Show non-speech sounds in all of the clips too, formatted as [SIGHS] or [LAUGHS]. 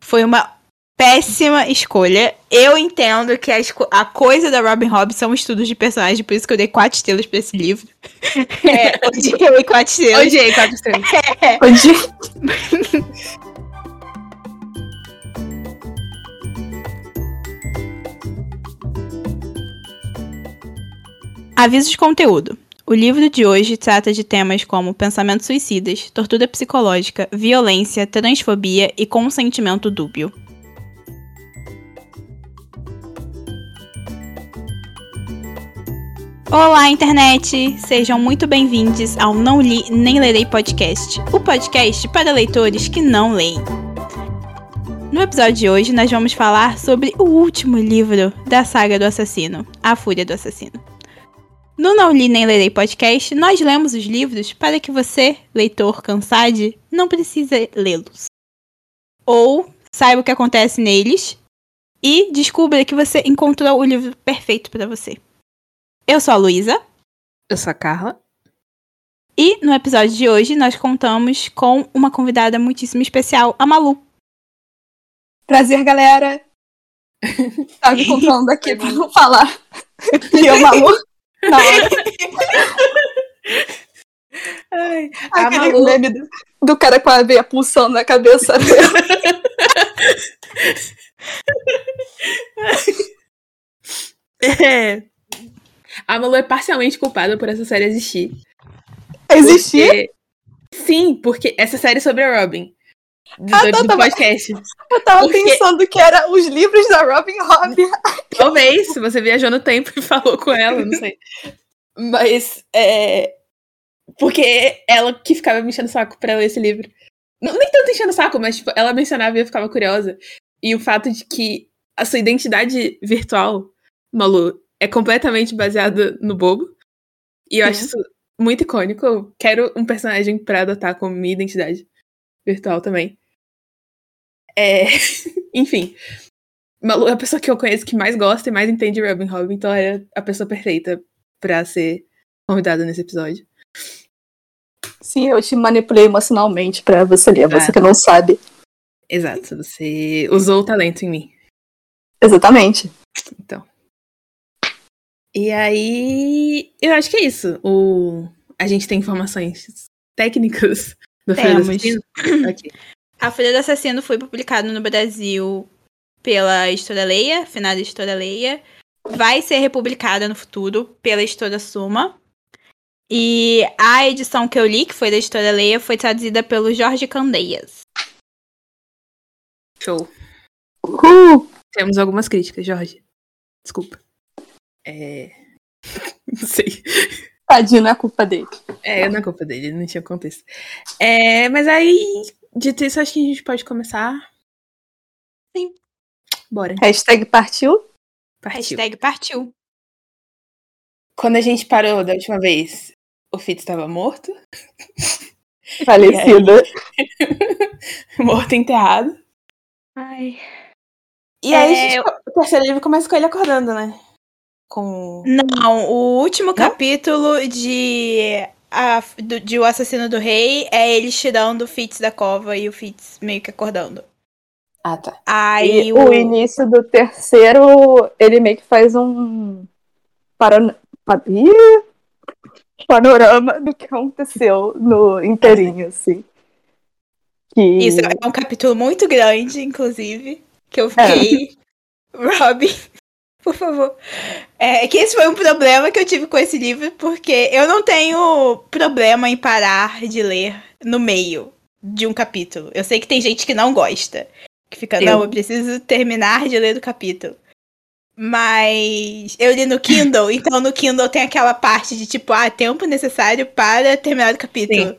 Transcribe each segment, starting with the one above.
Foi uma péssima escolha. Eu entendo que a, a, coisa da Robin Hood são estudos de personagem, por isso que eu dei quatro estrelas pra esse livro. [LAUGHS] É, odiei quatro estrelas. Odiei quatro estrelas. É. Odiei. Aviso de conteúdo. O livro de hoje trata de temas como pensamentos suicidas, tortura psicológica, violência, transfobia e consentimento dúbio. Olá, internet! Sejam muito bem-vindos ao Não Li Nem Lerei Podcast, o podcast para leitores que não leem. No episódio de hoje, nós vamos falar sobre o último livro da saga do assassino, A Fúria do Assassino. No Não Li Nem Lerei podcast, nós lemos os livros para que você, leitor cansado, não precise lê-los. Ou saiba o que acontece neles e descubra que você encontrou o livro perfeito para você. Eu sou a Luísa. Eu sou a Carla. E no episódio de hoje nós contamos com uma convidada muitíssimo especial, a Malu. Prazer, galera. [LAUGHS] Tava me contando aqui pra não falar. [LAUGHS] E eu, Malu. Ai, Aquele Malu... meme do, do, cara com a veia pulsando na cabeça dele. [LAUGHS] é. A Malu é parcialmente culpada por essa série existir. Existir? Porque... Sim, porque essa série é sobre a Robin. Ah, do, do podcast. [LAUGHS] Eu tava porque... pensando que era os livros da Robin Hood. Talvez, se você viajou no tempo e falou com ela, não sei. Mas, é. Porque ela que ficava me enchendo o saco pra ler esse livro. Não, nem tanto enchendo o saco, mas tipo, ela mencionava e eu ficava curiosa. E o fato de que a sua identidade virtual, Malu, é completamente baseada no bobo. E eu acho isso muito icônico. Eu quero um personagem pra adotar como minha identidade virtual também. É... [LAUGHS] Enfim. Malu é a pessoa que eu conheço que mais gosta e mais entende Robin Hood, então era a pessoa perfeita para ser convidada nesse episódio. Sim, eu te manipulei emocionalmente para você ler, você que não sabe. Exato, você usou o talento em mim. Exatamente. Então. E aí, eu acho que é isso. O... A gente tem informações técnicas do Assassino? [CLEARS THROAT] okay. A Folha do Assassino foi publicado no Brasil pela Editora Leia, final da Editora Leia. Vai ser republicada no futuro pela Editora Suma. E a edição que eu li, que foi da Editora Leia, foi traduzida pelo Jorge Candeias. Show. Uhul. Temos algumas críticas, Jorge. Desculpa. É. [LAUGHS] Não sei. Tadinho, não é culpa dele. É, não é culpa dele, não tinha contexto. É, mas aí, dito isso, acho que a gente pode começar. Sim. Bora. Hashtag partiu? partiu. Hashtag partiu. Quando a gente parou da última vez, o Fitz estava morto. [LAUGHS] Falecido. [LAUGHS] morto enterrado. Ai. E aí, é, gente, o terceiro livro começa com ele acordando, né? Com... Não, o último Não? capítulo de, a, do, de O Assassino do Rei é ele tirando o Fitz da cova e o Fitz meio que acordando. Ah, tá. Aí e o... o início do terceiro, ele meio que faz um paran... panorama do que aconteceu no inteirinho, assim. Que... Isso é um capítulo muito grande, inclusive, que eu fiquei... É. [LAUGHS] Robin, por favor. É que esse foi um problema que eu tive com esse livro, porque eu não tenho problema em parar de ler no meio de um capítulo. Eu sei que tem gente que não gosta. Que fica, eu. não, eu preciso terminar de ler o capítulo. Mas eu li no Kindle, [COUGHS] então no Kindle tem aquela parte de tipo, ah, tempo necessário para terminar o capítulo. Sim.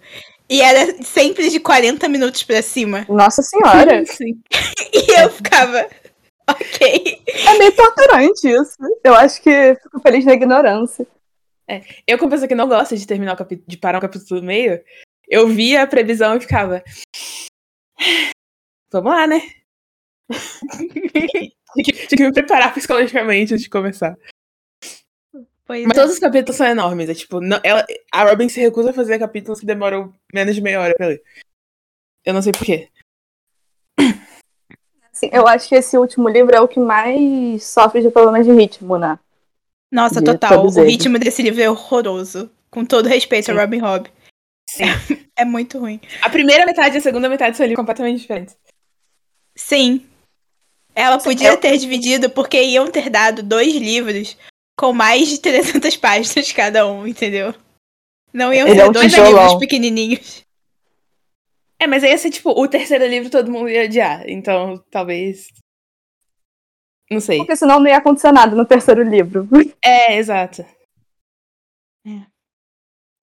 E era sempre de 40 minutos pra cima. Nossa senhora! Sim. [LAUGHS] e eu ficava, [LAUGHS] ok. É meio torturante isso. Eu acho que fico feliz na ignorância. É. Eu, como pessoa que não gosta de terminar o capítulo, de parar um capítulo no meio, eu via a previsão e ficava. [SIGHS] Vamos lá, né? [LAUGHS] Tinha que me preparar psicologicamente antes de começar. Pois Mas é. todos os capítulos são enormes. É tipo, não, ela, a Robin se recusa a fazer capítulos que demoram menos de meia hora pra ler. Eu não sei porquê. Eu acho que esse último livro é o que mais sofre de problemas de ritmo, né? Nossa, De total. O eles. ritmo desse livro é horroroso. Com todo respeito Sim. a Robin Hobb. Sim. [LAUGHS] É muito ruim. A primeira metade e a segunda metade são ali completamente diferentes. Sim. Ela podia eu- ter dividido, porque iam ter dado dois livros com mais de 300 páginas [LAUGHS] cada um, entendeu? Não iam Ele ser é um dois tijolão. livros pequenininhos. É, mas aí ia ser tipo, o terceiro livro todo mundo ia odiar. Então, talvez. Não sei. Porque senão não ia acontecer nada no terceiro livro. [LAUGHS] É, exato.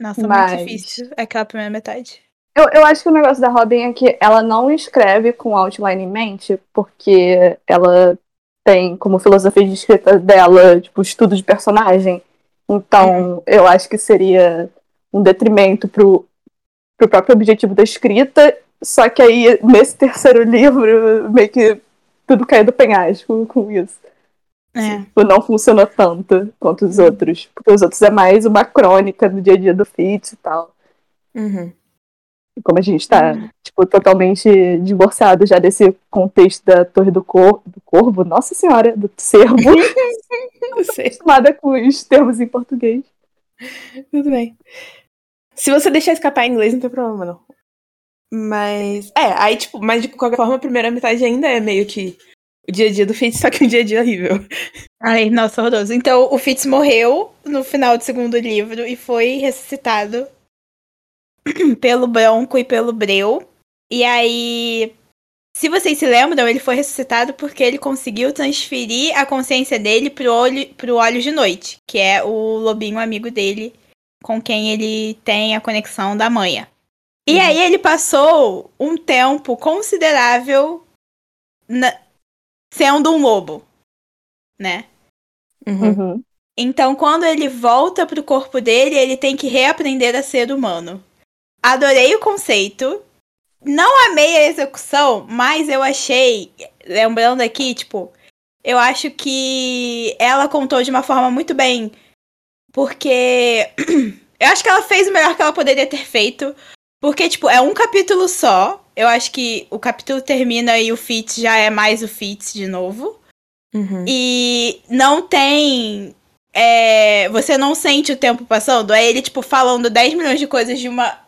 Nossa, Mas- muito difícil aquela primeira metade. Eu, eu acho que o negócio da Robin é que ela não escreve com outline em mente, porque ela tem como filosofia de escrita dela, tipo, estudo de personagem. Então, eu acho que seria um detrimento pro, pro próprio objetivo da escrita. Só que aí, nesse terceiro livro, meio que tudo caiu do penhasco com isso. É. Tipo, não funcionou tanto quanto os outros. Porque os outros é mais uma crônica do dia a dia do Fitz e tal. Uhum. E como a gente tá, tipo, totalmente divorciado já desse contexto da Torre do, Cor do Corvo, nossa senhora, do cervo, [LAUGHS] [LAUGHS] acostumada com os termos em português. Tudo bem. Se você deixar escapar em inglês, não tem problema, não. Mas. É, aí, tipo, mas de qualquer forma, a primeira metade ainda é meio que o dia a dia do Fitz, [LAUGHS] só que um dia a dia horrível. Ai, nossa, horroroso. Então, o Fitz morreu no final do segundo livro e foi ressuscitado [CLEARS THROAT] pelo Bronco e pelo Breu. E aí, se vocês se lembram, ele foi ressuscitado porque ele conseguiu transferir a consciência dele pro, olho, pro Olhos de Noite, que é o lobinho amigo dele com quem ele tem a conexão da manha. E Uhum. aí ele passou um tempo considerável na- sendo um lobo, né? Uhum. Uhum. Então, quando ele volta pro corpo dele, ele tem que reaprender a ser humano. Adorei o conceito. Não amei a execução, mas eu achei, lembrando aqui, tipo, eu acho que ela contou de uma forma muito bem. Porque [CLEARS THROAT] eu acho que ela fez o melhor que ela poderia ter feito. Porque, tipo, é um capítulo só. Eu acho que o capítulo termina e o Fitz já é mais o Fitz de novo. Uhum. E não tem. é, você não sente o tempo passando. É ele, tipo, falando 10 milhões de coisas de uma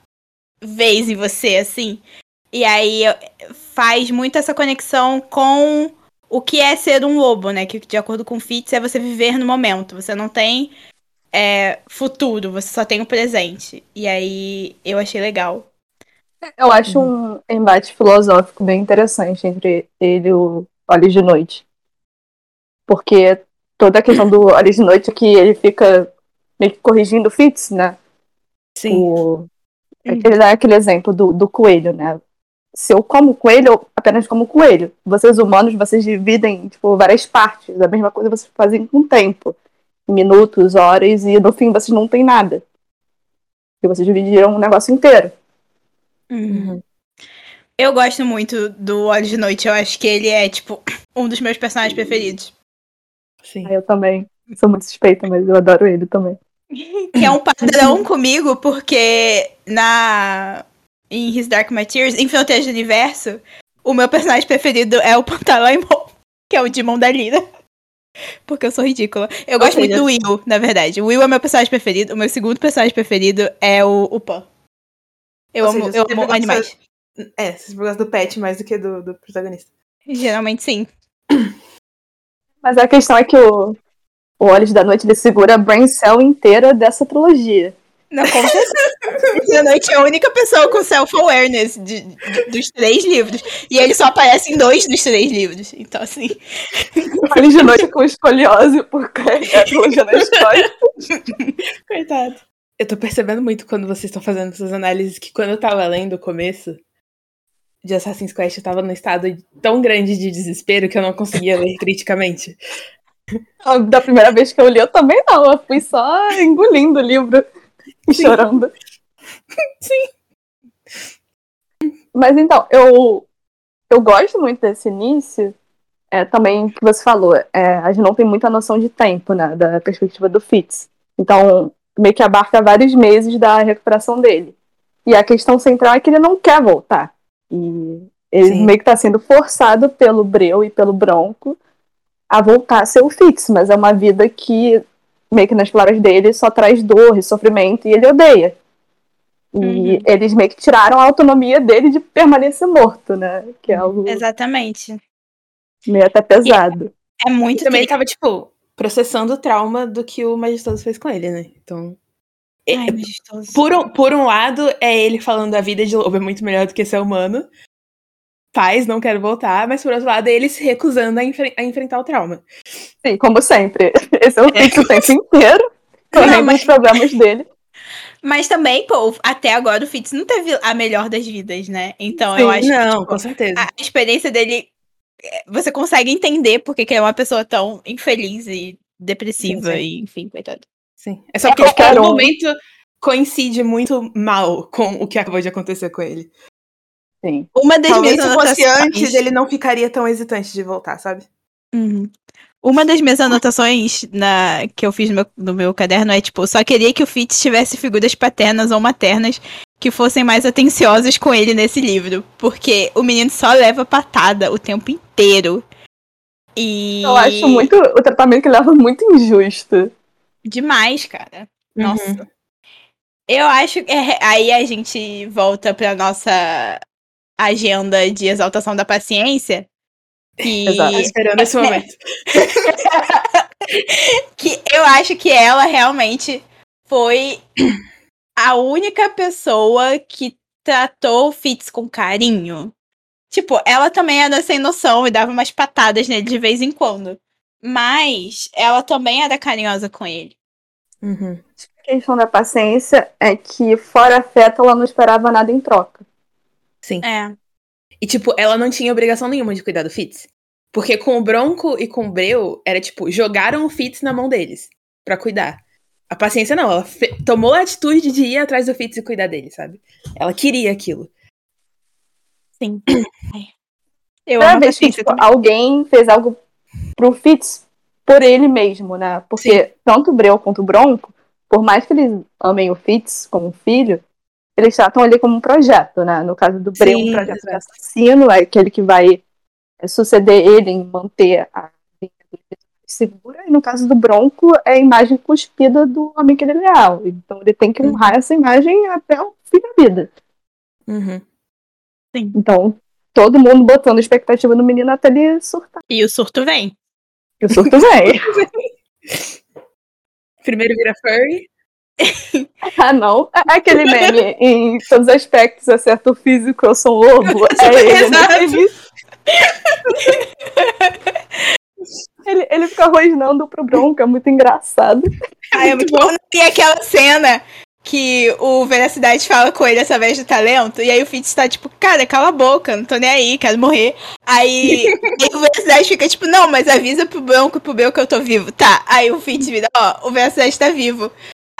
vez em você, assim. E aí faz muito essa conexão com o que é ser um lobo, né? Que de acordo com o Fitz é você viver no momento. Você não tem é, futuro, você só tem o presente. E aí eu achei legal. Eu acho um embate filosófico bem interessante entre ele e o Olhos de Noite. Porque toda a questão do Olhos de Noite é que ele fica meio que corrigindo o Fitz, né? Sim. O... Ele dá aquele exemplo do, do coelho, né? Se eu como coelho, eu apenas como coelho. Vocês humanos, vocês dividem, tipo, várias partes. A mesma coisa vocês fazem com o tempo. Minutos, horas, e no fim vocês não têm nada. E vocês dividiram o negócio inteiro. Uhum. Eu gosto muito do Olhos de Noite. Eu acho que ele é, tipo, um dos meus personagens preferidos. Sim. Ah, Eu também. Sou muito suspeita, mas eu adoro ele também. [LAUGHS] Que é um padrão [LAUGHS] comigo, porque na. Em His Dark Materials, em Fronteiras do Universo, o meu personagem preferido é o Pantalaimon, [LAUGHS] que é o Demon da Lira. Porque eu sou ridícula. Eu Ou gosto seja- muito do Will, na verdade. O Will é meu personagem preferido. O meu segundo personagem preferido é o, o Pan. Eu Ou amo, seja, eu amo animais. É, você gosta do pet mais do que do, do protagonista. Geralmente sim. [CLEARS THROAT] Mas a questão é que o, o Olhos da Noite ele segura a brain cell inteira dessa trilogia. Não, com certeza. Noite é a única pessoa com self-awareness de- de- dos três livros. E ele só aparece em dois dos três livros. Então, assim. Olhos de Noite com escoliose por carregar a na história. Coitado. Eu tô percebendo muito quando vocês estão fazendo essas análises que quando eu tava lendo o começo de Assassin's Creed, eu tava num estado tão grande de desespero que eu não conseguia ler criticamente. Da primeira vez que eu li, eu também não. Eu fui só engolindo o livro [LAUGHS] chorando. [LAUGHS] Sim. Mas então, eu, eu gosto muito desse início. É, também que você falou, é, a gente não tem muita noção de tempo, né? Da perspectiva do Fitz. Então, meio que abarca vários meses da recuperação dele. E a questão central é que ele não quer voltar. E Ele Sim. meio que tá sendo forçado pelo Breu e pelo Bronco a voltar a ser o Fitz, mas é uma vida que, meio que nas palavras dele, só traz dor e sofrimento e ele odeia. E Uhum. eles meio que tiraram a autonomia dele de permanecer morto, né? Que é algo Exatamente. meio até pesado. É E muito também ele triste. tava, tipo, processando o trauma do que o Majestoso fez com ele, né? Então. é- Ai, majestoso. Por um, por um lado, é ele falando a vida de lobo é muito melhor do que ser humano. Paz, não quero voltar. Mas por outro lado, é ele se recusando a, enfre- a enfrentar o trauma. Sim, como sempre. [LAUGHS] Esse é o Fitz o tempo inteiro, [LAUGHS] correndo mas- os problemas dele. Mas também, pô, até agora o Fitz não teve a melhor das vidas, né? Então eu Sim, acho não, que tipo, com certeza. a experiência dele. é, Você consegue entender porque que ele é uma pessoa tão infeliz e depressiva, Sim, sim. e enfim, coitado. Sim. É só É, porque um. momento coincide muito mal com o que acabou de acontecer com ele. Sim. Uma das Talvez minhas se fosse anotações. antes, ele não ficaria tão hesitante de voltar, sabe? Uhum. Uma das minhas anotações na, que eu fiz no meu, no meu caderno é tipo, só queria que o Fitz tivesse figuras paternas ou maternas que fossem mais atenciosas com ele nesse livro. Porque o menino só leva patada o tempo inteiro. E. Eu acho muito. O tratamento que ele leva muito injusto. Demais, cara. Uhum. Nossa. Eu acho que é- aí a gente volta pra nossa agenda de exaltação da paciência. Que, Exato. Esperando esse [LAUGHS] momento. [LAUGHS] que eu acho que ela realmente foi a única pessoa que tratou o Fitz com carinho. Tipo, ela também era sem noção e dava umas patadas nele de vez em quando. Mas ela também era carinhosa com ele. Uhum. A questão da paciência é que, fora afeto, ela não esperava nada em troca. Sim. É. E, tipo, ela não tinha obrigação nenhuma de cuidar do Fitz. Porque com o Bronco e com o Breu, era tipo, jogaram o Fitz na mão deles pra cuidar. A paciência não, ela tomou a atitude de ir atrás do Fitz e cuidar dele, sabe? Ela queria aquilo. Sim. Ai. [CLEARS THROAT] Eu Primeira amo a vez que tipo, alguém fez algo pro Fitz por ele mesmo, né? Porque tanto o Breu quanto o Bronco, por mais que eles amem o Fitz como filho, eles tratam ele como um projeto, né? No caso do Breu, Sim, um projeto de assassino, é aquele que vai é, suceder ele em manter a linha dele segura, e no caso do Bronco, é a imagem cuspida do homem que ele é leal. Então ele tem que Uhum. honrar essa imagem até o fim da vida. Uhum. Então, todo mundo botando expectativa no menino até ele surtar. E o surto vem. E o surto vem. [LAUGHS] Primeiro vira furry. [LAUGHS] ah, não. É aquele meme em todos os aspectos, acerta o físico, eu sou um lobo. É ele, [LAUGHS] né? Exato. Ele, ele fica rosnando pro Bronco, é muito engraçado. [LAUGHS] Ai, é muito bom. E aquela cena que o Veracidade fala com ele através do talento, e aí o Fitz tá tipo, cara, cala a boca, não tô nem aí, quero morrer. Aí, aí o Veracidade fica tipo, não, mas avisa pro Bronco e pro Bel que eu tô vivo. Tá, aí o Fitz vira, ó, o Veracidade tá vivo.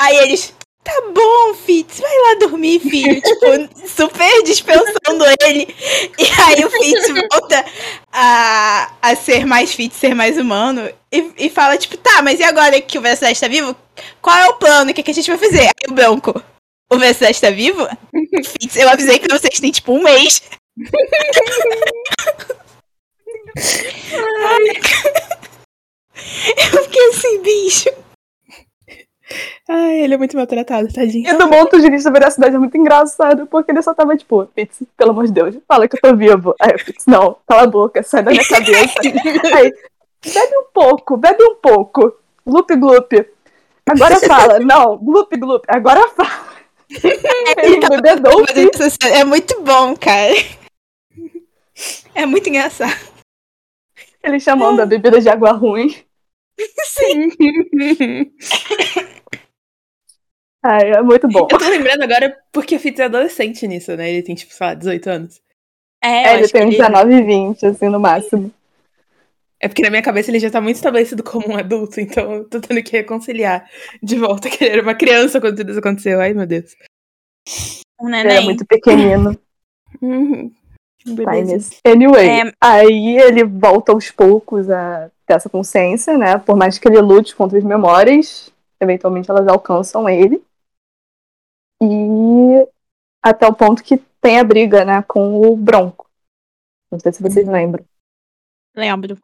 Aí eles, tá bom, Fitz, vai lá dormir, filho. [LAUGHS] tipo, super dispensando ele. E aí o Fitz volta a, a ser mais Fitz, ser mais humano, e, e fala, tipo, tá, mas e agora que o Veracidade tá vivo? Qual é o plano? O que, que a gente vai fazer? Aí o Branco, o Veracidade tá vivo? [LAUGHS] Fitz, eu avisei que vocês têm, tipo, um mês. [LAUGHS] eu fiquei assim, bicho. Ai, ele é muito maltratado, tadinho. E do ponto de vista da veracidade é muito engraçado, porque ele só tava tipo, Fitz, pelo amor de Deus, fala que eu tô vivo. Aí Fitz, não, cala a boca, sai da minha cabeça. [LAUGHS] Aí, bebe um pouco, bebe um pouco. Glup, glup. Agora [LAUGHS] fala. Não, glup, glup. Agora fala. Ele bebedou Fitz. É muito bom, cara. É muito engraçado. Ele chamando a bebida de água ruim. [LAUGHS] Sim. Ai, é muito bom. Eu tô lembrando agora porque o Fitz é adolescente nisso, né? Ele tem, tipo, sei lá, 18 anos. É, É, ele tem uns 19 e 20, assim, no máximo. É porque na minha cabeça ele já tá muito estabelecido como um adulto, então eu tô tendo que reconciliar de volta que ele era uma criança quando tudo isso aconteceu. Ai, meu Deus. um Ele neném. é muito pequenino. Uhum. Beleza. Anyway, É. aí ele volta aos poucos a ter essa consciência, né? Por mais que ele lute contra as memórias, eventualmente elas alcançam ele. E até o ponto que tem a briga, né, com o Bronco. Não sei se vocês lembram. Lembro.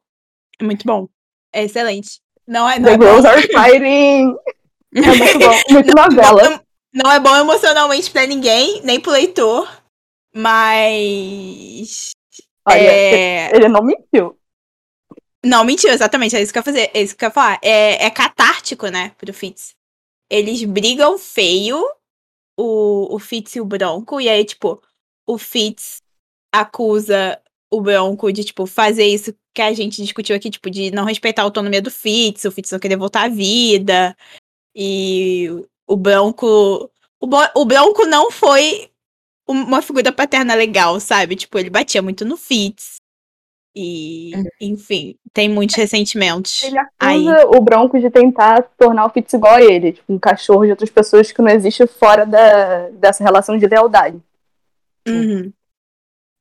É muito bom. É excelente. Não é, não The é bom. Girls Are [LAUGHS] Fighting! É muito [LAUGHS] bom. Muito novela. Não é bom emocionalmente pra ninguém, nem pro leitor. Mas. Olha, é... ele não mentiu. Não, mentiu, exatamente. É isso que eu ia fazer. É isso que eu ia falar. É, é catártico, né, pro Fitz. Eles brigam feio, o, o Fitz e o Bronco, e aí, tipo, o Fitz acusa o Bronco de, tipo, fazer isso que a gente discutiu aqui, tipo, de não respeitar a autonomia do Fitz, o Fitz não querer voltar à vida. E o Bronco. O, o Bronco não foi uma figura paterna legal, sabe? Tipo, ele batia muito no Fitz. E, Uhum. enfim, tem muitos ressentimentos. Ele acusa Aí. o Bronco de tentar tornar o Fitz igual a ele, tipo, um cachorro de outras pessoas que não existe fora da, dessa relação de lealdade. Uhum.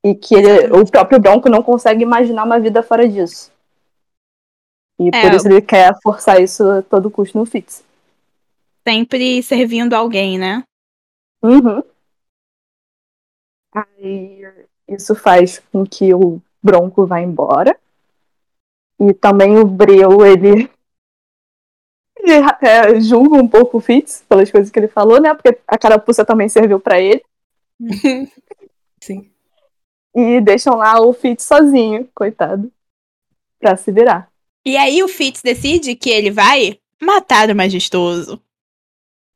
E que ele- o próprio Bronco não consegue imaginar uma vida fora disso. E É, por isso ele quer forçar isso a todo custo no Fitz. Sempre servindo alguém, né? Uhum. Aí isso faz com que o Bronco vá embora. E também o Breu, ele. Ele até julga um pouco o Fitz pelas coisas que ele falou, né? Porque a carapuça também serviu pra ele. [LAUGHS] Sim. E deixam lá o Fitz sozinho, coitado. Pra se virar. E aí o Fitz decide que ele vai matar o majestoso.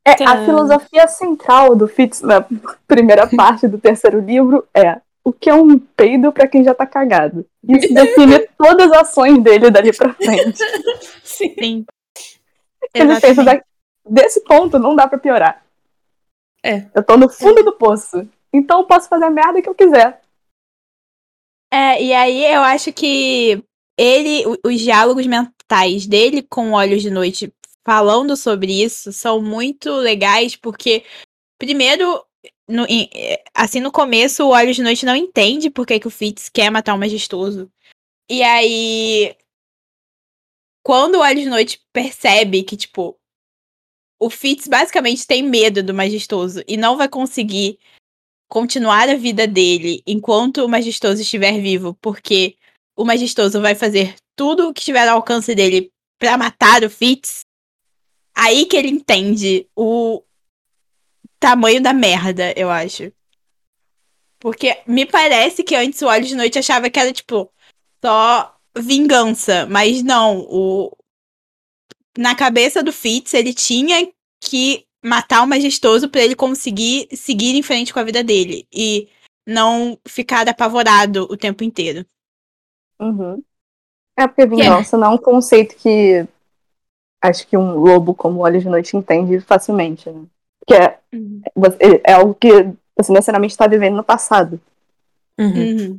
É, a filosofia central do Fitz na primeira parte do terceiro livro é o que é um peido pra quem já tá cagado. Isso define [LAUGHS] todas as ações dele dali pra frente. Sim. Ele pensa, da- desse ponto não dá pra piorar. É. Eu tô no fundo do poço. Então eu posso fazer a merda que eu quiser. É, e aí eu acho que ele, os diálogos mentais dele com Olhos de Noite falando sobre isso são muito legais, porque, primeiro, no- eh, assim, no começo, o Olhos de Noite não entende por que, que o Fitz quer matar o majestoso. E aí, quando o Olhos de Noite percebe que, tipo, o Fitz basicamente tem medo do majestoso e não vai conseguir continuar a vida dele enquanto o majestoso estiver vivo, porque o majestoso vai fazer tudo o que estiver ao alcance dele pra matar o Fitz. Aí que ele entende o tamanho da merda, eu acho. Porque me parece que antes o Olhos de Noite achava que era, tipo, só vingança. Mas não, o... na cabeça do Fitz, ele tinha que matar o majestoso pra ele conseguir seguir em frente com a vida dele. E não ficar apavorado o tempo inteiro. Uhum. É porque vingança não é um conceito que acho que um lobo como Olhos de Noite entende facilmente, né? Que é, você- é algo que você necessariamente está vivendo no passado. Uhum. Uhum.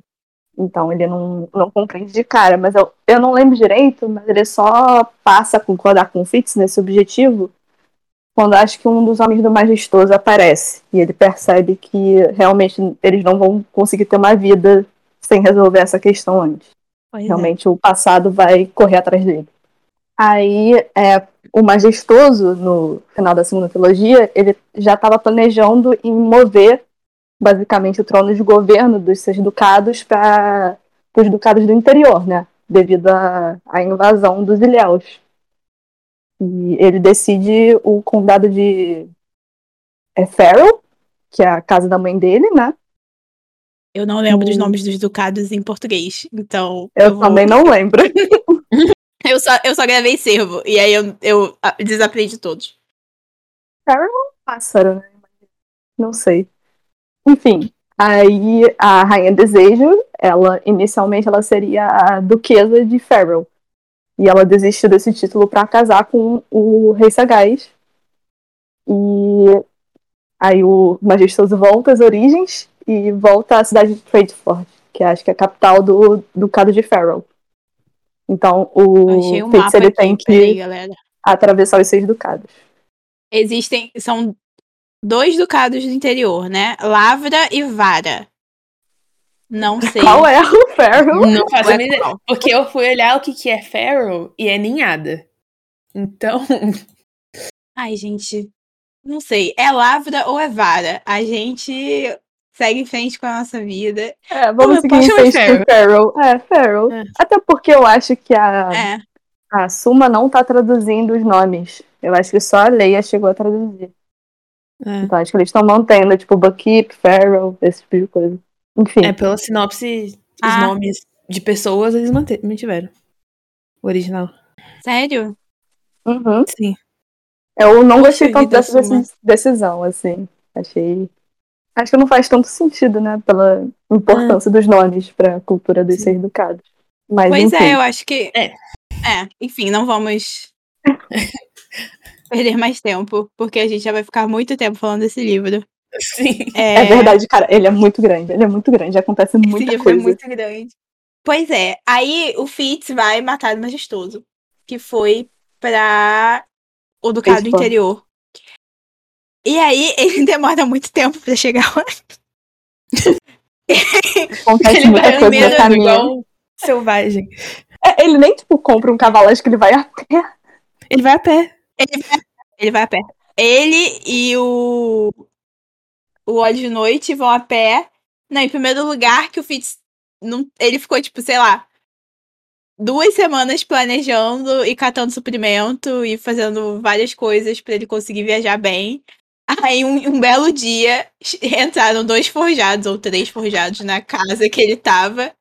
Então ele não, não compreende de cara. Mas eu, eu não lembro direito, mas ele só passa a concordar com o Fitz nesse objetivo quando acho que um dos homens do majestoso aparece. E ele percebe que realmente eles não vão conseguir ter uma vida sem resolver essa questão antes. Pois é. Realmente o passado vai correr atrás dele. Aí, é, o majestoso, no final da segunda trilogia, ele já estava planejando em mover, basicamente, o trono de governo dos seus ducados para os ducados do interior, né? Devido à invasão dos ilhéus. E ele decide o condado de é, Farrell, que é a casa da mãe dele, né? Eu não lembro dos Hum. nomes dos ducados em português. Então. Eu, vou- também não lembro. [LAUGHS] Eu só, eu só gravei servo. E aí eu, eu ah, desaprendi todos. pássaro, né? Não sei. Enfim, aí a Rainha Desejo, ela inicialmente ela seria a duquesa de Farrell. E ela desistiu desse título para casar com o rei Sagaz. E aí o majestoso volta às origens e volta à cidade de Tradeford, que acho que é a capital do ducado de Farrell. Então o um Fitz ele aqui. tem que galera. atravessar os seis ducados. Existem. São dois ducados do interior, né? Lavra e Vara. Não [LAUGHS] sei. Qual é o Farrell? Não faço Qual a é mínima ideia. Porque eu fui olhar o que, que é Pharaoh e é ninhada. Então, [LAUGHS] Ai, gente. Não sei. É Lavra ou é Vara? A gente segue em frente com a nossa vida. É, vamos Ah, seguir em frente com Feral. É, Feral. É. Até porque eu acho que a, É. a Suma não tá traduzindo os nomes. Eu acho que só a Leia chegou a traduzir. É. Então acho que eles estão mantendo, tipo, Buckkeep, Feral, esse tipo de coisa. Enfim. É, pela sinopse, os Ah. nomes de pessoas eles mantiveram. O original. Sério? Uhum. Sim. Eu não gostei tanto dessa decisão, assim. Achei. Acho que não faz tanto sentido, né? Pela importância dos nomes pra cultura dos Sim. ser educados. Mas, Pois enfim. é, eu acho que. É. É, enfim, não vamos [LAUGHS] perder mais tempo, porque a gente já vai ficar muito tempo falando desse livro. Sim. É, É verdade, cara. Ele é muito grande. Ele é muito grande. Acontece Esse muita livro coisa. é muito grande. Pois é, aí o Fitz vai matar o Majestoso, que foi pra o Ducado do Ex-fã. Interior. E aí [LAUGHS] ele demora muito tempo pra chegar lá. Acontece Ele muita coisa no caminho. igual selvagem. É, ele nem, tipo, compra um cavalo, acho que ele vai a pé. Ele vai a pé. Ele vai, ele vai a pé. Ele e o. O Olho de Noite vão a pé. Não, em primeiro lugar, que o Fitz. Não, ele ficou, tipo, sei lá. Duas semanas planejando e catando suprimento e fazendo várias coisas pra ele conseguir viajar bem. Aí, um, um belo dia, entraram dois forjados ou três forjados na casa que ele tava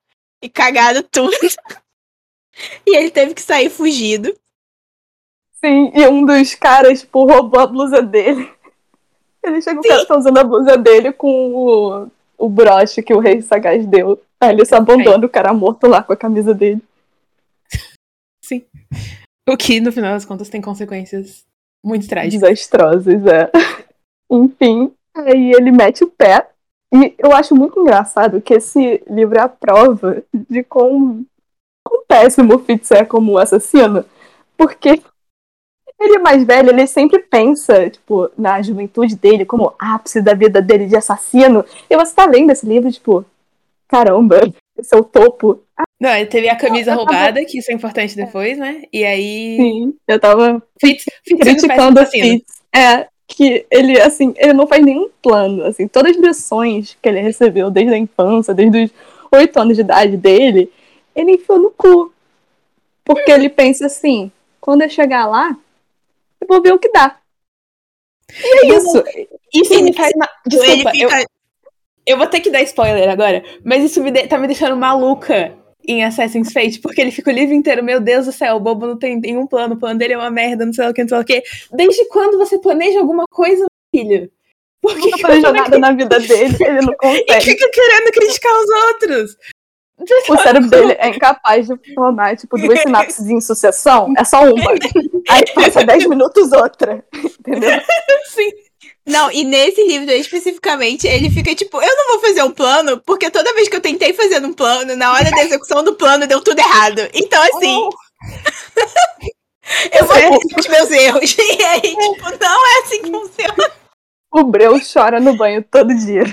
e cagaram tudo. [LAUGHS] e ele teve que sair fugido. Sim, e um dos caras, tipo, roubou a blusa dele. Ele chega, o cara tá usando a blusa dele com o, o broche que o rei sagaz deu. Aí ele se abandona, o cara morto lá com a camisa dele. Sim. O que, no final das contas, tem consequências muito trágicas. Desastrosas, é. Enfim, aí ele mete o pé. E eu acho muito engraçado que esse livro é a prova de quão, quão péssimo o Fitz é como assassino. Porque ele é mais velho, ele sempre pensa, tipo, na juventude dele, como ápice da vida dele de assassino. E você tá lendo esse livro, tipo, caramba, esse é o topo. Não, ele teve a camisa tava- roubada, que isso é importante depois, né? E aí. Sim, eu tava Fitz, Fitz criticando o. Fitz. É, que ele, assim, ele não faz nenhum plano, assim, todas as lições que ele recebeu desde a infância, desde os oito anos de idade dele, ele enfiou no cu. Porque ele pensa assim, quando eu chegar lá, eu vou ver o que dá. E é isso. Isso me faz. Desculpa, ele eu, fica. eu vou ter que dar spoiler agora, mas isso me de- tá me deixando maluca em Assassin's Fate, porque ele fica o livro inteiro, meu Deus do céu, o bobo não tem nenhum plano, o plano dele é uma merda, não sei o que, não sei o que. Desde quando você planeja alguma coisa, filho? Por que Não planeja nada na vida dele, ele não [LAUGHS] E consegue. fica querendo criticar os outros? O cérebro dele é incapaz de formar, tipo, duas sinapses em sucessão. É só uma. [LAUGHS] Aí passa dez minutos outra. Entendeu? [LAUGHS] Sim. Não, e nesse livro especificamente, ele fica tipo, eu não vou fazer um plano, porque toda vez que eu tentei fazer um plano, na hora da execução do plano deu tudo errado. Então, assim, [LAUGHS] eu vou repetir os meus erros. [LAUGHS] E aí, tipo, não é assim que funciona. O Breu chora no banho todo dia.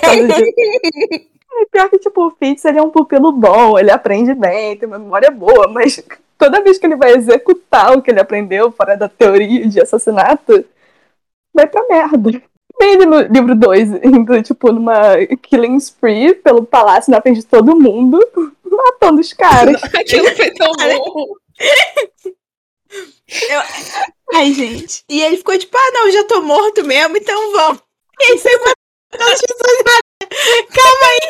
Todo dia. [LAUGHS] Pior que, tipo, o Fitz, ele é um pupilo bom, ele aprende bem, tem uma memória boa, mas toda vez que ele vai executar o que ele aprendeu fora da teoria de assassinato, vai pra merda. Ele no livro 2, indo, tipo, numa killing spree pelo palácio na frente de todo mundo, [LAUGHS] matando os caras. [LAUGHS] Aquilo foi tão bom. [LAUGHS] Ai, gente. E ele ficou tipo, ah, não, já tô morto mesmo, então vamos. E aí foi matando as pessoas. Calma aí.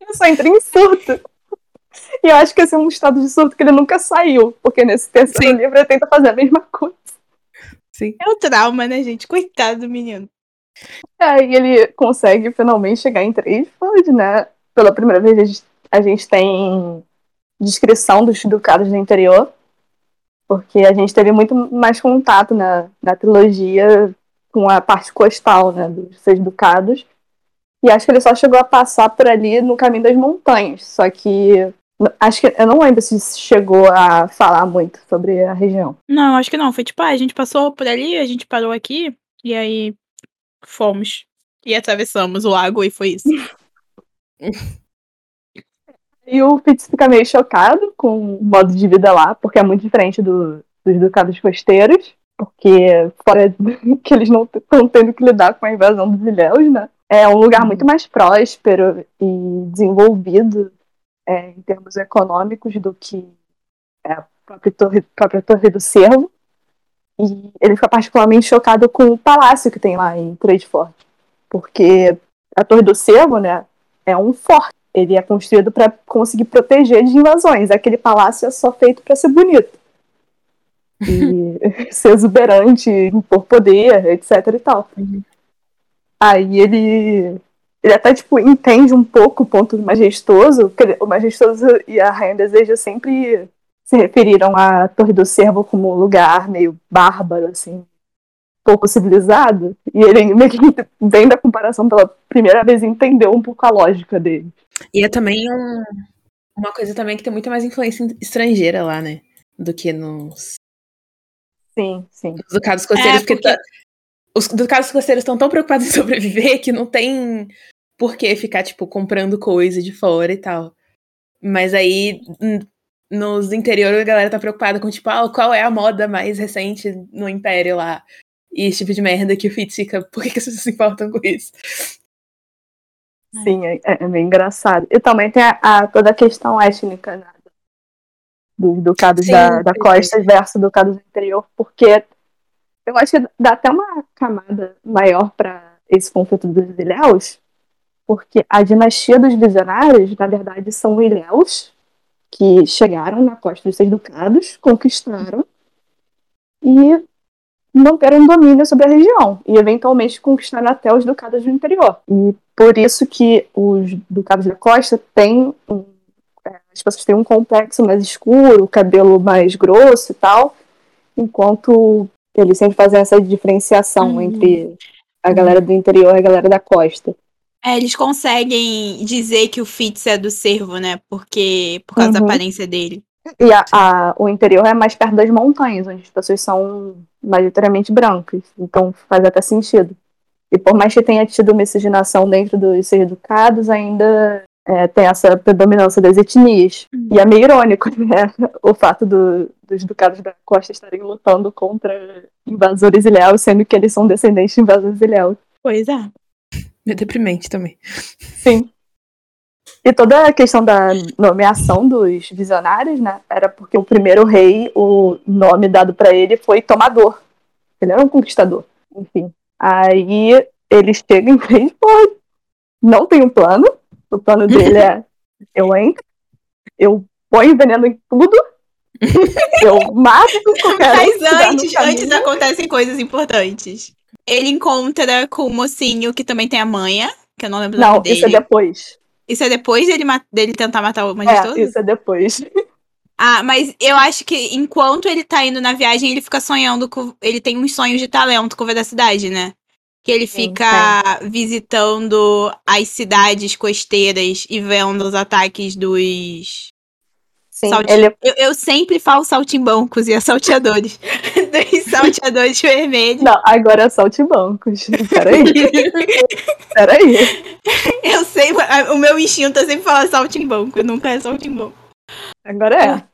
Ele só entra em surto. E eu acho que esse é um estado de surto que ele nunca saiu, porque nesse terceiro Sim. livro ele tenta fazer a mesma coisa. Sim. É o trauma, né, gente? Coitado do menino. Aí ele consegue finalmente chegar em Tradeford, né? Pela primeira vez a gente, a gente tem descrição dos ducados do interior, porque a gente teve muito mais contato na, na trilogia com a parte costal, né, dos seis ducados. E acho que ele só chegou a passar por ali no caminho das montanhas, só que acho que eu não lembro se chegou a falar muito sobre a região. Não, acho que não. Foi tipo, ah, a gente passou por ali, a gente parou aqui, e aí fomos. E atravessamos o lago e foi isso. [LAUGHS] E o Fitz fica meio chocado com o modo de vida lá, porque é muito diferente do- dos ducados costeiros, porque fora [LAUGHS] que eles não estão tendo que lidar com a invasão dos ilhéus, né? é um lugar muito mais próspero e desenvolvido é, em termos econômicos do que é, a própria torre, própria torre do Cervo. E ele fica particularmente chocado com o palácio que tem lá em Tradeford. Porque a Torre do Cervo, né, é um forte. Ele é construído para conseguir proteger de invasões. Aquele palácio é só feito para ser bonito. E [LAUGHS] ser exuberante, impor poder, etc e tal. Uhum. Aí ele ele até, tipo, entende um pouco o ponto majestoso, porque o majestoso e a Rainha Deseja sempre se referiram à Torre do Cervo como um lugar meio bárbaro, assim, pouco civilizado, e ele meio que vem da comparação pela primeira vez e entendeu um pouco a lógica dele. E é também um, uma coisa também que tem muita mais influência estrangeira lá, né? Do que nos. Sim, sim. Nos ducados costeiros, é, porque... porque os ducados costeiros estão tão preocupados em [LAUGHS] sobreviver que não tem por que ficar, tipo, comprando coisa de fora e tal. Mas aí, nos interiores a galera tá preocupada com, tipo, ah, qual é a moda mais recente no Império lá? E esse tipo de merda que o Fitz fica, por que, que vocês se importam com isso? Sim, é, é bem engraçado. E também tem a, a toda a questão étnica né, dos ducados Sim, da, da costa versus ducados do interior, porque eu acho que dá até uma camada maior para esse conflito dos ilhéus, porque a dinastia dos visionários, na verdade, são ilhéus que chegaram na costa dos seis ducados, conquistaram e manteram domínio sobre a região e eventualmente conquistaram até os ducados do interior. E por isso que os ducados da costa têm um, é, as pessoas têm um complexo mais escuro, cabelo mais grosso e tal, enquanto eles sempre fazem essa diferenciação uhum. entre a galera do interior e a galera da costa. É, eles conseguem dizer que o Fitz é do cervo, né? Porque por causa uhum. da aparência dele. E a, a, o interior é mais perto das montanhas, onde as pessoas são majoritariamente brancas. Então faz até sentido. E por mais que tenha tido miscigenação dentro dos seus ducados, ainda é, tem essa predominância das etnias. Uhum. E é meio irônico, [LAUGHS] né? O fato do, dos ducados da costa estarem lutando contra invasores ilhéus, sendo que eles são descendentes de invasores ilhéus. Pois é. É deprimente também. Sim. E toda a questão da nomeação dos visionários, né? Era porque o primeiro rei, o nome dado para ele foi Tomador. Ele era um conquistador. Enfim. Aí ele chega em vez, pô, não tem um plano. O plano dele é: [LAUGHS] eu entro, eu ponho veneno em tudo, [LAUGHS] eu mato qualquer Mas antes, antes acontecem coisas importantes. Ele encontra com o mocinho que também tem a manha, que eu não lembro o nome dele. Não, isso é depois. Isso é depois dele, dele tentar matar o magistrado? É, isso é depois. Ah, mas eu acho que enquanto ele tá indo na viagem, ele fica sonhando com. Ele tem uns sonhos de talento com a cidade, né? Que ele fica Sim, visitando as cidades costeiras e vendo os ataques dos Sim, Salti... ele... eu, eu, sempre falo saltimbancos e assalteadores. [LAUGHS] Dos salteadores vermelhos. Não, agora é saltimbancos. Peraí. [LAUGHS] Peraí. Eu sei, o meu instinto é sempre falar saltimbanco, nunca é saltimbanco. Agora é.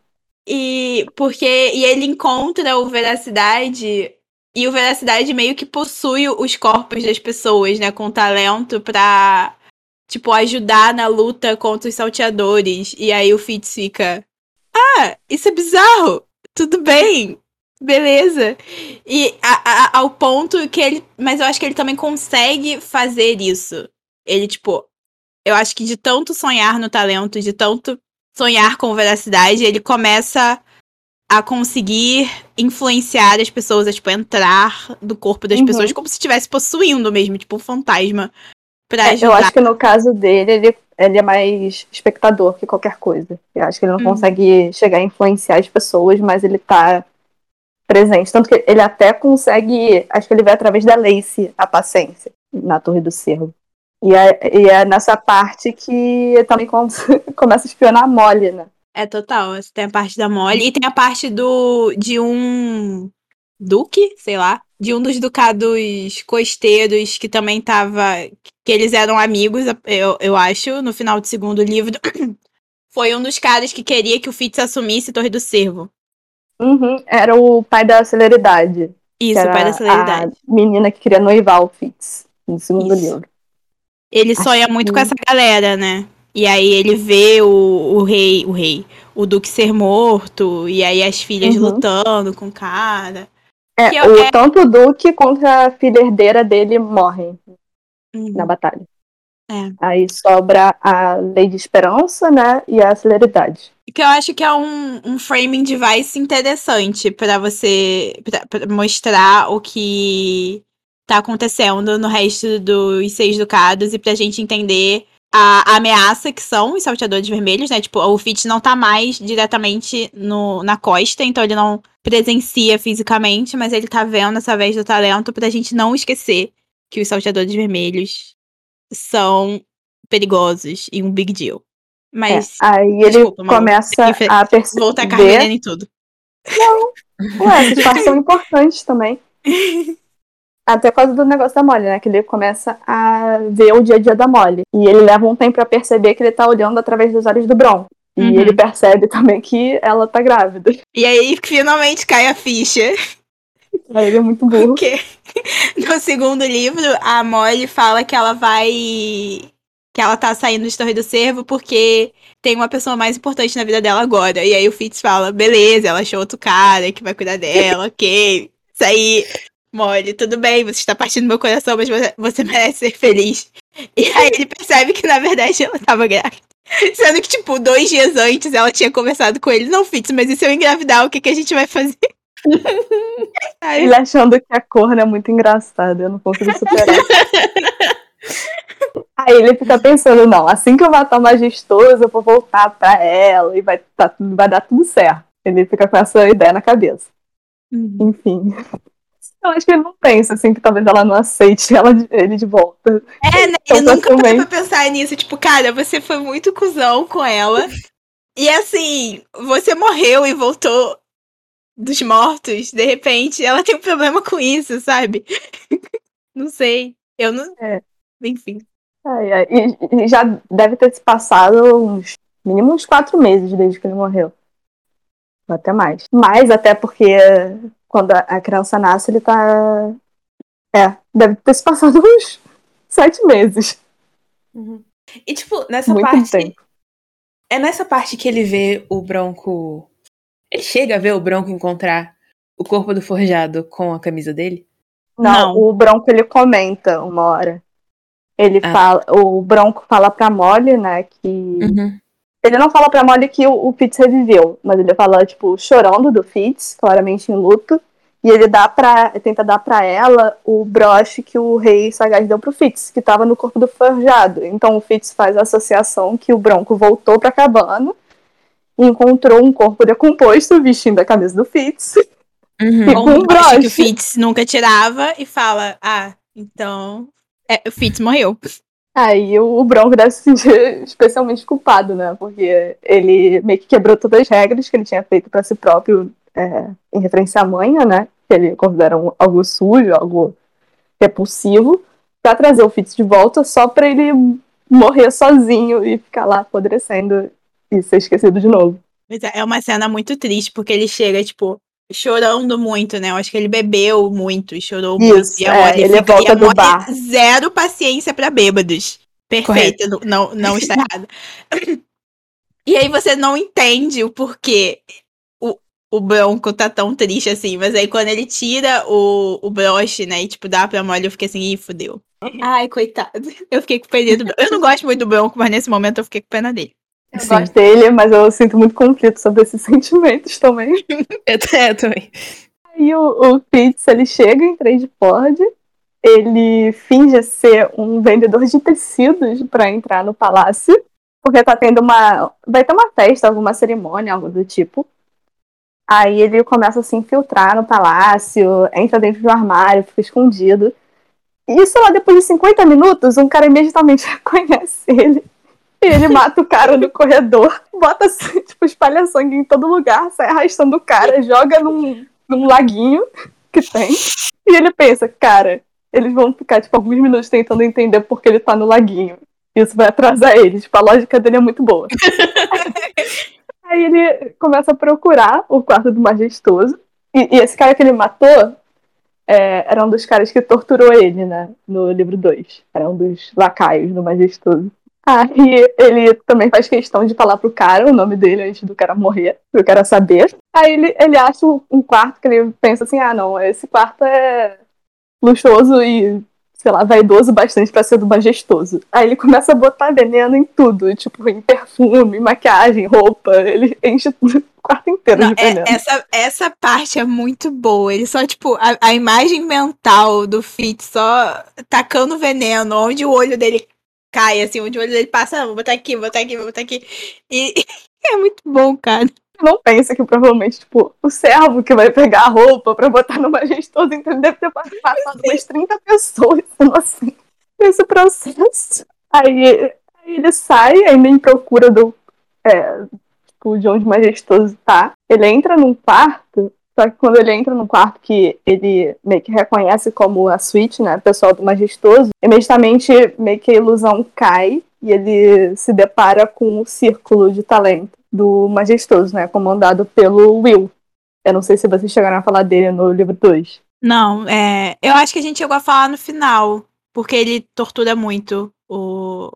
E porque e ele encontra o Veracidade e o Veracidade meio que possui os corpos das pessoas, né, com talento pra tipo ajudar na luta contra os salteadores. E aí o Fitz fica ah, isso é bizarro. Tudo bem. Beleza. E a, a, ao ponto que ele. Mas eu acho que ele também consegue fazer isso. Ele, tipo. Eu acho que de tanto sonhar no talento, de tanto sonhar com veracidade, ele começa a conseguir influenciar as pessoas, a, tipo, entrar do corpo das uhum. pessoas como se estivesse possuindo mesmo, tipo, um fantasma. Pra é, eu acho que no caso dele, ele ele é mais espectador que qualquer coisa. Eu acho que ele não uhum. consegue chegar a influenciar as pessoas, mas ele tá presente. Tanto que ele até consegue. Acho que ele vê através da Lace a paciência na Torre do Cerro. E é, e é nessa parte que também [LAUGHS] começa a espionar a Molly, né? É total. Tem a parte da Molly e tem a parte do de um duque, sei lá, de um dos ducados costeiros que também tava. que eles eram amigos, eu, eu acho, no final do segundo livro. [CLEARS THROAT] Foi um dos caras que queria que o Fitz assumisse Torre do Cervo. Uhum, era o pai da celeridade. Isso, o pai da celeridade. A menina que queria noivar o Fitz no segundo Isso. livro. ele sonha Acho muito que- com essa galera, né? E aí ele vê o, o rei, o rei, o duque ser morto, e aí as filhas Uhum. lutando com o cara. É, Que é- o, é- tanto o Duque quanto a filha herdeira dele morrem Uhum. na batalha. É. Aí sobra a Lei de Esperança, né? E a Celeridade. Que eu acho que é um, um framing device interessante pra você pra, pra mostrar o que tá acontecendo no resto dos Seis Ducados e pra gente entender a, a ameaça que são os salteadores vermelhos, né? Tipo, o Fitz não tá mais diretamente no, na costa, então ele não presencia fisicamente, mas ele tá vendo através do talento pra gente não esquecer que os salteadores vermelhos são perigosos e um big deal. É, Mas Aí ele Desculpa, começa a perceber. Vou tacar veneno em tudo. Ué, [LAUGHS] essas partes são importantes também. Até por causa do negócio da Molly, né? Que ele começa a ver o dia a dia da Molly. E ele leva um tempo pra perceber que ele tá olhando através dos olhos do Bron. E Uhum. ele percebe também que ela tá grávida. E aí finalmente cai a ficha. Ele é muito burro. Porque [LAUGHS] no segundo livro, a Molly fala que ela vai. que ela tá saindo de Torre do Cervo porque tem uma pessoa mais importante na vida dela agora. E aí o Fitz fala: beleza, ela achou outro cara que vai cuidar dela, ok. Isso aí, Molly, tudo bem, você está partindo do meu coração, mas você merece ser feliz. E aí ele percebe que na verdade ela tava grávida. Sendo que, tipo, dois dias antes ela tinha conversado com ele: não, Fitz, mas e se eu engravidar, o que, que a gente vai fazer? Ele achando que a corna é muito engraçada, eu não consigo superar. [LAUGHS] Aí ele fica pensando, não, assim que eu matar o majestoso, eu vou voltar pra ela e vai, tá, vai dar tudo certo. Ele fica com essa ideia na cabeça. Enfim. Eu acho que ele não pensa, assim, que talvez ela não aceite ela, ele de volta. É, né? Então, Ele nunca facilmente. pra pensar nisso. Tipo, cara, você foi muito cuzão com ela. E assim, você morreu e voltou dos mortos. De repente, ela tem um problema com isso, sabe? [LAUGHS] não sei. Eu não. É. Enfim. Ai, ai, E, e já deve ter se passado uns mínimo uns quatro meses desde que ele morreu. Ou até mais. Mais até porque quando a, criança nasce, ele tá. É, deve ter se passado [LAUGHS] uns sete meses. E, tipo, nessa Muito parte. tempo. É nessa parte que ele vê o Bronco. Ele chega a ver o Bronco encontrar o corpo do forjado com a camisa dele? Não, Não. o Bronco ele comenta uma hora. Ele Ah. fala, o Bronco fala pra Molly, né, que Uhum. Ele não fala pra Molly que o, o Fitz reviveu, mas ele fala, tipo, chorando do Fitz, claramente em luto. E ele dá pra, tenta dar pra ela o broche que o rei sagaz deu pro Fitz, que tava no corpo do forjado. Então o Fitz faz a associação que o Bronco voltou pra cabana e encontrou um corpo decomposto vestindo a camisa do Fitz. Uhum. E com um broche que o. Fitz nunca tirava e fala: Ah, então. É, o Fitz morreu. Aí o Bronco deve se sentir especialmente culpado, né? Porque ele meio que quebrou todas as regras que ele tinha feito pra si próprio é, em referência à manha, né? Que ele considera um- algo sujo, algo repulsivo, pra trazer o Fitz de volta só pra ele morrer sozinho e ficar lá apodrecendo e ser esquecido de novo. Mas é é uma cena muito triste, porque ele chega, tipo, chorando muito, né? Eu acho que ele bebeu muito e chorou muito. Isso, E a é, Molly ele fica- volta e do bar. Zero paciência pra bêbados. Perfeito, não, não, não está errado. E aí você não entende o porquê o, o Bronco tá tão triste assim. Mas aí quando ele tira o, o broche, né? E tipo, dá pra Molly, eu fiquei assim, ih, fudeu. Ai, coitado. Eu fiquei com pena do Bronco. Eu não gosto muito do Bronco, mas nesse momento eu fiquei com pena dele. Eu Sim. gosto dele, mas eu sinto muito conflito sobre esses [LAUGHS] sentimentos também. Eu, é, também. Aí o, o Fitz, ele chega em Tradeport, ele finge ser um vendedor de tecidos pra entrar no palácio, porque tá tendo uma... vai ter uma festa, alguma cerimônia, algo do tipo. Aí ele começa a se infiltrar no palácio, entra dentro de um armário, fica escondido. E, sei lá, depois de 50 minutos, um cara imediatamente [LAUGHS] reconhece ele. E ele mata o cara no corredor, [LAUGHS] bota, tipo, espalha sangue em todo lugar, sai arrastando o cara, joga num, num laguinho que tem. E ele pensa, cara, eles vão ficar, tipo, alguns minutos tentando entender por que ele tá no laguinho. Isso vai atrasar eles. Tipo, a lógica dele é muito boa. [LAUGHS] Aí ele começa a procurar o quarto do majestoso. E, e esse cara que ele matou, é, era um dos caras que torturou ele, né? No livro 2. Era um dos lacaios do Majestoso. Aí ele também faz questão de falar pro cara o nome dele antes do cara morrer, pro cara saber. Aí ele, ele acha um quarto que ele pensa assim: ah, não, esse quarto é luxuoso e, sei lá, vaidoso bastante para ser do majestoso. Aí ele começa a botar veneno em tudo, tipo, em perfume, maquiagem, roupa. Ele enche [LAUGHS] o quarto inteiro Não, de é- veneno. essa, essa parte é muito boa. Ele só, tipo, a, a imagem mental do Fitz só tacando veneno, onde o olho dele cai, assim, onde o olho dele passa, ah, vou botar aqui, vou botar aqui, vou botar aqui. E [LAUGHS] é muito bom, cara. não pensa que provavelmente, tipo, o servo que vai pegar a roupa pra botar no majestoso, então ele deve ter passado umas 30 pessoas, [LAUGHS] sendo assim, nesse processo. Aí, aí ele sai, ainda em procura do, é, tipo, de onde o majestoso tá. Ele entra num quarto, só que quando ele entra num quarto que ele meio que reconhece como a suíte, né, pessoal do majestoso, imediatamente meio que a ilusão cai e ele se depara com o círculo de talento do Majestoso, né? Comandado pelo Will. Eu não sei se vocês chegaram a falar dele no livro 2. Não, é. Eu acho que a gente chegou a falar no final, porque ele tortura muito o,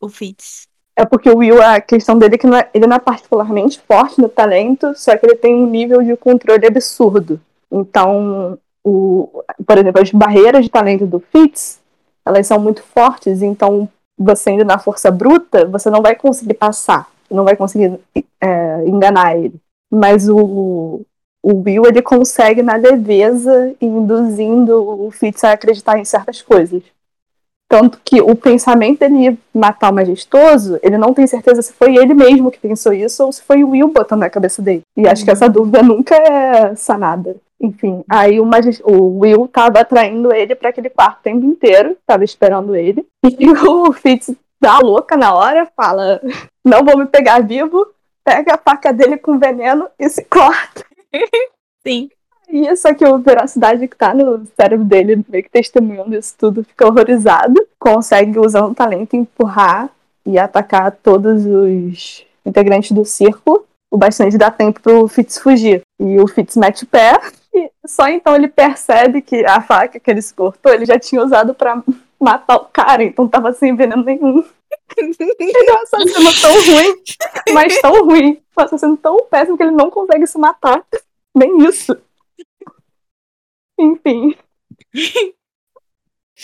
o Fitz. É porque o Will, a questão dele é que não é- ele não é particularmente forte no talento, só que ele tem um nível de controle absurdo. Então, o, por exemplo, as barreiras de talento do Fitz, elas são muito fortes, então você indo na força bruta, você não vai conseguir passar, não vai conseguir é, enganar ele. Mas o, o Will, ele consegue na leveza, induzindo o Fitz a acreditar em certas coisas. Tanto que o pensamento dele matar o majestoso, ele não tem certeza se foi ele mesmo que pensou isso ou se foi o Will botando na cabeça dele. E acho que essa dúvida nunca é sanada. Enfim, aí o, o Will tava atraindo ele para aquele quarto o tempo inteiro, tava esperando ele. [LAUGHS] E o Fitz dá a louca na hora, fala: Não vou me pegar vivo, pega a faca dele com veneno e se corta. [LAUGHS] Sim. E só que o veracidade que tá no cérebro dele, meio que testemunhando isso tudo, fica horrorizado. Consegue, usando o talento, empurrar e atacar todos os integrantes do círculo. O bastante dá tempo pro Fitz fugir. E o Fitz mete o pé. [LAUGHS] E só então ele percebe que a faca que ele se cortou, ele já tinha usado pra matar o cara. Então tava sem veneno nenhum. [LAUGHS] Ele é um assassino tão ruim, mas tão ruim. Um assassino tão péssimo que ele não consegue se matar. Nem isso. Enfim. [LAUGHS]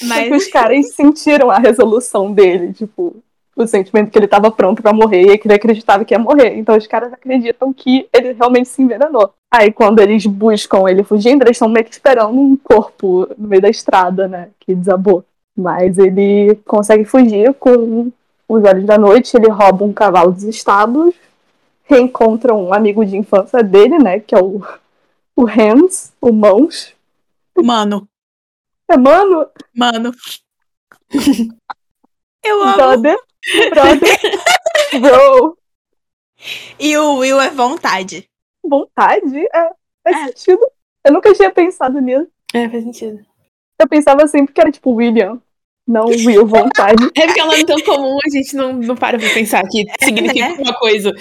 Mas os caras sentiram a resolução dele, tipo, o sentimento que ele tava pronto pra morrer e que ele acreditava que ia morrer. Então os caras acreditam que ele realmente se envenenou. Aí quando eles buscam ele fugindo, eles estão meio que esperando um corpo no meio da estrada, né? Que desabou. Mas ele consegue fugir com os olhos da noite, ele rouba um cavalo dos estábulos, reencontra um amigo de infância dele, né? Que é o, o Hans, o Mãos. Mano, É, mano, mano. [LAUGHS] Eu amo. brother, brother, [LAUGHS] bro. E o Will é vontade. vontade é, faz É. sentido. Eu nunca tinha pensado nisso. É, faz sentido. Eu pensava sempre que era tipo William, não Will, vontade. [LAUGHS] É porque é um nome tão comum, a gente não, não para pra pensar que significa né? uma coisa.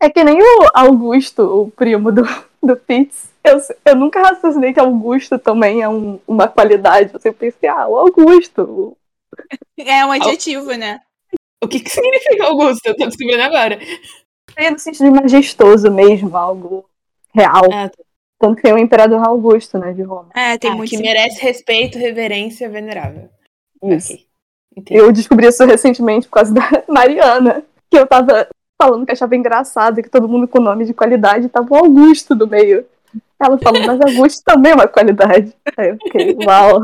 É que nem o Augusto, o primo do, do Pitts. Eu, eu nunca raciocinei que Augusto também é um- uma qualidade. Eu sempre pensei, ah, o Augusto. É um adjetivo, né? O que, que significa Augusto? Eu tô descobrindo agora. É no sentido de majestoso mesmo, algo real. Ah, tá. Tanto que tem o Imperador Augusto, né, de Roma. É, tem Ah, muito. que sim. merece respeito, reverência, venerável. Isso. Ok. Entendi. Eu descobri isso recentemente por causa da [LAUGHS] Mariana, que eu tava falando que achava engraçado que todo mundo com nome de qualidade tava o Augusto no meio. Ela falou, mas Augusto também é uma qualidade. Aí eu fiquei, uau.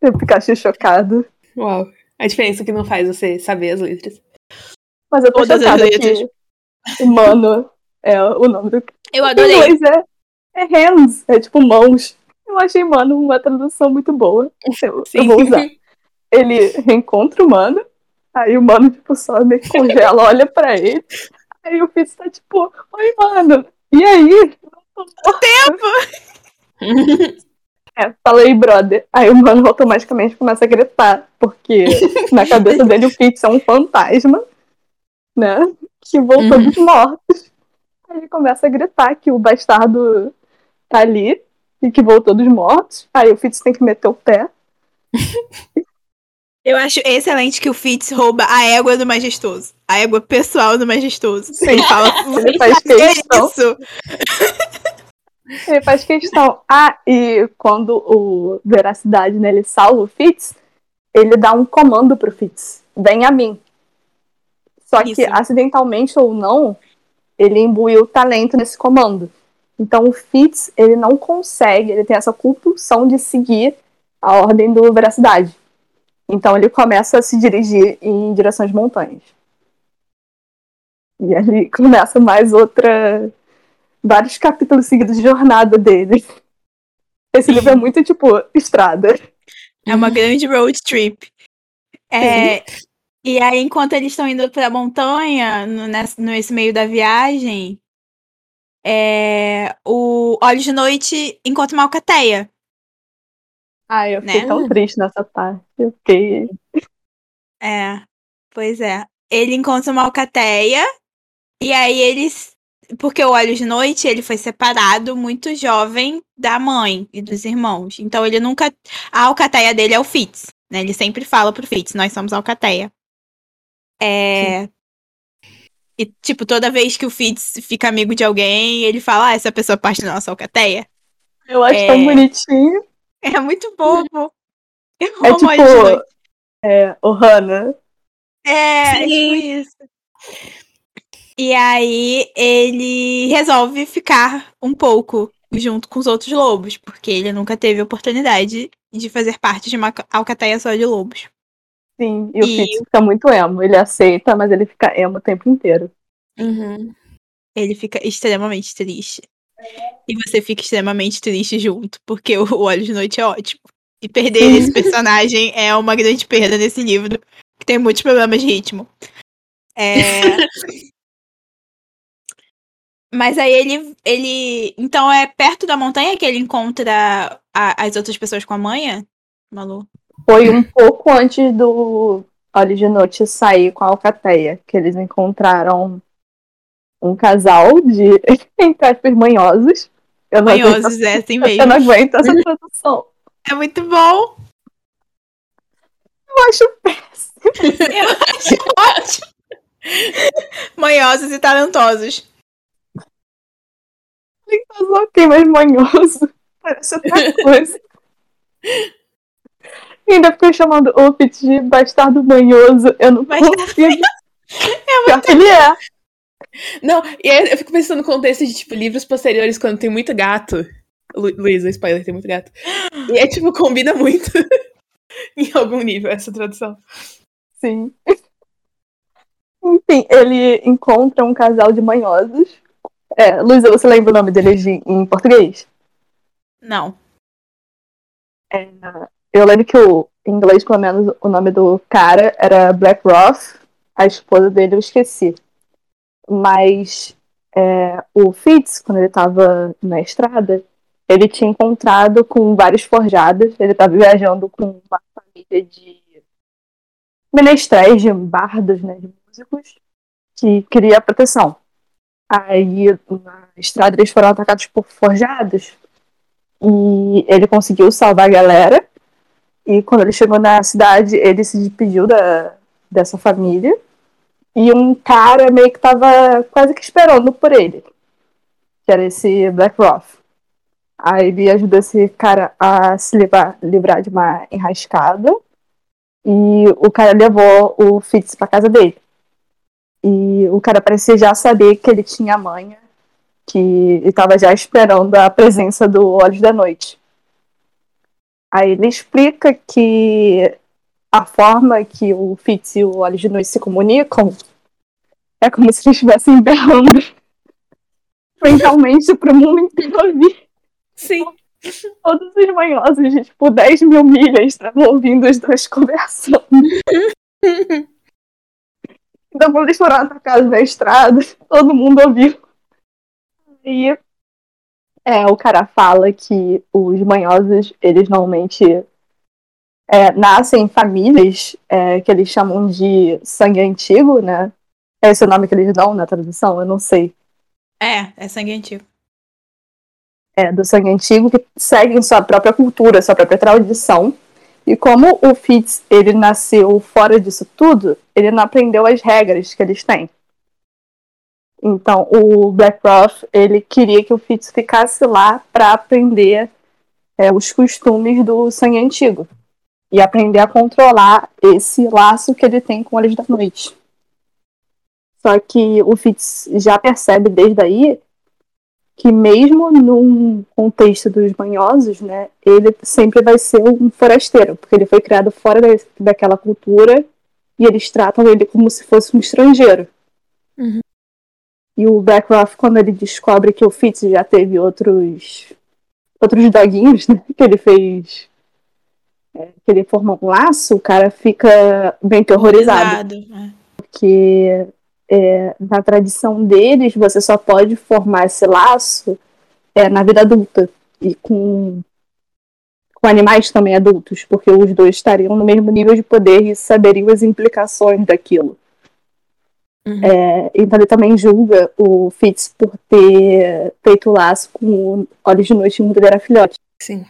Eu Pikachu chocado. Uau. A diferença que não faz você saber as letras. Mas eu tô Todas as chocada letras. que humano é o nome do Eu Em adorei. inglês é, é hands, é tipo mãos. Eu achei, mano, uma tradução muito boa. Eu, eu vou usar. Ele reencontra o mano, aí o mano, tipo, só meio que congela, olha pra ele. Aí o Fitz tá tipo, oi, mano, e aí? [LAUGHS] É, falei, brother. Aí o mano automaticamente começa a gritar, porque [LAUGHS] na cabeça dele o Fitz é um fantasma, né? Que voltou Uhum. dos mortos. Aí ele começa a gritar que o bastardo tá ali e que voltou dos mortos. Aí o Fitz tem que meter o pé. [LAUGHS] Eu acho excelente que o Fitz rouba a égua do majestoso. A égua pessoal do majestoso. Sim. Ele fala, [LAUGHS] Ele faz questão. isso. Ele faz questão. Ah, e quando o Veracidade, né, ele salva o Fitz, ele dá um comando pro Fitz. Vem a mim. Só que, Isso. acidentalmente ou não, ele imbuiu talento nesse comando. Então o Fitz, ele não consegue, ele tem essa compulsão de seguir a ordem do Veracidade. Então ele começa a se dirigir em direção às montanhas. E ali começa mais outra vários capítulos seguidos de jornada dele. Esse livro é [LAUGHS] muito, tipo, estrada. É uma grande road trip. É, e aí, enquanto eles estão indo pra montanha, no, nesse, meio da viagem, é, o Olhos de Noite encontra uma alcateia. Ai, eu fiquei Né? tão triste nessa parte. Eu fiquei. É, pois é. Ele encontra uma alcateia, e aí eles. Porque o Olhos de Noite, ele foi separado muito jovem da mãe e dos irmãos. Então ele nunca. A alcateia dele é o Fitz, né? Ele sempre fala pro Fitz, nós somos a alcateia. É. E, tipo, toda vez que o Fitz fica amigo de alguém, ele fala, ah, essa pessoa é parte da nossa alcateia. Eu acho É. tão bonitinho. [LAUGHS] É muito bobo. Eu É tipo. É, o Hannah. É, é tipo isso. E aí ele resolve ficar um pouco junto com os outros lobos, porque ele nunca teve oportunidade de fazer parte de uma alcateia só de lobos. Sim, e o Fitz fica muito emo. Ele aceita, mas ele fica emo o tempo inteiro. Uhum. Ele fica extremamente triste. E você fica extremamente triste junto, porque o Olhos de Noite é ótimo. E perder [LAUGHS] esse personagem é uma grande perda nesse livro, que tem muitos problemas de ritmo. É... [LAUGHS] Mas aí ele, ele. Então é perto da montanha que ele encontra a- as outras pessoas com a manha? Malu? Foi um pouco antes do Olhos de Noite sair com a Alcateia, que eles encontraram um casal de, [LAUGHS] entre aspas, manhosos. Eu não, aguento, Manhosos, é assim eu mesmo. não aguento essa tradução. É muito bom. Eu acho [LAUGHS] Eu acho ótimo. Manhosos e talentosos. péssimo, ok, mas manhoso. Parece outra coisa. E ainda ficou chamando o de bastardo manhoso. Eu não Bastardo consigo. É Pior que ele é. Não, e aí eu fico pensando no contexto de, tipo, livros posteriores quando tem muito gato. Lu Luísa, spoiler, tem muito gato. E é, tipo, combina muito [LAUGHS] em algum nível essa tradução. Sim. Enfim, ele encontra um casal de manhosos. É, Luísa, você lembra o nome deles de- em português? Não. Eu lembro que o, em inglês, pelo menos, o nome do cara era Black Roth. A esposa dele eu esqueci. Mas é, o Fitz, quando ele tava na estrada, ele tinha encontrado com vários forjados. Ele tava viajando com uma família de menestréis, de bardos, né, de músicos, que queria proteção. Aí, na estrada, eles foram atacados por forjados. E ele conseguiu salvar a galera. E quando ele chegou na cidade, ele se despediu da, dessa família. E um cara meio que tava quase que esperando por ele. Que era esse Black Roth. Aí ele ajudou esse cara a se livrar, livrar de uma enrascada. E o cara levou o Fitz pra casa dele. E o cara parecia já saber que ele tinha manha. Que ele tava já esperando a presença do Olhos da Noite. Aí ele explica que a forma que o Fitz e o Olhos de Noite se comunicam é como se eles estivessem berrando mentalmente pro mundo inteiro ouvir. Sim. Todos os manhosos de tipo 10 mil milhas estavam ouvindo os dois conversando. [LAUGHS] Então quando eles foram atacados na estrada, todo mundo ouviu. E é, o cara fala que os manhosos, eles normalmente é, nascem em famílias é, que eles chamam de sangue antigo, né? É esse o nome que eles dão na tradução? Eu não sei. É, é sangue antigo. é, do sangue antigo que seguem sua própria cultura, sua própria tradição. E como o Fitz ele nasceu fora disso tudo, ele não aprendeu as regras que eles têm. Então, o Blackroth, ele queria que o Fitz ficasse lá para aprender é, os costumes do sangue antigo e aprender a controlar esse laço que ele tem com Olhos da Noite. Só que o Fitz já percebe desde aí que mesmo num contexto dos banhosos, né, ele sempre vai ser um forasteiro, porque ele foi criado fora da, daquela cultura e eles tratam ele como se fosse um estrangeiro. Uhum. E o Blackroth, quando ele descobre que o Fitz já teve outros outros doguinhos, né, que ele fez que ele formou um laço, o cara fica bem terrorizado. É. Porque é, na tradição deles, você só pode formar esse laço é, na vida adulta. E com, com animais também adultos, porque os dois estariam no mesmo nível de poder e saberiam as implicações daquilo. Uhum. É, então ele também julga o Fitz por ter feito laço com o Olhos de Noite ele era filhote. Sim.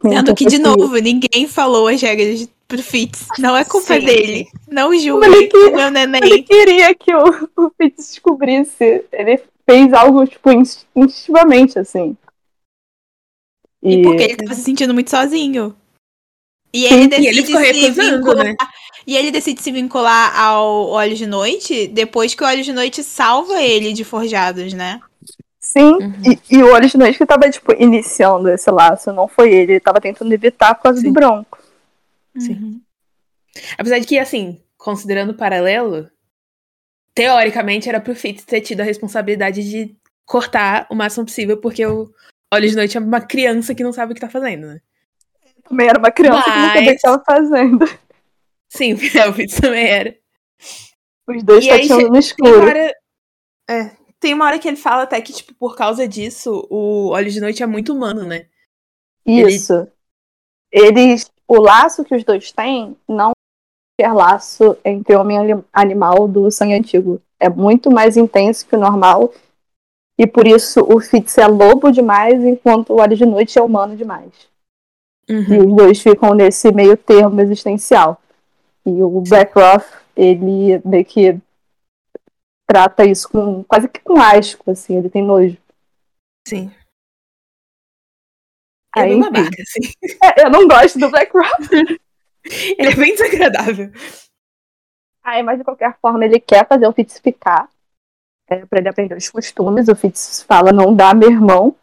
Tem Sendo que, de novo, ninguém falou as regras pro Fitz. Não é culpa Sim, dele. Não Ele julgue que- o meu neném. Ele queria que o, o Fitz descobrisse. Ele fez algo, tipo, inst- instintivamente, assim. E porque ele tava se sentindo muito sozinho. E Sim, ele e decide ele ficou se vincular. né? E ele decide se vincular ao Olhos de Noite depois que o Olhos de Noite salva ele de forjados, né? Sim, Uhum. e, e o Olhos de Noite que tava, tipo, iniciando esse laço, não foi ele. Ele tava tentando evitar por causa Sim. do Bronco. Sim. Uhum. Apesar de que, assim, considerando o paralelo, teoricamente era pro Fitz ter tido a responsabilidade de cortar o máximo possível, porque o Olhos de Noite é uma criança que não sabe o que tá fazendo, né? Também era uma criança que não sabia o que Mas- estava fazendo. Sim, [LAUGHS] o Fitz também era. Os dois E aí tateando no escuro. hora. É. Tem uma hora que ele fala até que, tipo, por causa disso, o Olhos de Noite é muito humano, né? ele- Isso. Eles. O laço que os dois têm não é laço entre homem e animal do sangue antigo. É muito mais intenso que o normal. E por isso o Fitz é lobo demais, enquanto o Olhos de Noite é humano demais. E Uhum. os dois ficam nesse meio termo existencial. E o Blackroth, ele meio que trata isso com quase que com asco, assim, ele tem nojo. Sim. Ele é Aí, bem enfim. babaca, assim. É, eu não gosto do Blackroth. [LAUGHS] Ele é bem desagradável. Aí, mas de qualquer forma, ele quer fazer o Fitz ficar. É, pra ele aprender os costumes. O Fitz fala, não dá, meu irmão.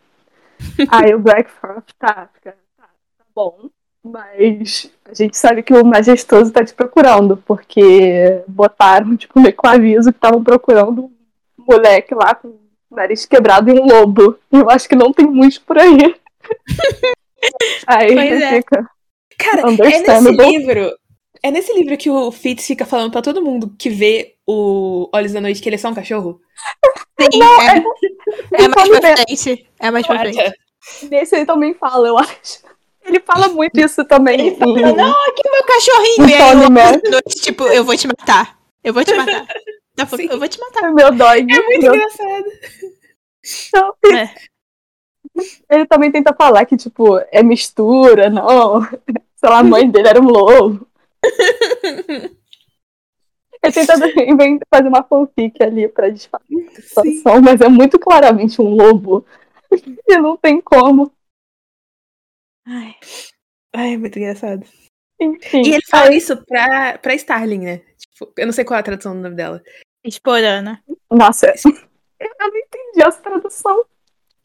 [LAUGHS] Aí o Blackroth, tá, fica, tá, tá bom. Mas a gente sabe que o majestoso tá te procurando, porque botaram, [LAUGHS] tipo, meio com aviso que estavam procurando um moleque lá com o nariz quebrado e um lobo. E eu acho que não tem muito por aí. [LAUGHS] Aí Pois é. fica. Cara, é nesse livro. É nesse livro que o Fitz fica falando pra todo mundo que vê o Olhos da Noite que ele é só um cachorro. Sim, é, é mais Ele pra frente. É mais pra frente. Nesse ele também fala, eu acho. Ele fala muito isso também. Ele fala, em- não, aqui é meu cachorrinho. Um E aí, Tony o Man. de noite, tipo, eu vou te matar. Eu vou te [LAUGHS] matar. Tá Sim. eu vou te matar. Meu dog. É muito meu engraçado. Então, É. Ele também tenta falar que, tipo, é mistura, não. [LAUGHS] Sei lá, a mãe dele era um lobo. [LAUGHS] Ele tenta fazer uma fanfic ali pra disfarçar a situação, mas é muito claramente um lobo. E não tem como. Ai. Ai, é muito engraçado. Enfim. E ele fala aí- isso pra, pra Starling, né? Tipo, eu não sei qual é a tradução do nome dela. Esporana. Nossa, eu não entendi essa tradução.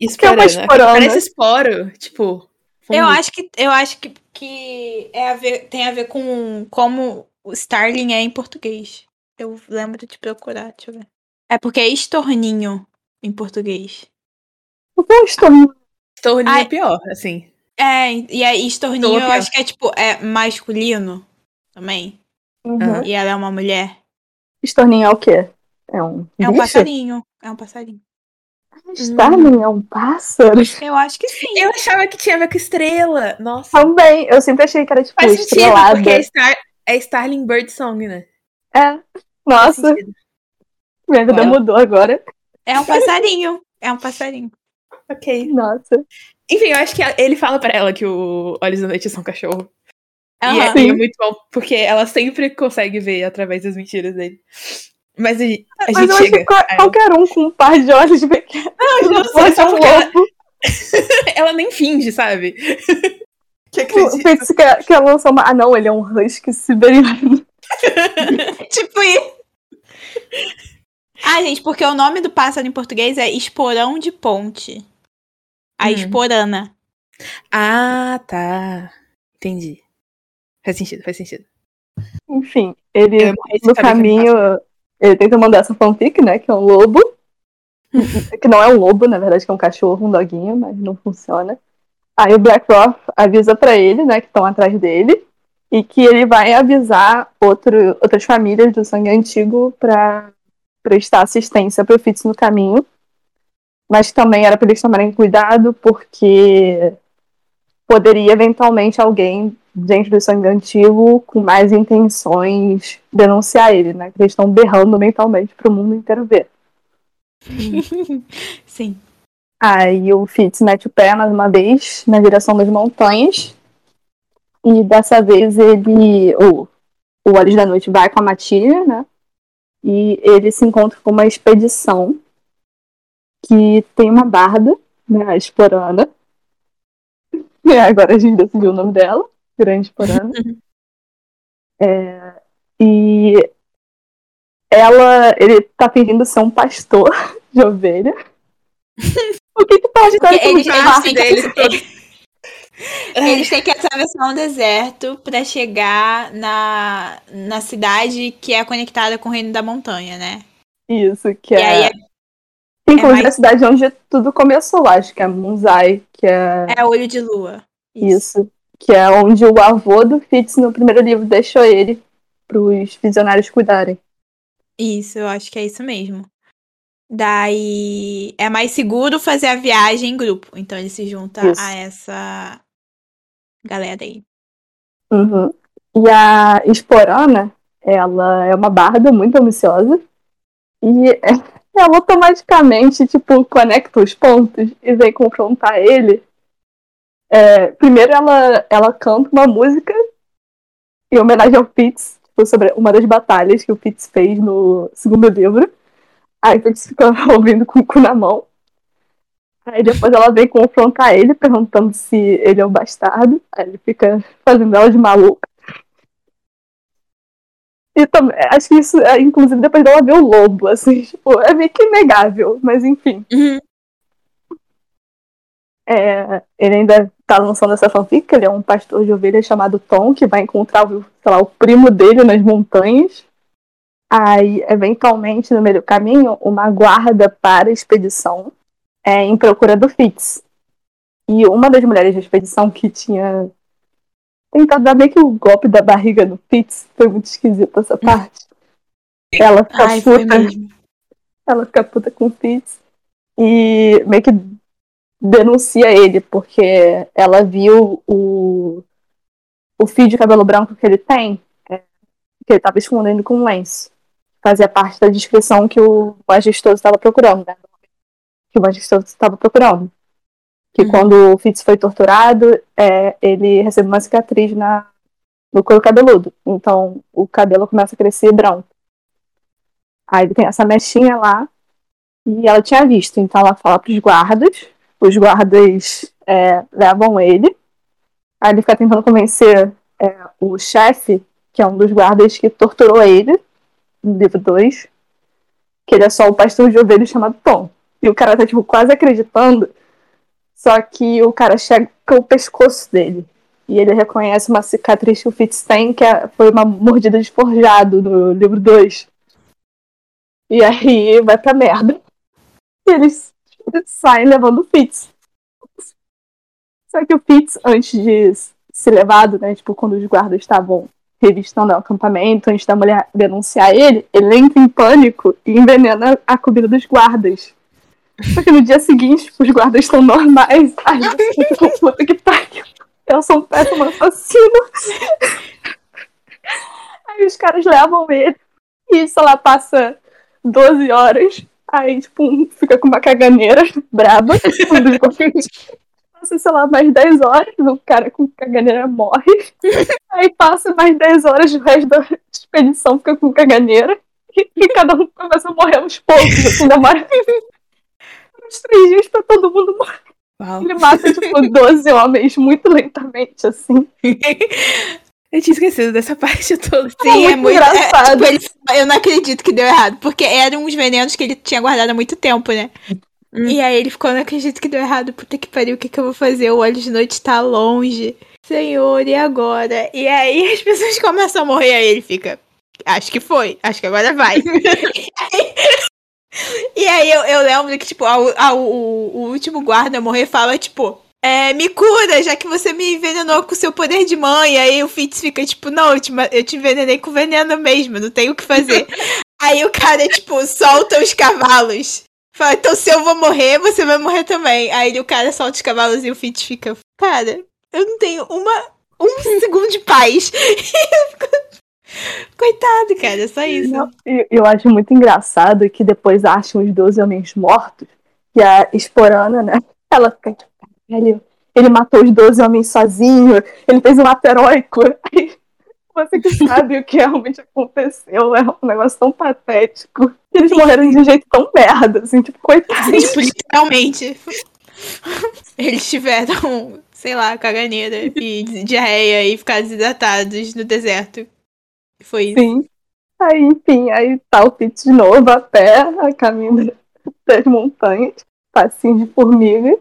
Esporana. uma esporana? Parece esporo, tipo. Eu fungo. acho que eu acho que, que é a ver, tem a ver com como o Starling é em português. Eu lembro de procurar, deixa eu ver. É porque é estorninho em português. Eu não estou Estorninho Ai. é pior, assim. É, e aí estorninho Estou eu acho que é tipo, é masculino também. Uhum. E ela é uma mulher. Estorninho é o quê? É um. É um bicho? passarinho. É um passarinho. Starling é um pássaro? Eu acho que sim. Eu achava que tinha a ver com estrela. Nossa. Também. Eu sempre achei que era, tipo, Faz sentido, estrelada. porque é, Star, é Starling Bird Song, né? É. Nossa, minha vida Olha. mudou agora. É um passarinho. É um passarinho. ok. Nossa. Enfim, eu acho que ele fala pra ela que o Olhos da Noite são cachorro. E Aham. é, e é muito bom, porque ela sempre consegue ver através das mentiras dele. Mas a, gente- a Mas gente eu acho chega. que qual- a- qualquer um com um par de olhos pequenos Não, [LAUGHS] não sei, pode só um porque ela, [LAUGHS] ela nem finge, sabe? [LAUGHS] que O acredita. feitiço que, que ela lançou uma. Ah, não, ele é um husky siberiano. Tipo isso. Ah, gente, porque o nome do pássaro em português é esporão de ponte. A Hum. esporana. Ah, tá. Entendi. Faz sentido, faz sentido. Enfim, ele no caminho. Ele tenta mandar essa fanfic, né? Que é um lobo. [LAUGHS] que não é um lobo, na verdade, que é um cachorro, um doguinho, mas não funciona. Aí o Blackrock avisa pra ele, né, que estão atrás dele, e que ele vai avisar outro, outras famílias do sangue antigo pra prestar assistência pro Fitz no caminho. Mas também era pra eles tomarem cuidado, porque poderia eventualmente alguém dentro do sangue antigo com mais intenções denunciar ele, né? Que eles estão berrando mentalmente pro mundo inteiro ver. [LAUGHS] Sim. Aí o Fitz mete o pé mais uma vez na direção das montanhas. E dessa vez ele. O, o Olhos da Noite vai com a Matilha, né? E ele se encontra com uma expedição que tem uma barda, né? A Esporana. E [LAUGHS] agora a gente decidiu o nome dela, Grande Esporana. [LAUGHS] É, e ela. Ele tá fingindo ser um pastor [LAUGHS] de ovelha. O que que pode Porque eles, eles têm que, eles têm que atravessar um deserto pra chegar na, na cidade que é conectada com o Reino da Montanha, né? Isso, que E é. aí é, Inclusive mais- a cidade onde tudo começou, acho que é Munzai, que é é Olho de Lua. isso. Que é onde o avô do Fitz no primeiro livro deixou ele pros visionários cuidarem. Isso, eu acho que é isso mesmo. Daí é mais seguro fazer a viagem em grupo. Então ele se junta Isso. a essa galera aí. Uhum. E a Esporana, ela é uma barda muito ambiciosa. E ela automaticamente, tipo, conecta os pontos e vem confrontar ele. É, primeiro ela, ela canta uma música em homenagem ao Fitz, tipo, sobre uma das batalhas que o Fitz fez no segundo livro. Aí o Fitz fica [LAUGHS] ouvindo com o cu na mão. Aí depois ela vem confrontar ele, perguntando se ele é o bastardo. Aí ele fica fazendo ela de maluca. E também, acho que isso, é, inclusive, depois dela ver o lobo, assim, [LAUGHS] tipo, é meio que inegável, mas enfim. Uhum. É, ele ainda tá lançando essa fanfic, ele é um pastor de ovelhas chamado Tom, que vai encontrar, o, sei lá, o primo dele nas montanhas. Aí, eventualmente, no meio do caminho, uma guarda para a expedição é, em procura do Fitz. E uma das mulheres da expedição que tinha tentado dar meio que o golpe da barriga no Fitz, foi muito esquisita essa parte. Ela fica Ai, puta ela fica puta com o Fitz e meio que denuncia ele, porque ela viu o, o fio de cabelo branco que ele tem, é, que ele tava escondendo com um lenço. Fazia parte da descrição que o majestoso estava procurando, né? Que o majestoso estava procurando. Que Uhum. quando o Fitz foi torturado, é, ele recebeu uma cicatriz na, no couro cabeludo. Então o cabelo começa a crescer branco. Aí ele tem essa mechinha lá e ela tinha visto. Então ela fala pros guardas. Os guardas é, levam ele. Aí ele fica tentando convencer é, o chefe, que é um dos guardas que torturou ele, no livro 2, que ele é só o pastor de ovelhas chamado Tom. E o cara tá, tipo, quase acreditando. Só que o cara chega o pescoço dele. E ele reconhece uma cicatriz que o Fitz tem, que é- foi uma mordida de forjado no livro 2. E aí vai pra merda. E eles saem levando o Fitz. Só que o Fitz, antes de ser levado, né? Tipo, quando os guardas estavam revistando o acampamento, antes da mulher denunciar ele, ele entra em pânico e envenena a comida dos guardas. Só que no dia seguinte, os guardas estão normais. Ai, [LAUGHS] tipo, puta que pariu. Eu sou um péssimo assassino. Aí os caras levam ele. E, sei lá, passa 12 horas. Aí, tipo, um fica com uma caganeira braba. Passa, sei lá, mais 10 horas, o cara com caganeira morre. Aí passa mais 10 horas, o resto da expedição fica com caganeira. E, e cada um começa a morrer aos poucos, assim, demora uns três dias pra todo mundo morrer. Uau. Ele mata, tipo, [LAUGHS] 12 homens muito lentamente, assim. [LAUGHS] Eu tinha esquecido dessa [LAUGHS] parte toda. Sim, é muito muito. é, engraçado. tipo, ele- eu não acredito que deu errado. Porque eram uns venenos que ele tinha guardado há muito tempo, né? Hum. E aí ele ficou, não acredito que deu errado. Puta que pariu, o que, que eu vou fazer? O olho de noite tá longe. Senhor, e agora? E aí as pessoas começam a morrer, aí ele fica. Acho que foi, acho que agora vai. [LAUGHS] e aí eu, eu lembro que, tipo, ao, ao- o, o último guarda morrer fala, tipo, é, me cura, já que você me envenenou com o seu poder de mãe. Aí o Fitz fica, tipo, não, eu te, eu te envenenei com veneno mesmo, não tenho o que fazer. [LAUGHS] aí o cara, tipo, solta os cavalos. Fala, então se eu vou morrer, você vai morrer também. Aí o cara solta os cavalos e o Fitz fica, cara, eu não tenho uma, um [LAUGHS] segundo de paz. Coitado, cara, é só isso. Não, e eu acho muito engraçado que depois acham os 12 homens mortos. E a Esporana, né? [LAUGHS] Ela fica tipo, velho, ele matou os 12 homens sozinho, ele fez um ato heróico. [LAUGHS] Aí, você que sabe o que realmente aconteceu, é um negócio tão patético. Eles morreram de um jeito tão merda, assim, tipo, coitados. Tipo, literalmente. [LAUGHS] Eles tiveram, sei lá, caganeira e diarreia e ficaram desidratados no deserto. Foi isso. Sim. Aí, enfim, aí tá o Pete de novo a pé, a caminho das montanhas, passinho de formiga.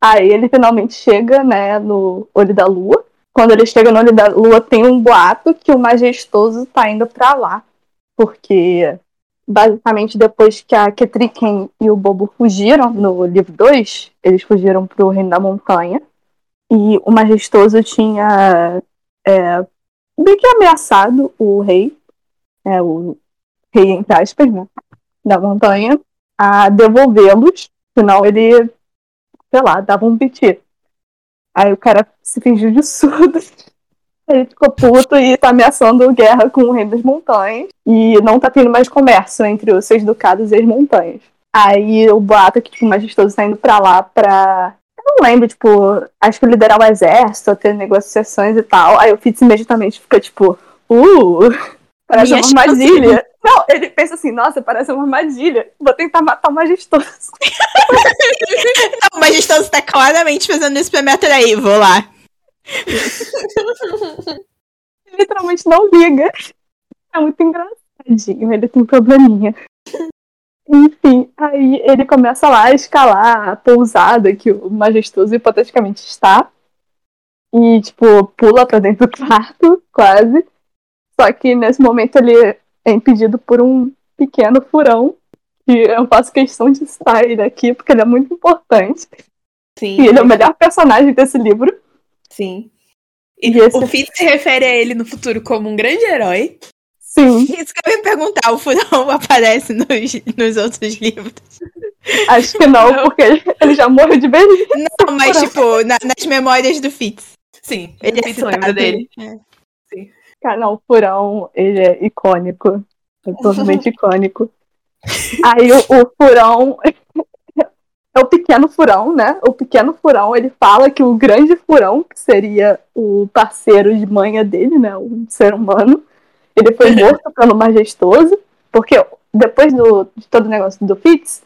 Aí ele finalmente chega, né, no Olho da Lua. Quando ele chega no Olho da Lua, tem um boato que o Majestoso tá indo pra lá. Porque, basicamente, depois que a Ketriken e o Bobo fugiram no livro 2, eles fugiram pro Reino da Montanha. E o Majestoso tinha é, meio que ameaçado o rei, é, o rei, entre aspas, né, da montanha, a devolvê-los, senão ele, sei lá, dava um piti. Aí o cara se fingiu de surdo. [LAUGHS] Ele ficou puto e tá ameaçando guerra com o rei das montanhas. E não tá tendo mais comércio entre os seis ducados e as montanhas. Aí o boato é que tipo, o majestoso tá indo pra lá pra. Não lembro, tipo, acho que liderar o exército, ter negociações e tal. Aí o Fitz imediatamente fica tipo, uh, [LAUGHS] parece Minha uma chance. armadilha. Não, ele pensa assim, nossa, parece uma armadilha. Vou tentar matar o majestoso. [LAUGHS] Não, o Majestoso tá claramente fazendo isso pra me atrair. Vou lá. Ele [LAUGHS] literalmente não liga. É muito engraçadinho, ele tem probleminha. Enfim, aí ele começa lá a escalar a pousada que o majestoso hipoteticamente está. E, tipo, pula pra dentro do [LAUGHS] quarto, quase. Só que nesse momento ele é impedido por um pequeno furão. Que eu faço questão de citar ele aqui, porque ele é muito importante. Sim. E ele é o melhor personagem desse livro. Sim. E E esse- o Fitz se refere a ele no futuro como um grande herói. Sim, [LAUGHS] Isso que eu ia perguntar, o furão [LAUGHS] aparece nos, nos outros livros. acho que não, Não. porque ele, ele já morreu de velhice. Não, mas tipo, na- nas memórias do Fitz. Sim, Ele o é citado. lembra dele. É. Cara, não, o furão, ele é icônico. É totalmente [LAUGHS] icônico. Aí o, o furão. É o pequeno furão, né? O pequeno furão, ele fala que o grande furão, que seria o parceiro de manha dele, né? O ser humano, ele foi morto pelo majestoso, porque depois do, de todo o negócio do Fitz,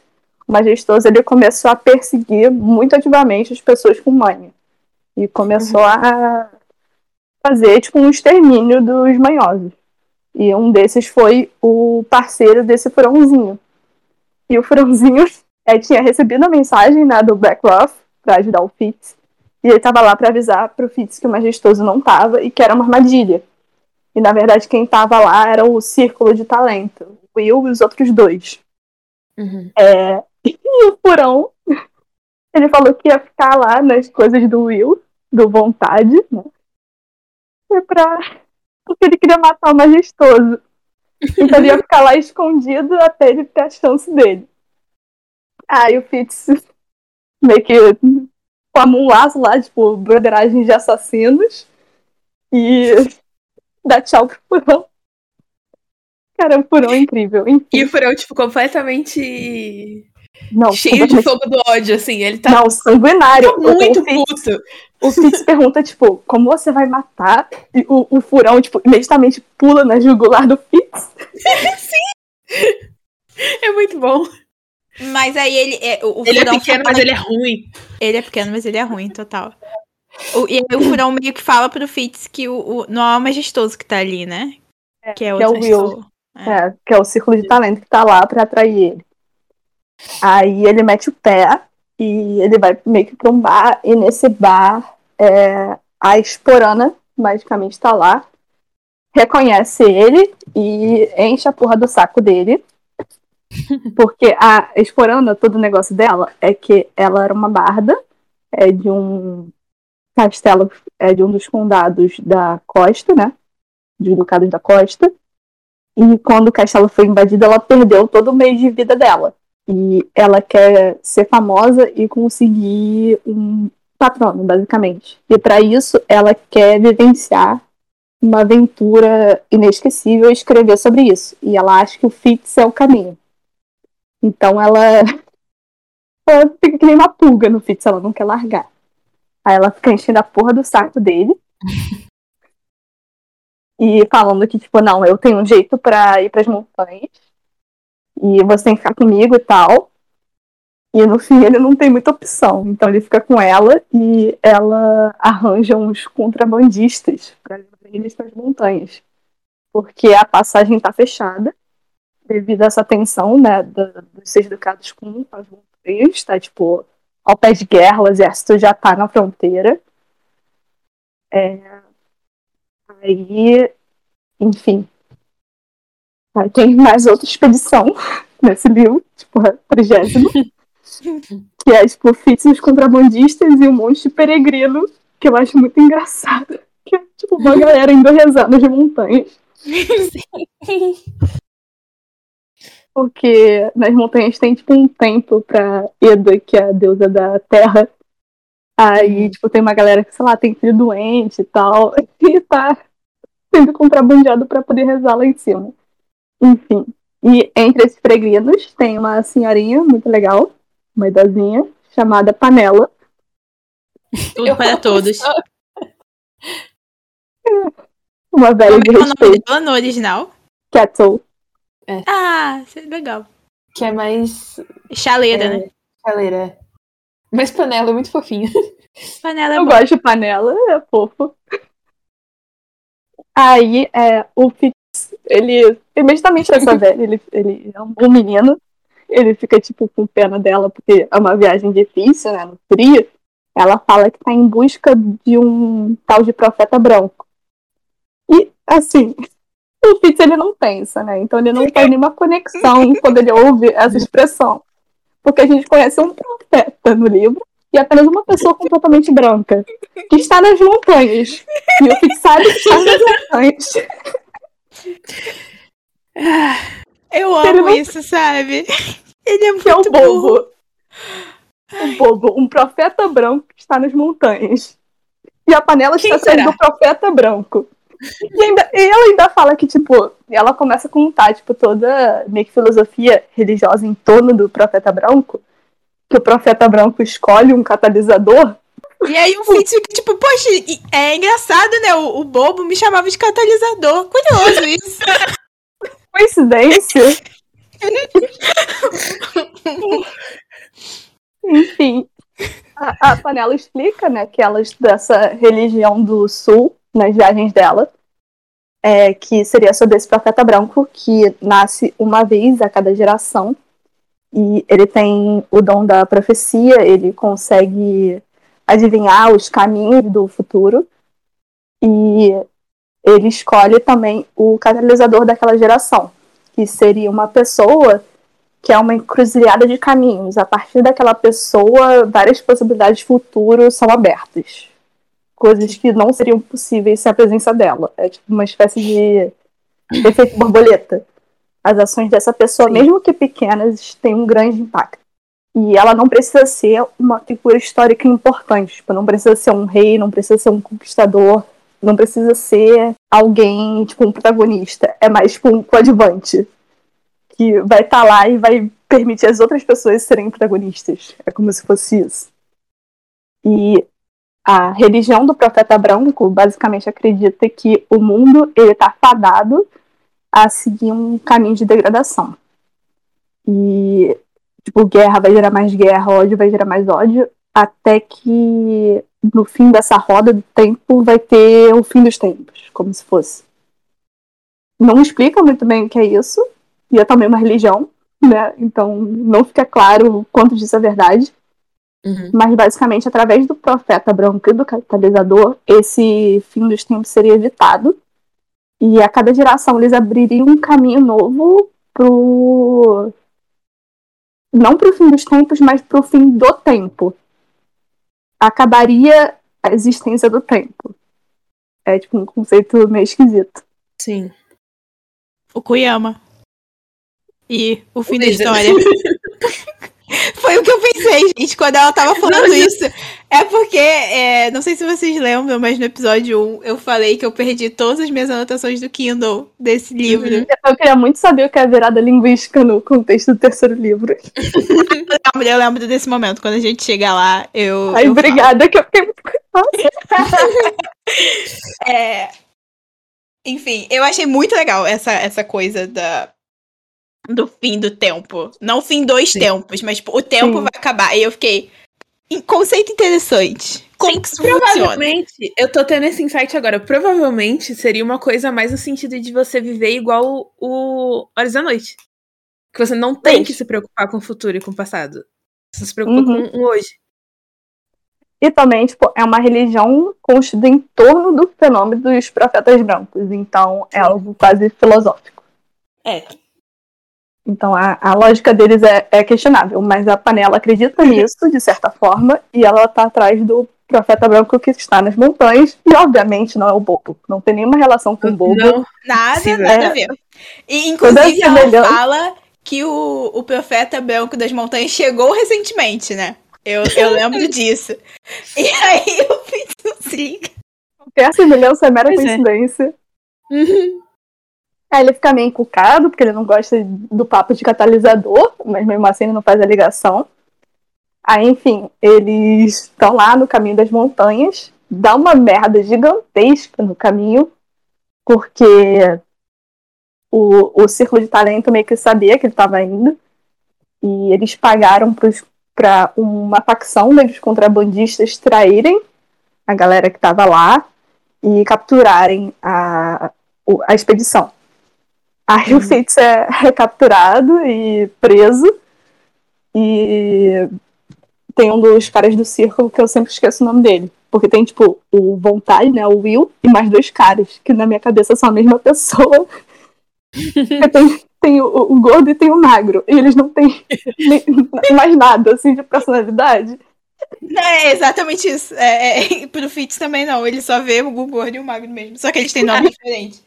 o majestoso ele começou a perseguir muito ativamente as pessoas com manha. E começou a fazer tipo um extermínio dos manhosos. E um desses foi o parceiro desse furãozinho. E o furãozinho [LAUGHS] eh, tinha recebido a mensagem né, do Blackroth pra ajudar o Fitz. E ele tava lá pra avisar pro Fitz que o majestoso não tava e que era uma armadilha. E na verdade quem tava lá era o círculo de talento, o Will e os outros dois. Uhum. É, [LAUGHS] e o furão, ele falou que ia ficar lá nas coisas do Will, do vontade, né? E pra... Porque ele queria matar o majestoso. Então ele ia ficar lá escondido até ele ter a chance dele. Aí o Fitz meio que forma um laço lá, tipo, broderagem de assassinos. E dá tchau pro furão. Cara, o furão é incrível. Enfim. E o furão, tipo, completamente. Não, cheio de fogo do ódio, assim. Ele tá. Não, sanguinário. Tá muito o, Fitz, puto. o Fitz [LAUGHS] pergunta, tipo, como você vai matar? E o, o furão, tipo, imediatamente pula na jugular do Fitz. [LAUGHS] Sim! É muito bom. Mas aí ele. É, o, Ele é pequeno, mas ele é ruim. Ele é pequeno, mas ele é ruim, total. O, e aí o [COUGHS] furão meio que fala pro Fitz que o, o- não é o majestoso que tá ali, né? que é que é o Will. pessoa. É, que é o círculo de talento que tá lá pra atrair ele. Aí ele mete o pé e ele vai meio que pra um bar, e nesse bar é, a Esporana, basicamente, tá lá, reconhece ele e enche a porra do saco dele. [LAUGHS] Porque a Esporana, todo o negócio dela é que ela era uma barda, é de um castelo, é de um dos condados da costa, né? Dos ducados da costa. E quando o castelo foi invadido, ela perdeu todo o meio de vida dela. E ela quer ser famosa e conseguir um patrono, basicamente. E para isso, ela quer vivenciar uma aventura inesquecível e escrever sobre isso. E ela acha que o Fitz é o caminho. Então ela, [LAUGHS] ela fica que uma pulga no Fitz, ela não quer largar. Aí ela fica enchendo a porra do saco dele. [LAUGHS] E falando que, tipo, não, eu tenho um jeito pra ir pras montanhas. E você tem que ficar comigo e tal. E no fim ele não tem muita opção. Então ele fica com ela e ela arranja uns contrabandistas pra levar eles pras montanhas. Porque a passagem tá fechada. Devido a essa tensão, né, dos seis ducados com as montanhas. Tá, tipo, ao pé de guerra, o exército já tá na fronteira. É, Aí, enfim. Aí tem mais outra expedição [LAUGHS] nesse livro, tipo, a trigésimo. [LAUGHS] que é, tipo, os contrabandistas e um monte de peregrino, que eu acho muito engraçado. Que é, tipo, uma galera indo rezar nas montanhas. [LAUGHS] Porque nas montanhas tem, tipo, um templo pra Eda, que é a deusa da terra. Aí, tipo, tem uma galera que, sei lá, tem filho doente e tal. [LAUGHS] E tá sendo contrabandeado pra poder rezar lá em cima. Enfim. E entre esses peregrinos tem uma senhorinha muito legal, uma idosinha, chamada Panela. Tudo para todos. Uma velha Como de é que é o nome dela no original? Kettle. Ah, isso é legal. Que é mais. Chaleira, É. né? Chaleira. Mas panela é muito fofinha. [LAUGHS] Panela é Eu bom. gosto de panela, é fofo. Aí, é, o Fitz, ele, imediatamente essa [LAUGHS] velha, ele, ele é um bom menino. Ele fica, tipo, com pena dela, porque é uma viagem difícil, né, no frio. Ela fala que tá em busca de um tal de profeta branco. E, assim, o Fitz, ele não pensa, né, então ele não faz nenhuma conexão quando ele ouve essa expressão. Porque a gente conhece um profeta no livro, e apenas uma pessoa completamente branca, que está nas montanhas. E o Fitz sabe que está nas montanhas. Eu amo não- isso, sabe? Ele é Que é o muito burro. bobo. O bobo, um profeta branco que está nas montanhas. E a panela Quem está sendo será? do profeta branco. E, ainda, e ela ainda fala que, tipo, ela começa a contar, tipo, toda meio que filosofia religiosa em torno do profeta branco. Que o profeta branco escolhe um catalisador. E aí o Fitz fica tipo, poxa, é engraçado, né? O, o bobo me chamava de catalisador. Curioso isso. [LAUGHS] Coincidência? [LAUGHS] Enfim, a, a panela explica, né, que ela estuda essa religião do sul nas viagens dela, é, que seria sobre esse profeta branco que nasce uma vez a cada geração e ele tem o dom da profecia, ele consegue adivinhar os caminhos do futuro e ele escolhe também o catalisador daquela geração, que seria uma pessoa que é uma encruzilhada de caminhos. A partir daquela pessoa, várias possibilidades de futuro são abertas. Coisas que não seriam possíveis sem a presença dela. É tipo uma espécie de efeito borboleta. As ações dessa pessoa, Sim. mesmo que pequenas, têm um grande impacto. E ela não precisa ser uma figura histórica importante. Tipo, não precisa ser um rei, não precisa ser um conquistador, não precisa ser alguém, tipo, um protagonista. É mais, tipo, um coadjuvante. Que vai estar tá lá e vai permitir as outras pessoas serem protagonistas. É como se fosse isso. E a religião do profeta branco basicamente acredita que o mundo ele está fadado a seguir um caminho de degradação. E tipo, guerra vai gerar mais guerra, ódio vai gerar mais ódio, até que no fim dessa roda do tempo vai ter o fim dos tempos, como se fosse. Não explica muito bem o que é isso, e é também uma religião, né? Então não fica claro quanto disso é verdade. Uhum. Mas basicamente, através do profeta branco e do catalisador, esse fim dos tempos seria evitado. E a cada geração eles abririam um caminho novo pro. Não pro fim dos tempos, mas pro fim do tempo. Acabaria a existência do tempo. É tipo um conceito meio esquisito. Sim. O Kuyama. E o fim o da história. [LAUGHS] [LAUGHS] Foi o que eu pensei, gente, quando ela tava falando não, isso. É porque, é, não sei se vocês lembram, mas no episódio 1 eu falei que eu perdi todas as minhas anotações do Kindle desse livro. Uhum. Eu queria muito saber o que é a virada linguística no contexto do terceiro livro. eu, lembro, eu lembro desse momento, quando a gente chegar lá, eu. Ai, eu obrigada, falo. que eu fiquei muito [LAUGHS] é, Enfim, eu achei muito legal essa, essa coisa da, do fim do tempo. Não o fim dos Sim. tempos, mas tipo, o tempo Sim. vai acabar. E eu fiquei. Conceito interessante. Como Sim, que isso provavelmente, funciona? eu tô tendo esse insight agora. Provavelmente seria uma coisa mais no sentido de você viver igual o Horas da Noite. Que você não tem que se preocupar com o futuro e com o passado. Você se preocupa uhum. com o hoje. E também, tipo, é uma religião construída em torno do fenômeno dos profetas brancos. Então, é algo quase filosófico. É, então a, a lógica deles é, é, questionável, mas a panela acredita [LAUGHS] nisso, de certa forma, e ela está atrás do profeta branco que está nas montanhas, e obviamente não é o bobo. Não tem nenhuma relação com o bobo. Não, nada, Sim, nada é, a ver. E inclusive ela fala que o, o profeta branco das montanhas chegou recentemente, né? Eu, eu lembro [LAUGHS] disso. E aí eu fiz um liga. Qualquer semelhança é mera pois é. coincidência. É. Uhum. Aí ele fica meio encucado, porque ele não gosta do papo de catalisador, mas mesmo assim ele não faz a ligação. Aí, enfim, eles estão lá no caminho das montanhas, dá uma merda gigantesca no caminho, porque o, o círculo de talento meio que sabia que ele estava indo, e eles pagaram para uma facção dos contrabandistas traírem a galera que estava lá e capturarem a, a expedição. Aí uhum. o Fitz é, [LAUGHS] é capturado e preso. E tem um dos caras do círculo que eu sempre esqueço o nome dele. Porque tem, tipo, o Vontade, né? O Will, e mais dois caras, que na minha cabeça são a mesma [LAUGHS] pessoa. tem, tem o, o, gordo e tem o magro. E eles não têm [LAUGHS] nem, mais nada, assim, de personalidade. É exatamente isso. É, é, pro Fitz também não. Ele só vê o gordo e o magro mesmo. Só que eles têm nomes diferentes.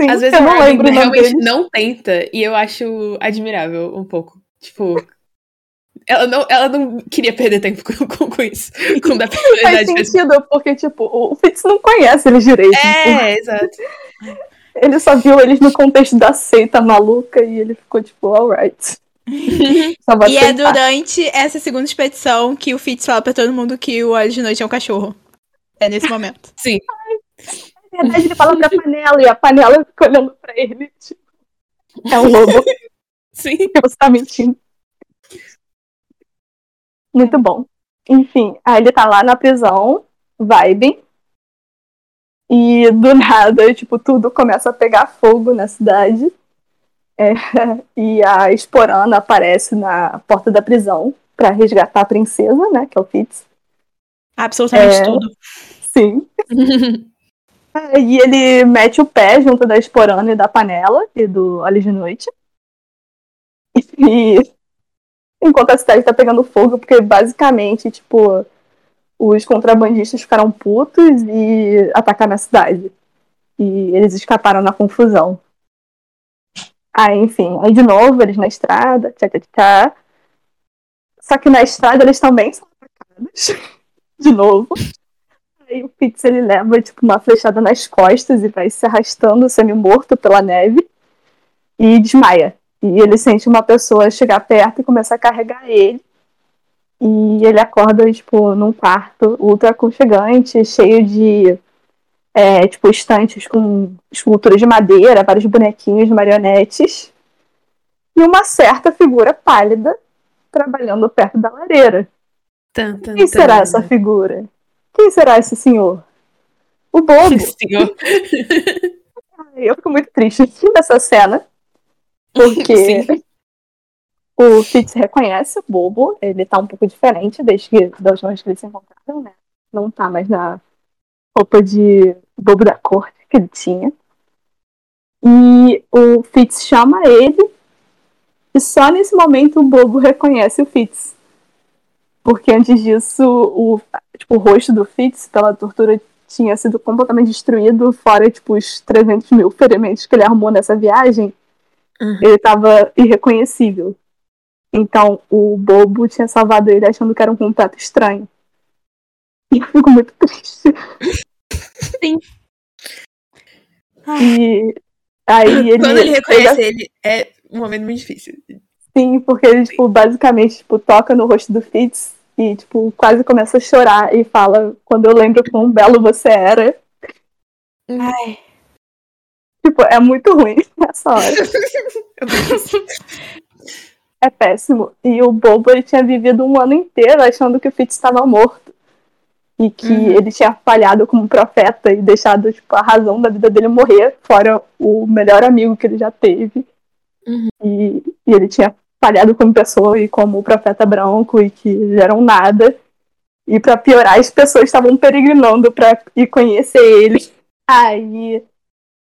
Sim, Às vezes eu não lembro realmente não tenta, e eu acho admirável um pouco. Tipo, ela não, ela não queria perder tempo [LAUGHS] com, com, com isso. Com da Faz sentido, porque, tipo, o Fitz não conhece eles direito. É, tipo. exato. Ele só viu eles no contexto da seita maluca e ele ficou, tipo, alright. [LAUGHS] e é durante essa segunda expedição que o Fitz fala pra todo mundo que o Olho de Noite é um cachorro. É nesse momento. Sim. Na verdade, ele fala pra panela e a panela fica olhando pra ele. Tipo, é um lobo. [LAUGHS] Sim. Você tá mentindo. Muito bom. Enfim, aí ele tá lá na prisão, vibe. E do nada, tipo, tudo começa a pegar fogo na cidade. É, [LAUGHS] e a Esporana aparece na porta da prisão para resgatar a princesa, né? Que é o Fitz. Absolutamente é, tudo. Sim. [LAUGHS] [LAUGHS] E ele mete o pé junto da esporana e da panela e do Ali de Noite. [LAUGHS] E enquanto a cidade tá pegando fogo, porque basicamente, tipo, os contrabandistas ficaram putos e atacaram a cidade. E eles escaparam na confusão. Aí, enfim, aí de novo, eles na estrada, tchá, tchá, tchá. Só que na estrada eles também são atacados. [LAUGHS] De novo. Aí o Fitz ele leva tipo uma flechada nas costas e vai se arrastando semi-morto pela neve e desmaia. E ele sente uma pessoa chegar perto e começa a carregar ele. E ele acorda, tipo, num quarto ultra aconchegante, cheio de é, tipo, estantes com esculturas de madeira, vários bonequinhos, marionetes. E uma certa figura pálida trabalhando perto da lareira. Tan, tan, Quem tan. será essa figura? Quem será esse senhor? O bobo. Senhor. Eu fico muito triste [LAUGHS] nessa cena. Porque [LAUGHS] Sim. o Fitz reconhece o bobo. Ele tá um pouco diferente desde que, da última vez que eles se encontraram, né? Não tá mais na roupa de bobo da corte que ele tinha. E o Fitz chama ele. E só nesse momento o bobo reconhece o Fitz. Porque antes disso, o, tipo, o rosto do Fitz, pela tortura, tinha sido completamente destruído, fora tipo, os 300 mil ferimentos que ele arrumou nessa viagem. Uhum. Ele tava irreconhecível. Então o bobo tinha salvado ele achando que era um completo estranho. E eu fico muito triste. [LAUGHS] Sim. E aí ele. Quando ele reconhece ele, é um momento muito difícil. Sim, porque ele, tipo, basicamente, tipo, toca no rosto do Fitz e, tipo, quase começa a chorar e fala, quando eu lembro quão belo você era. Ai. Tipo, é muito ruim [LAUGHS] nessa hora. [LAUGHS] É péssimo. E o Bobo, ele tinha vivido um ano inteiro achando que o Fitz estava morto. E que Uhum. ele tinha falhado como profeta e deixado, tipo, a razão da vida dele morrer, fora o melhor amigo que ele já teve. Uhum. E, e ele tinha falhado como pessoa e como profeta branco e que eram nada. E pra piorar, as pessoas estavam peregrinando pra ir conhecer ele. Aí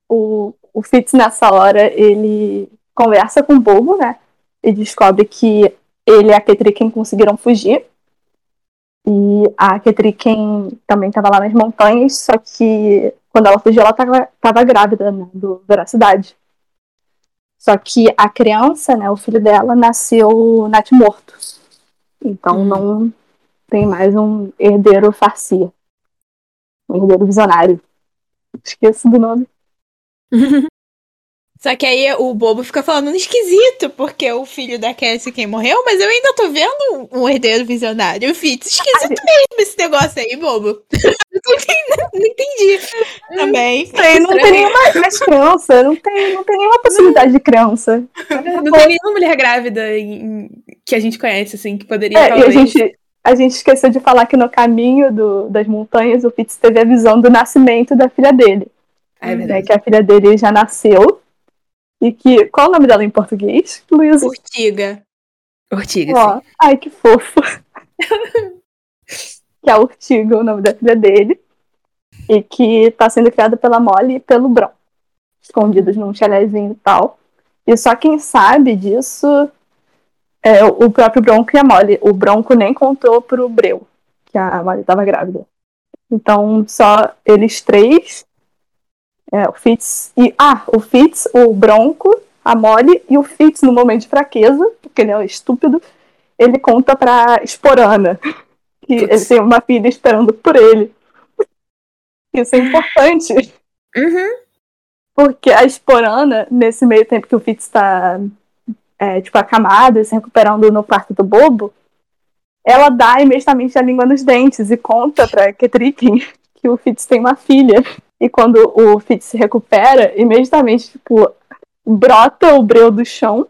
o, o Fitz, nessa hora, ele conversa com o Bobo, né? E descobre que ele e a Ketriken conseguiram fugir. E a Ketriken também estava lá nas montanhas, só que quando ela fugiu, ela estava grávida né, do Veracidade. Só que a criança, né, o filho dela, nasceu natimorto. Então Hum. não tem mais um herdeiro farcia. Um herdeiro visionário. Esqueço do nome. [LAUGHS] Só que aí o bobo fica falando esquisito, porque o filho da Cassie quem morreu, mas eu ainda tô vendo um herdeiro visionário. Fitz, esquisito mesmo esse negócio aí, bobo. [LAUGHS] Não entendi. Não entendi. Também. Tem, não tem nenhuma mais criança, não tem, não tem nenhuma possibilidade de criança. Não tem nenhuma mulher grávida em- que a gente conhece, assim, que poderia É, e a talvez. gente, a gente esqueceu de falar que no caminho do- das montanhas o Fitz teve a visão do nascimento da filha dele. Ah, é né, verdade. que a filha dele já nasceu. E que. Qual é o nome dela em português, Luísa? Urtiga. Ortiga, Ó, sim. ai, que fofo. [LAUGHS] que é a Urtiga, o nome da filha dele. E que tá sendo criada pela Molly e pelo Bron. Escondidos num chalézinho e tal. E só quem sabe disso é o próprio Bronco e a Molly. O Bronco nem contou pro Breu que a Molly tava grávida. Então, só eles três. É, o Fitz e. Ah, o Fitz, o Bronco, a Molly e o Fitz, no momento de fraqueza, porque ele é estúpido, ele conta pra Esporana que ele tem uma filha esperando por ele. Isso é importante, Uhum. porque a Esporana, nesse meio tempo que o Fitz tá, é, tipo, acamado e se recuperando no quarto do bobo, ela dá imediatamente a língua nos dentes e conta pra Ketrikin que o Fitz tem uma filha. E quando o Fitz se recupera, imediatamente, tipo, brota o breu do chão,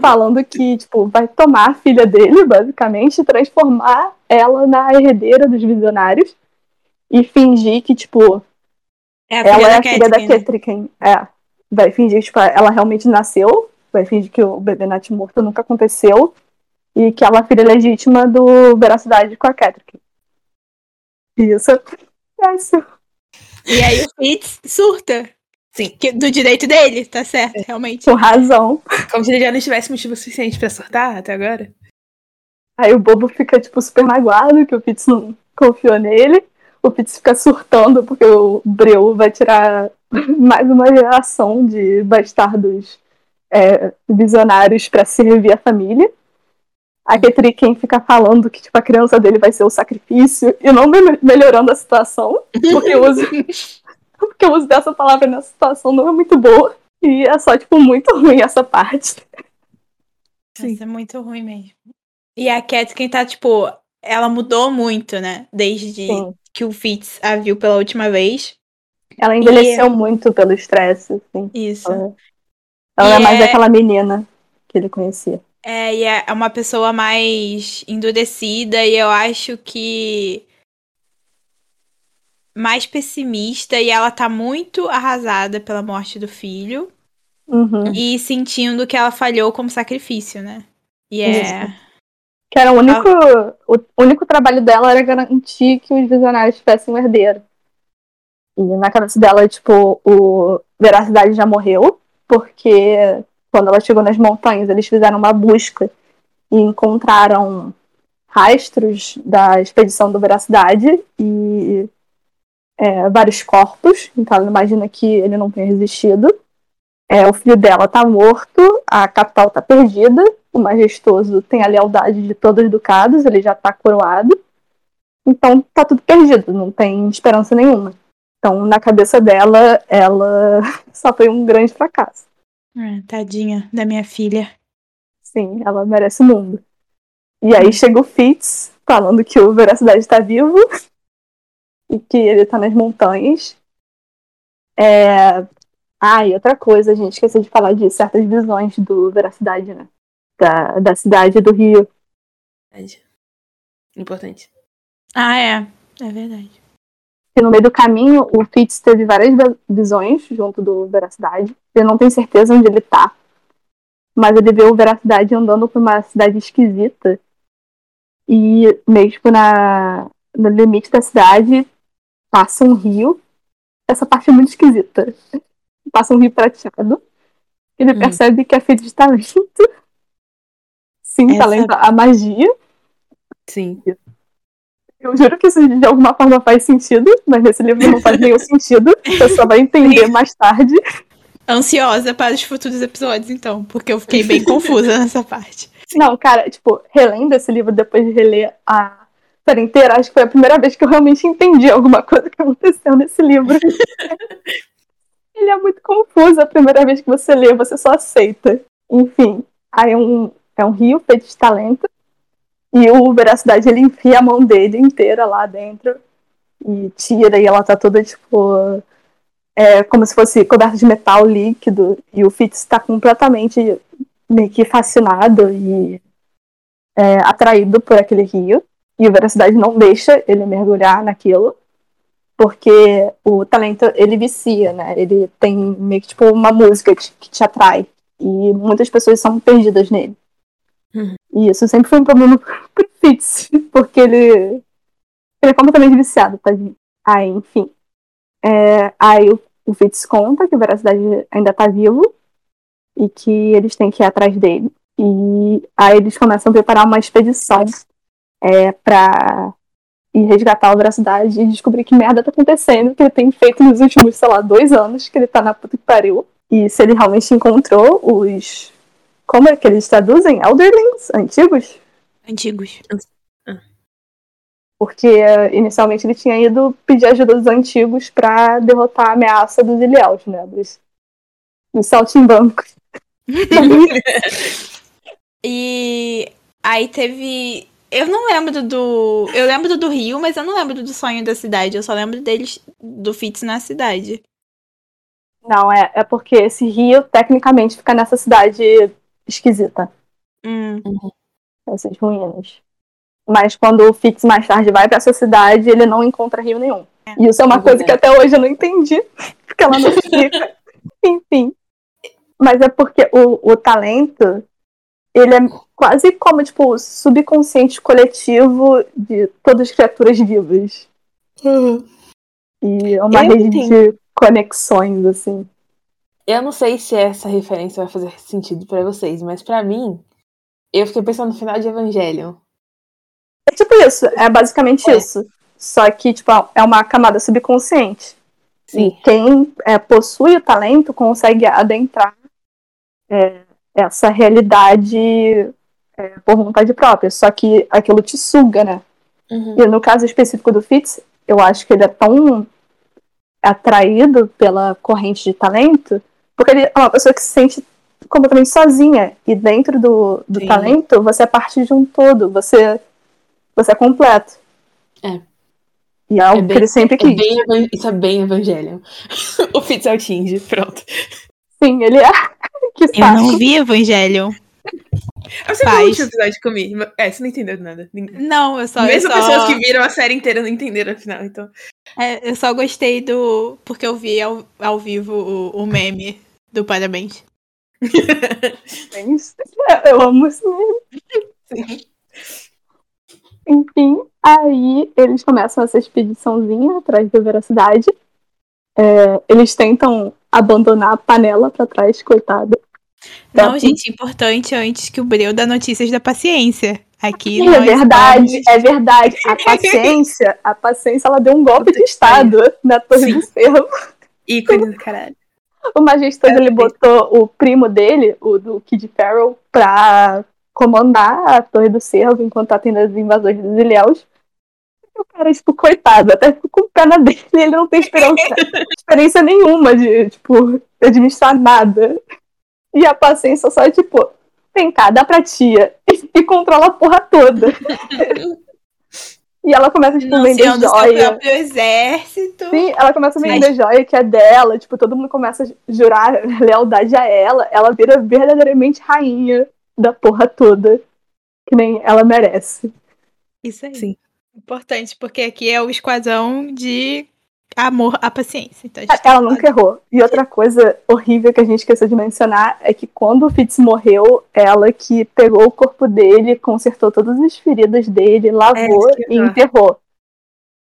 falando que, tipo, vai tomar a filha dele, basicamente, e transformar ela na herdeira dos visionários e fingir que, tipo, É ela é a filha da Catherine, né? Ketriken. É. Vai fingir que, tipo, ela realmente nasceu, vai fingir que o bebê natimorto nunca aconteceu e que ela é a filha legítima do Veracidade com a Ketriken. Isso. É isso. E aí o Fitz surta. Sim. Que- do direito dele, tá certo, realmente. Com razão. Como se ele já não tivesse motivo suficiente pra surtar até agora. Aí o bobo fica, tipo, super magoado que o Fitz não confiou nele. O Fitz fica surtando porque o Breu vai tirar mais uma geração de bastardos é, visionários pra servir a família. A Ketri quem fica falando que tipo, a criança dele vai ser o sacrifício e não me- melhorando a situação, porque o uso, [LAUGHS] porque o uso dessa palavra nessa situação não é muito boa. E é só, tipo, muito ruim essa parte. Sim. Isso é muito ruim mesmo. E a Cat, quem tá, tipo, ela mudou muito, né? Desde Sim. que o Fitz a viu pela última vez. Ela envelheceu muito pelo estresse, assim. Isso. Ela, ela é E mais é- aquela menina que ele conhecia. É, e é uma pessoa mais endurecida e eu acho que mais pessimista e ela tá muito arrasada pela morte do filho Uhum. e sentindo que ela falhou como sacrifício, né? E é. Que era o único, o único trabalho dela era garantir que os visionários tivessem um herdeiro. E na cabeça dela, tipo, o Veracidade já morreu, porque quando ela chegou nas montanhas, eles fizeram uma busca e encontraram rastros da expedição do Veracidade e é, vários corpos. Então ela imagina que ele não tenha resistido. É, o filho dela tá morto, a capital tá perdida, o majestoso tem a lealdade de todos os ducados, ele já tá coroado. Então tá tudo perdido, não tem esperança nenhuma. Então, na cabeça dela, ela [LAUGHS] só foi um grande fracasso. Ah, tadinha da minha filha. Sim, ela merece o mundo. E aí chega o Fitz falando que o Veracidade está vivo [LAUGHS] e que ele tá nas montanhas. É... Ah, e outra coisa, a gente esqueceu de falar de certas visões do Veracidade, né? Da, da cidade do Rio. Verdade. Importante. Ah, é. É verdade. Que no meio do caminho o Fitz teve várias vi- visões junto do Veracidade. Ele não tem certeza onde ele tá. Mas ele vê o Veracidade andando por uma cidade esquisita. E mesmo na, no limite da cidade passa um rio. Essa parte é muito esquisita. [LAUGHS] Passa um rio prateado. Ele Hum. percebe que é feito de talento. Sim, Essa- talento a magia. Sim. Eu juro que isso de alguma forma faz sentido, mas nesse livro não faz nenhum sentido. Você só vai entender mais tarde. Ansiosa para os futuros episódios, então, porque eu fiquei bem confusa [LAUGHS] nessa parte. Não, cara, tipo, relendo esse livro depois de reler a série inteira, acho que foi a primeira vez que eu realmente entendi alguma coisa que aconteceu nesse livro. [LAUGHS] Ele é muito confuso a primeira vez que você lê, você só aceita. Enfim, aí é um, é um rio feito de talento. E o Veracidade, ele enfia a mão dele inteira lá dentro e tira, e ela tá toda, tipo, é, como se fosse coberta de metal líquido. E o Fitz tá completamente meio que fascinado e é, atraído por aquele rio. E o Veracidade não deixa ele mergulhar naquilo, porque o talento, ele vicia, né? Ele tem meio que, tipo, uma música que, te atrai. E muitas pessoas são perdidas nele. E isso sempre foi um problema [LAUGHS] pro Fitz, porque ele, ele é completamente viciado, tadinho. Aí, enfim. É, aí o, o Fitz conta que o Veracidade ainda tá vivo e que eles têm que ir atrás dele. E aí eles começam a preparar uma expedição é, pra ir resgatar o Veracidade e descobrir que merda tá acontecendo, que ele tem feito nos últimos, sei lá, dois anos, que ele tá na puta que pariu. E se ele realmente encontrou os. Como é que eles traduzem? Elderlings? Antigos? Antigos. Porque eh, inicialmente ele tinha ido pedir ajuda dos antigos pra derrotar a ameaça dos Ilhéus, né? Dos, dos saltimbancos. [LAUGHS] E aí teve. Eu não lembro do. Eu lembro do Rio, mas eu não lembro do sonho da cidade. Eu só lembro deles do Fitz na cidade. Não, é, é porque esse rio, tecnicamente, fica nessa cidade esquisita. Hum. Essas ruínas. Mas quando o Fitz mais tarde vai pra essa cidade, ele não encontra rio nenhum. E isso é uma É coisa que até hoje eu não entendi. [LAUGHS] Porque ela não explica. [LAUGHS] Enfim. Mas é porque o, o talento, ele é quase como, tipo, o subconsciente coletivo de todas as criaturas vivas. E é uma Eu rede entendo. de conexões, assim. Eu não sei se essa referência vai fazer sentido pra vocês, mas pra mim, eu fiquei pensando no final de Evangelion. É tipo isso, é basicamente É. isso. Só que, tipo, é uma camada subconsciente. Sim. E quem é, possui o talento consegue adentrar é, essa realidade é, por vontade própria, só que aquilo te suga, né? Uhum. E no caso específico do Fitz, eu acho que ele é tão atraído pela corrente de talento, porque ele é uma pessoa que se sente completamente sozinha. E dentro do, do Sim. talento, você é parte de um todo, você, você é completo. É. E é algo É bem- que ele sempre É quis. bem, evan- isso é bem Evangelion. [LAUGHS] o Fitz é Tinge, pronto. Sim, ele é. [LAUGHS] que Eu saco. não vi Evangelion. Eu Faz. o último episódio que eu vi. mas- É, você não entendeu nada. Não, eu só. Mesmo eu só, pessoas que viram a série inteira não entenderam no final, então. é, eu só gostei do. Porque eu vi ao, ao vivo o, o meme do Parabéns. [LAUGHS] Eu amo esse meme. Enfim, aí eles começam essa expediçãozinha atrás da veracidade. É, eles tentam abandonar a panela pra trás, coitada. Não, Tá. gente, importante antes que o Breu dá notícias da paciência. Aqui é verdade, vamos- é verdade. A paciência, a paciência, ela deu um golpe de estado na Torre Sim. do Cervo. Ícone do caralho. O Majestoso, É, ele sim. botou o primo dele, o do Kid Farrell, pra comandar a Torre do Cervo enquanto tá tendo as invasões dos Ilhéus. E o cara, tipo, coitado, até ficou com pena [LAUGHS] dele, ele não tem experiência, experiência nenhuma de, tipo, administrar nada. E a paciência só é, tipo, vem cá, dá pra tia. E, [LAUGHS] e controla a porra toda. [LAUGHS] e ela começa, tipo, a vender Anunciando seu joia. próprio exército. Sim, ela começa a vender joia que é dela, tipo, todo mundo começa a jurar [LAUGHS] lealdade a ela. Ela vira verdadeiramente rainha da porra toda. Que nem ela merece. Isso aí. Sim. Importante, porque aqui é o esquadrão de amor à paciência. Então, a gente Ela nunca errou. E outra coisa horrível que a gente esqueceu de mencionar é que quando o Fitz morreu, ela que pegou o corpo dele, consertou todas as feridas dele, lavou eu e enterrou.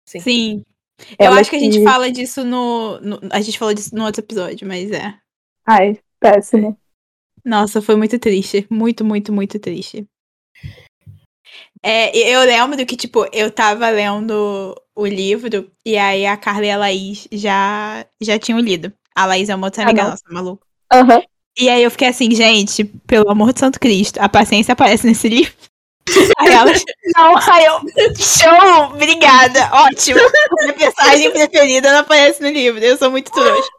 Sim. Eu Ela acho que a gente fala disso no, no- A gente falou disso no outro episódio, mas é. Ai, péssimo. Nossa, foi muito triste. Muito, muito, muito triste. É, eu lembro que, tipo, eu tava lendo o livro e aí a Carla e a Laís já, já tinham lido. A Laís é uma outra Ah, amiga não. nossa, maluco. Aham. E aí eu fiquei assim, gente, pelo amor de Santo Cristo, a paciência aparece nesse livro. [LAUGHS] Aí elas, não, aí eu, show, obrigada, ótimo. Minha personagem preferida não aparece no livro, eu sou muito trouxa.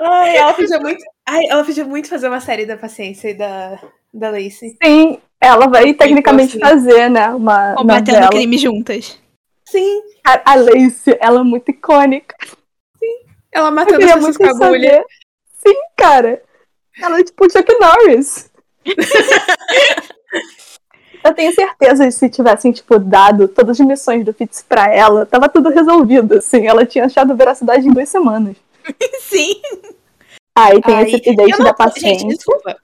Ai, ela podia muito. Ai, ela podia muito fazer uma série da paciência e da, da Lacey. Sim, ela vai tecnicamente assim. fazer, né? Uma Combatendo novela. crime juntas. Sim, A, a Lacey, ela é muito icônica. ela Eu matando as pessoas muito com a agulha. Sim, cara. Ela é tipo Chuck Norris. [LAUGHS] Eu tenho certeza que se tivessem, tipo, dado todas as missões do Fitz pra ela, tava tudo resolvido, assim. Ela tinha achado veracidade em duas semanas. [LAUGHS] Sim. Aí tem Ai, esse update não da paciência. Gente, desculpa.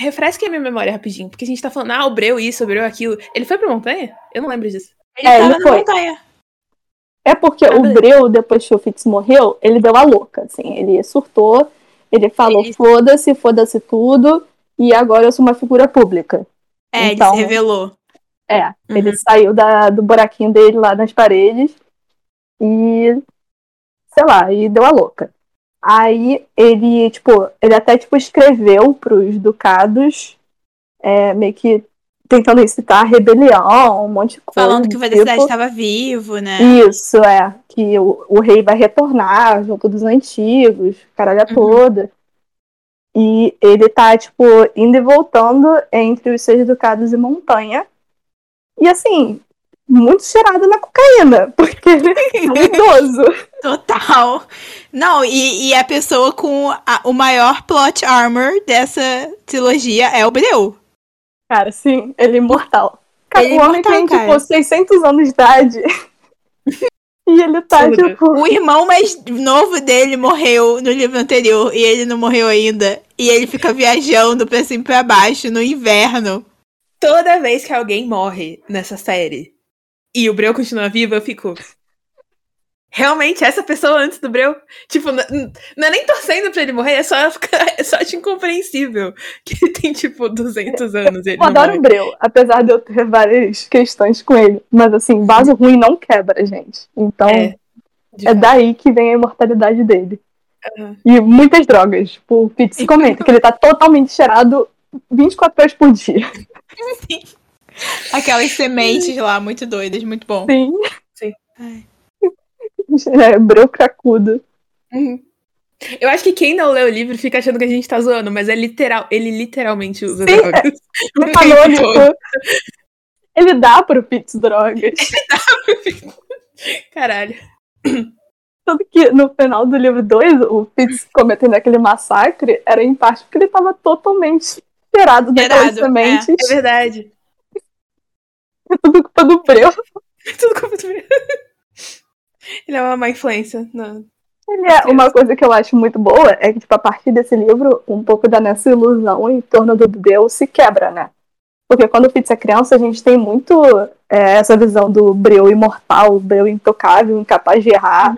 Refresque a minha memória rapidinho, porque a gente tá falando, ah, o Breu isso, o Breu aquilo. Ele foi pra montanha? Eu não lembro disso. Ele É, tava ele na foi. montanha. É porque Ah, o beleza. Breu, depois que o Fitz morreu, ele deu a louca, assim. Ele surtou, ele falou, Ele- foda-se, foda-se tudo, e agora eu sou uma figura pública. É, Então- ele se revelou. É, Uhum. ele saiu da, do buraquinho dele lá nas paredes e, sei lá, e deu a louca. Aí ele, tipo, ele até, tipo, escreveu pros ducados, é, meio que tentando incitar a rebelião, um monte de coisa. Falando que o do Veracidade tipo. estava vivo, né? Isso, é. Que o, o rei vai retornar junto dos antigos, caralho Uhum. toda. E ele tá, tipo, indo e voltando entre os seis ducados e montanha. E assim, muito cheirado na cocaína, [LAUGHS] porque ele é um idoso. Total. Não, e, e a pessoa com a- o maior plot armor dessa trilogia é o Breu. Cara, sim, ele é imortal. Cara, Ele é o homem imortal, tem, cara. tipo, 600 anos de idade. [LAUGHS] e ele tá, Absurdo. tipo. O irmão mais novo dele morreu no livro anterior e ele não morreu ainda. E ele fica viajando pra cima e pra baixo no inverno. Toda vez que alguém morre nessa série e o Breu continua vivo, eu fico. Realmente, essa pessoa antes do Breu? Tipo, n- n- não é nem torcendo pra ele morrer, é só, [LAUGHS] é só acho incompreensível [LAUGHS] que ele tem, tipo, 200 anos. Eu não adoro morre. o Breu, apesar de eu ter várias questões com ele. Mas assim, vaso ruim não quebra, gente. Então, É, é daí que vem a imortalidade dele. Aham. E muitas drogas. Tipo, o Fitz comenta que ele tá totalmente cheirado 24 horas por dia. [LAUGHS] Sim. [LAUGHS] Aquelas sementes lá, muito doidas, muito bom. Sim. Sim. Ai. É, [LAUGHS] breu cracudo. Uhum. Eu acho que quem não lê o livro fica achando que a gente tá zoando, mas é literal, ele literalmente usa Sim, drogas. o [LAUGHS] Ele tempo canônico. todo. Ele dá pro Fitz drogas. Caralho. Tanto que no final do livro 2, o Fitz cometendo aquele massacre era em parte porque ele tava totalmente cheirado daquelas Cheirado, sementes. É verdade. É [LAUGHS] tudo culpa do Breu. Tudo como tu vê. Ele é uma má influência. Não. Ele é uma coisa que eu acho muito boa é que, tipo, a partir desse livro, um pouco da nossa ilusão em torno do Breu se quebra, né? Porque quando o Fitz é criança, a gente tem muito é, essa visão do Breu imortal, Breu intocável, incapaz de errar,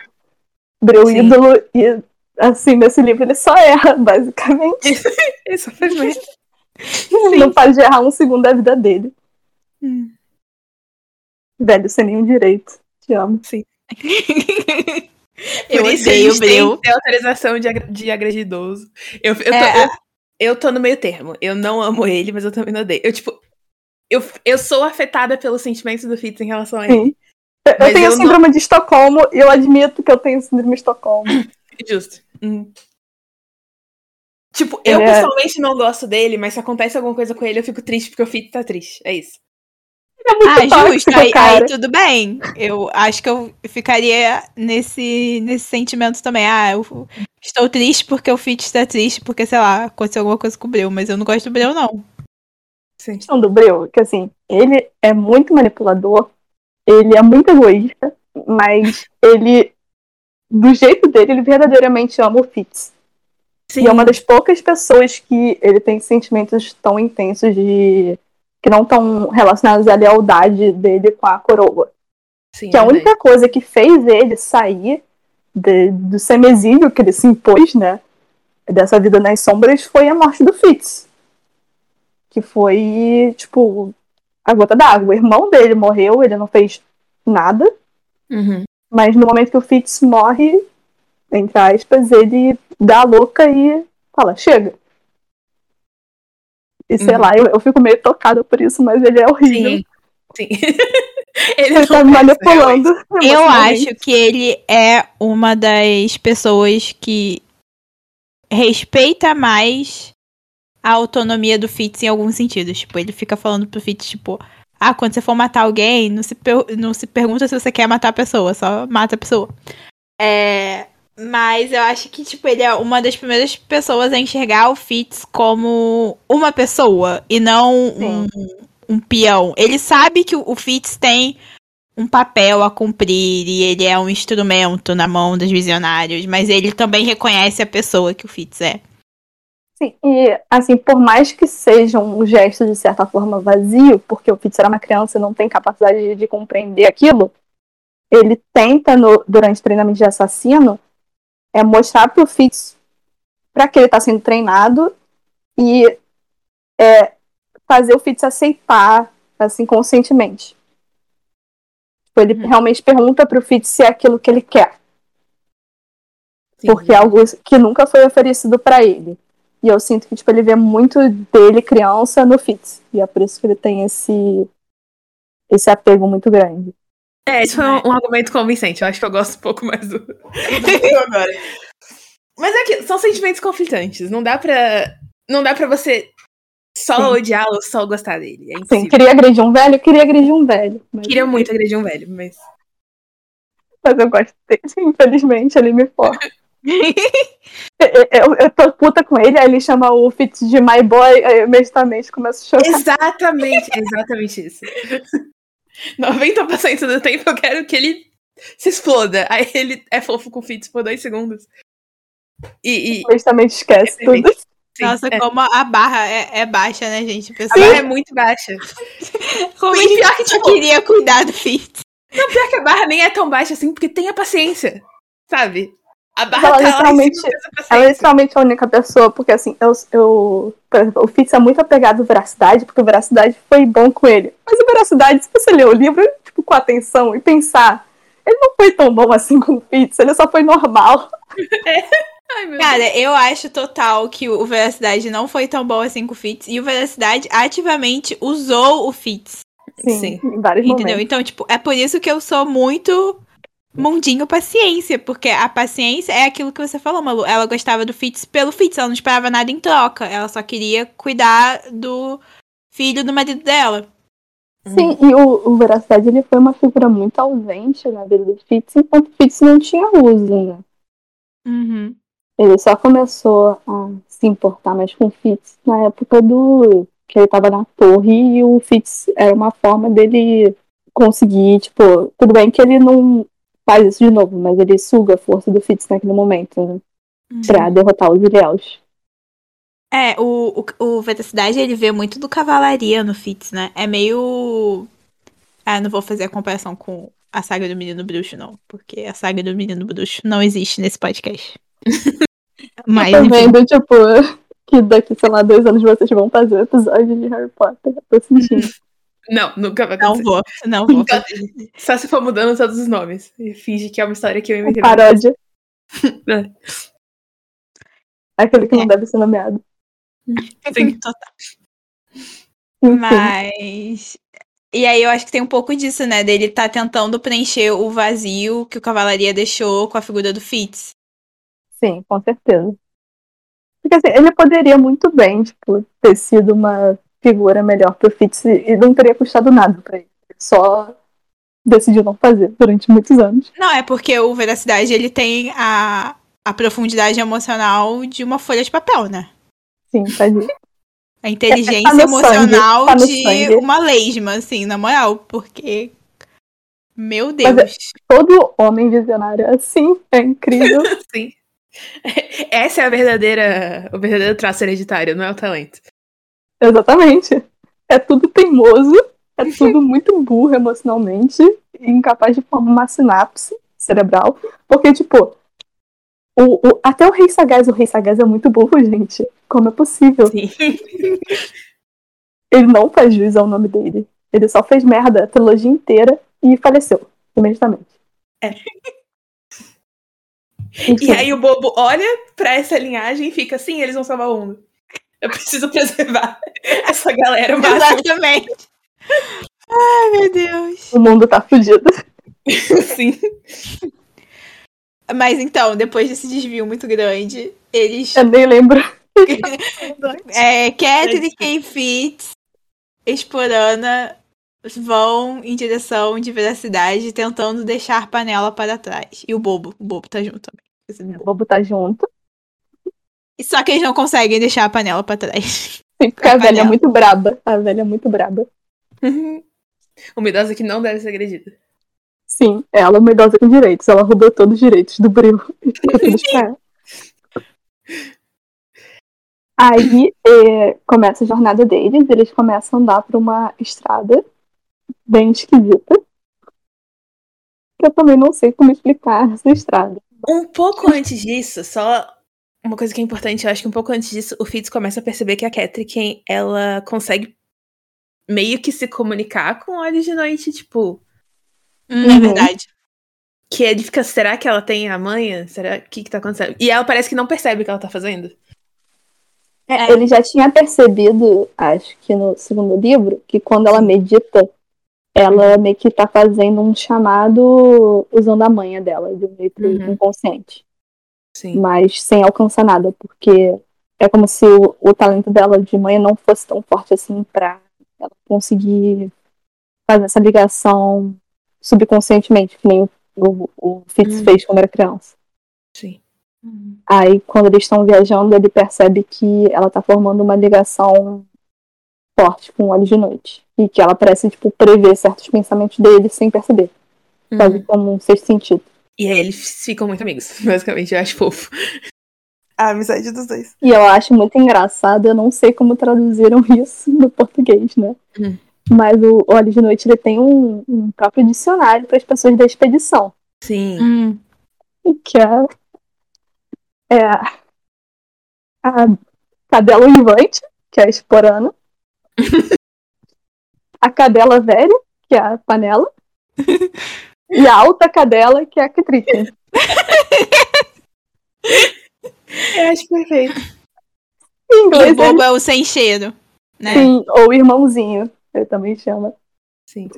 Breu Sim. ídolo, e assim, nesse livro ele só erra, [LAUGHS] basicamente. [LAUGHS] Ele só faz merda. Não pode errar um segundo da vida dele. Hum. Velho, sem nenhum direito. Te amo. [LAUGHS] Eu Por isso odeio a o gente tem que ter autorização de, agra- de agredir idoso. Eu, eu, tô, É. eu, eu tô no meio termo. Eu não amo ele, mas eu também não odeio. Eu, tipo, eu, eu sou afetada pelos sentimentos do Fitz em relação a ele. Sim. Eu, eu Mas tenho eu síndrome de Estocolmo e eu admito que eu tenho síndrome de Estocolmo. [COUGHS] Justo. Hum. Tipo, eu Ele é- pessoalmente não gosto dele, mas se acontece alguma coisa com ele, eu fico triste porque o Fitz tá triste. É isso. É muito Ah, justo. Aí, aí tudo bem. Eu acho que eu ficaria nesse, nesse sentimento também. Ah, eu estou triste porque o Fitch está triste, porque, sei lá, aconteceu alguma coisa com o Breu, mas eu não gosto do Breu, não. Sim. questão do Breu, que assim, ele é muito manipulador, ele é muito egoísta, mas ele, do jeito dele, ele verdadeiramente ama o Fitz. Sim. E é uma das poucas pessoas que ele tem sentimentos tão intensos de. Que não estão relacionados à lealdade dele com a coroa. Sim, Que a única coisa que fez ele sair de- do semexílio que ele se impôs, né? Dessa vida nas sombras, foi a morte do Fitz. Que foi, tipo, a gota d'água. O irmão dele morreu, ele não fez nada. Uhum. Mas no momento que o Fitz morre, entre aspas, ele dá a louca e fala, chega. E sei lá, eu, eu fico meio tocada por isso, mas ele é horrível. Sim. Sim. [LAUGHS] ele Ele tá me manipulando. Eu acho que ele é uma das pessoas que respeita mais a autonomia do Fitz em alguns sentidos. Tipo, ele fica falando pro Fitz, tipo, ah, quando você for matar alguém, não se, não se pergunta se você quer matar a pessoa, só mata a pessoa. É. Mas eu acho que, tipo, ele é uma das primeiras pessoas a enxergar o Fitz como uma pessoa e não um, um peão. Ele sabe que o o Fitz tem um papel a cumprir e ele é um instrumento na mão dos visionários, mas ele também reconhece a pessoa que o Fitz é. Sim, e assim, por mais que seja um gesto de certa forma vazio, porque o Fitz era uma criança e não tem capacidade de, de compreender aquilo, ele tenta, no- durante o treinamento de assassino, é mostrar pro Fitz para que ele está sendo treinado e é, fazer o Fitz aceitar, assim, conscientemente. Tipo, ele Uhum. realmente pergunta pro Fitz se é aquilo que ele quer Sim. porque é algo que nunca foi oferecido pra ele. E eu sinto que tipo, ele vê muito dele criança no Fitz. E é por isso que ele tem esse esse apego muito grande. É, isso foi um, um argumento convincente. Eu acho que eu gosto um pouco mais do, agora. Mas é que são sentimentos conflitantes. Não dá pra. Não dá pra você só odiá-lo ou só gostar dele. É Sim, queria agredir um velho, queria agredir um velho. Mas, Queria muito agredir um velho, mas. mas eu gosto dele. Infelizmente, ele me [LAUGHS] eu, eu, eu tô puta com ele, aí ele chama o Fitz de my boy, aí eu imediatamente começo a chorar. Exatamente, exatamente isso. 90% do tempo eu quero que ele se exploda. Aí ele é fofo com o Fitz por dois segundos. E. e Imediatamente esquece É, tudo. sim, Nossa, é. como a barra é, é baixa, né, gente? A Pessoal, barra é muito baixa. [LAUGHS] como a E gente pior que, tipo, queria cuidar do Fitz. pior que a barra nem é tão baixa assim, porque tenha paciência. Sabe? A barra Ela tá literalmente- Ela é paciência. literalmente a única pessoa, porque assim, eu, eu por exemplo, o Fitz é muito apegado à veracidade, porque a veracidade foi bom com ele. Mas a veracidade, se você ler o livro, tipo, com atenção e pensar, ele não foi tão bom assim com o Fitz, ele só foi normal. [LAUGHS] Ai, meu Cara, eu acho total que o Veracidade não foi tão bom assim com o Fitz. E o Veracidade ativamente usou o Fitz. Sim, Sim. em vários Entendeu? momentos. Então, tipo, é por isso que eu sou muito mundinho paciência. Porque a paciência é aquilo que você falou, Malu. Ela gostava do Fitz pelo Fitz, ela não esperava nada em troca. Ela só queria cuidar do filho do marido dela. Sim, e o, o Veracidade ele foi uma figura muito ausente na vida do Fitz, enquanto o Fitz não tinha uso, né? Uhum. Ele só começou a se importar mais com o Fitz na época do. que ele tava na torre e o Fitz era uma forma dele conseguir, tipo, tudo bem que ele não faz isso de novo, mas ele suga a força do Fitz naquele momento, né? Pra derrotar os Ilhéus. É, o, o, o Veracidade, ele vê muito do cavalaria no Fitz, né? É meio. Ah, não vou fazer a comparação com a saga do Menino Bruxo, não. Porque a saga do Menino Bruxo não existe nesse podcast. [LAUGHS] Mas, Tô enfim. vendo, tipo, que daqui, sei lá, dois anos vocês vão fazer o episódio de Harry Potter. Eu Tô sentindo. [LAUGHS] Não, nunca vai Não acontecer. vou, não vou Então- fazer. Só se for mudando todos os nomes. E finge que é uma história que eu inventei. Paródia. É. Aquele que não deve ser nomeado. Sim. Mas. E aí eu acho que tem um pouco disso, né? Dele tá tentando preencher o vazio que o Cavalaria deixou com a figura do Fitz. Sim, com certeza. Porque assim, ele poderia muito bem, tipo, ter sido uma figura melhor pro Fitz e e não teria custado nada pra ele. Ele só decidiu não fazer durante muitos anos. Não, é porque o Veracidade ele tem a, a profundidade emocional de uma folha de papel, né? Sim, tadinho. A inteligência Tá no emocional sangue, tá de sangue. uma lesma, assim, na moral, porque. Meu Deus. Mas Todo homem visionário é assim, é incrível. [LAUGHS] Sim. Essa é a verdadeira, o verdadeiro traço hereditário, não é o talento. Exatamente. É tudo teimoso, é tudo muito burro emocionalmente e incapaz de formar uma sinapse cerebral. Porque, tipo, o, o- até o Rei Sagaz, o Rei Sagaz é muito burro, gente. Como é possível? Sim. Ele não faz juiz ao nome dele. Ele só fez merda a trilogia inteira e faleceu imediatamente. É. Enfim, E aí o bobo olha pra essa linhagem e fica assim, eles vão salvar o mundo. Eu preciso preservar [LAUGHS] essa galera o máximo. Exatamente. Ai, meu Deus. o mundo tá fudido. [LAUGHS] Sim. Mas então, depois desse desvio muito grande, eles. Eu nem lembro. [LAUGHS] É, Catherine e Fitz, Esporana vão em direção de veracidade, tentando deixar Panela para trás. E o Bobo. O Bobo tá junto também. Esse Bobo. Botar junto. Só que eles não conseguem deixar a panela pra trás. Sim, [LAUGHS] porque a A velha é muito braba. A velha é muito braba. Uma idosa que não deve ser agredida. Sim, ela é uma idosa com direitos. Ela roubou todos os direitos do Bril. E. [LAUGHS] Aí é, começa a jornada deles. Eles começam a andar por uma estrada bem esquisita. Que eu também não sei como explicar essa estrada. Um pouco antes disso, só uma coisa que é importante, eu acho que um pouco antes disso, o Fitz começa a perceber que a Catrick, ela consegue meio que se comunicar com olhos de noite, tipo, Hum, Uhum. É verdade. que ele fica, será que ela tem a manha? Será o que que tá acontecendo? E ela parece que não percebe o que ela tá fazendo. É. Ele já tinha percebido, acho que no segundo livro, que quando ela medita, ela meio que tá fazendo um chamado usando a manha dela, de um jeito Uhum. inconsciente. Sim. Mas sem alcançar nada, porque é como se o, o talento dela de manha não fosse tão forte assim pra ela conseguir fazer essa ligação subconscientemente, que nem o, o, o Fitz Uhum. fez quando era criança. Sim. Aí, quando eles estão viajando, ele percebe que ela tá formando uma ligação forte com o olho de noite. E que ela parece, tipo, prever certos pensamentos dele sem perceber. Quase Uhum. como um sexto sentido. E aí eles ficam muito amigos, [LAUGHS] basicamente, eu acho fofo. A amizade dos dois. E eu acho muito engraçado, eu não sei como traduziram [LAUGHS] isso no português, né? Uhum. Mas o Olho de Noite, ele tem um, um próprio dicionário para as pessoas da expedição. Sim. Hum. Que é, é a, a cadela uivante, que é a esporana. [LAUGHS] a cadela velha, que é a panela. E a alta cadela, que é a Catricum. [LAUGHS] Eu acho perfeito. Em E inglês o bobo é o sem cheiro, né? Sim, ou irmãozinho, ele também chama. Sim.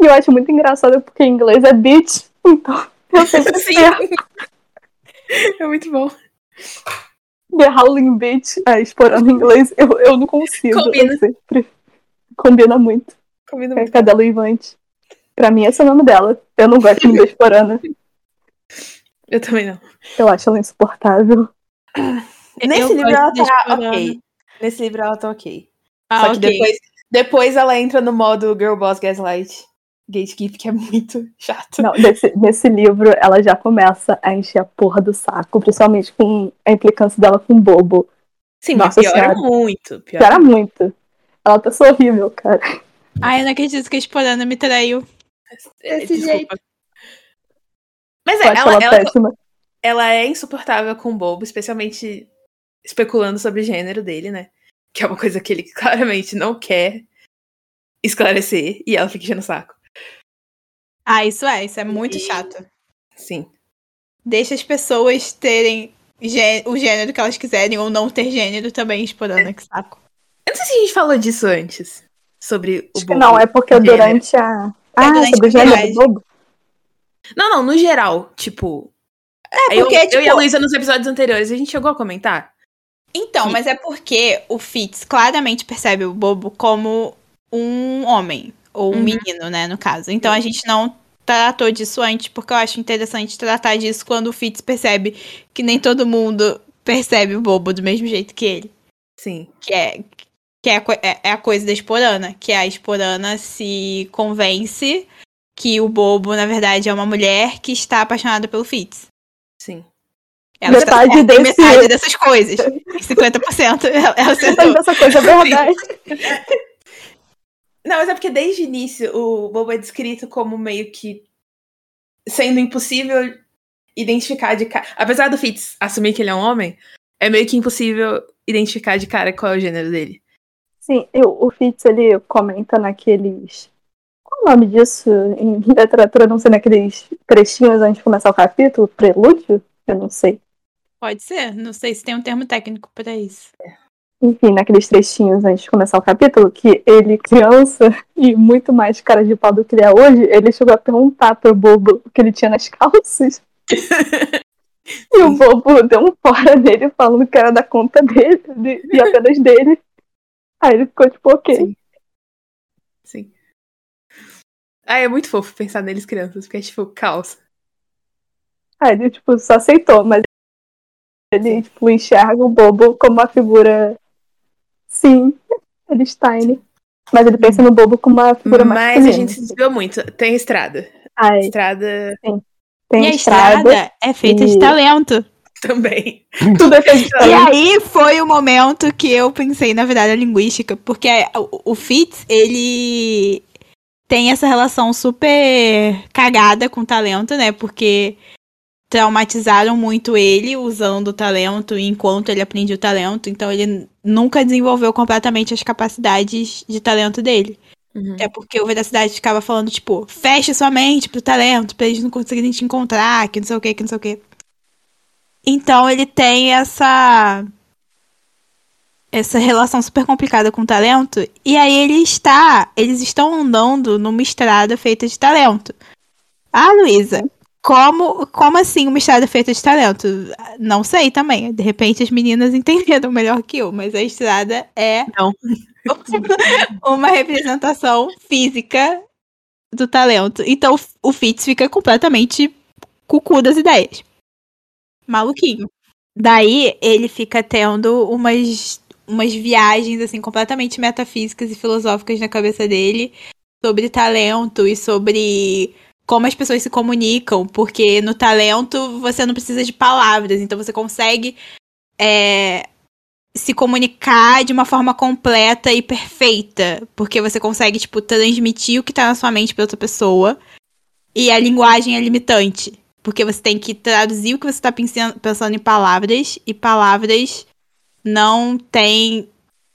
E eu acho muito engraçado porque em inglês é bitch, então [LAUGHS] eu sempre Sim. É muito bom. The Howling Bitch, a explorando em inglês, eu, eu não consigo. Combina. Eu sempre. Combina muito. Combina É muito. Cadela Ivante. Pra mim, esse é o nome dela. Eu não gosto de Explorando. Eu também não. Eu acho ela insuportável. Nesse Eu livro ela tá ok. Nesse livro ela tá ok. Ah, Só que ok. depois, depois ela entra no modo Girl Boss Gaslight Gatekeep, que é muito chato. Não, nesse, nesse livro, ela já começa a encher a porra do saco, principalmente com a implicância dela com o bobo. Sim, Nossa mas piora Senhora. muito. Piora. Piora muito. Ela tá horrível, cara. Ai, eu não acredito que a Esporana me traiu. Desse Desculpa. jeito. Mas é, ela, ela, ela, é insuportável com o bobo, especialmente especulando sobre o gênero dele, né? Que é uma coisa que ele [LAUGHS] claramente não quer esclarecer e ela fica enchendo o saco. Ah, isso é, isso é muito E- chato. Sim. Deixa as pessoas terem gê- o gênero que elas quiserem ou não ter gênero também, Esporana, que saco. Eu não sei se a gente falou disso antes. Sobre o Acho que bobo. não, é porque durante a. Ah, sobre o bobo? Não, não, no geral, tipo. É, eu, porque, eu e a tipo- Luísa nos episódios anteriores, a gente chegou a comentar. Então, Sim. mas é porque o Fitz claramente percebe o bobo como um homem. Ou um Uhum. menino, né, no caso. Então a gente não tratou disso antes, porque eu acho interessante tratar disso quando o Fitz percebe que nem todo mundo percebe o bobo do mesmo jeito que ele. Sim. Que é, que é, a, é- é a coisa da Esporana. Que a Esporana se convence que o bobo, na verdade, é uma mulher que está apaixonada pelo Fitz. Sim. Ela está Metade certa em desse- metade dessas coisas. [LAUGHS] Em 50% ela, ela acertou. Mas essa coisa é verdade. [LAUGHS] Não, mas é porque desde o início o bobo é descrito como meio que sendo impossível identificar de cara. Apesar do Fitz assumir que ele é um homem, é meio que impossível identificar de cara qual é o gênero dele. Sim, eu, o Fitz, ele comenta naqueles. Qual o nome disso em [LAUGHS] literatura? Não sei, naqueles trechinhos antes de começar o capítulo? Prelúdio? Eu não sei. Pode ser, não sei se tem um termo técnico pra isso. Enfim, naqueles trechinhos antes de começar o capítulo, que ele, criança [LAUGHS] e muito mais cara de pau do que ele é hoje, ele chegou a perguntar pro bobo o que ele tinha nas calças. [LAUGHS] e o bobo deu um fora nele falando que era da conta dele de- e apenas dele. Aí ele ficou tipo, ok. Sim. Sim. Ah, é muito fofo pensar neles crianças, porque é tipo, calça. Aí ele, tipo, só aceitou, mas ele, tipo, enxerga o bobo como uma figura. Sim, ele Stein. Mas ele pensa no bobo como uma figura Mas a masculina. gente se desviou muito. Tem estrada. Ai, Estrada tem e a estrada. estrada é feita de e- talento. Também. [LAUGHS] Tudo é E aí foi o momento que eu pensei, na verdade, a linguística, porque o, o Fitz, ele tem essa relação super cagada com o talento, né? Porque traumatizaram muito ele usando o talento enquanto ele aprendia o talento, então ele nunca desenvolveu completamente as capacidades de talento dele. Uhum. É porque o Veracidade ficava falando, tipo, feche sua mente pro talento, pra eles não conseguirem te encontrar, que não sei o que, que não sei o que. Então ele tem essa. Essa relação super complicada com o talento. E aí ele está. Eles estão andando numa estrada feita de talento. Ah, Luísa, como, como assim uma estrada feita de talento? Não sei também. De repente as meninas [LAUGHS] entenderam melhor que eu, mas a estrada é Não. [LAUGHS] uma representação física do talento. Então o Fitz fica completamente cucu das ideias. Maluquinho. Daí ele fica tendo umas, umas viagens assim completamente metafísicas e filosóficas na cabeça dele sobre talento e sobre como as pessoas se comunicam, porque no talento você não precisa de palavras, então você consegue é, se comunicar de uma forma completa e perfeita, porque você consegue tipo transmitir o que tá na sua mente para outra pessoa. E a linguagem é limitante, porque você tem que traduzir o que você tá pensando, pensando em palavras e palavras não têm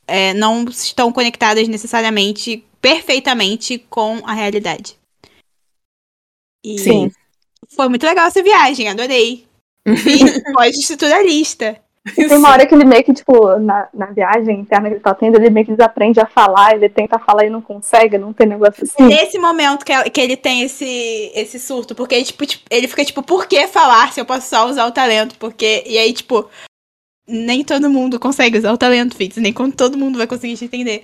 é, não estão conectadas necessariamente perfeitamente com a realidade. E Sim. foi muito legal essa viagem, adorei. [LAUGHS] pós-estruturalista. Tem uma hora que ele meio que, tipo, na, na viagem interna que ele tá tendo, ele meio que desaprende a falar, ele tenta falar e não consegue, não tem negócio assim. Nesse momento que, que ele tem esse, esse surto, porque ele, tipo, tipo, ele fica tipo, por que falar se eu posso só usar o talento? Porque. E aí, tipo, nem todo mundo consegue usar o talento, Fitz, nem quando todo mundo vai conseguir te entender.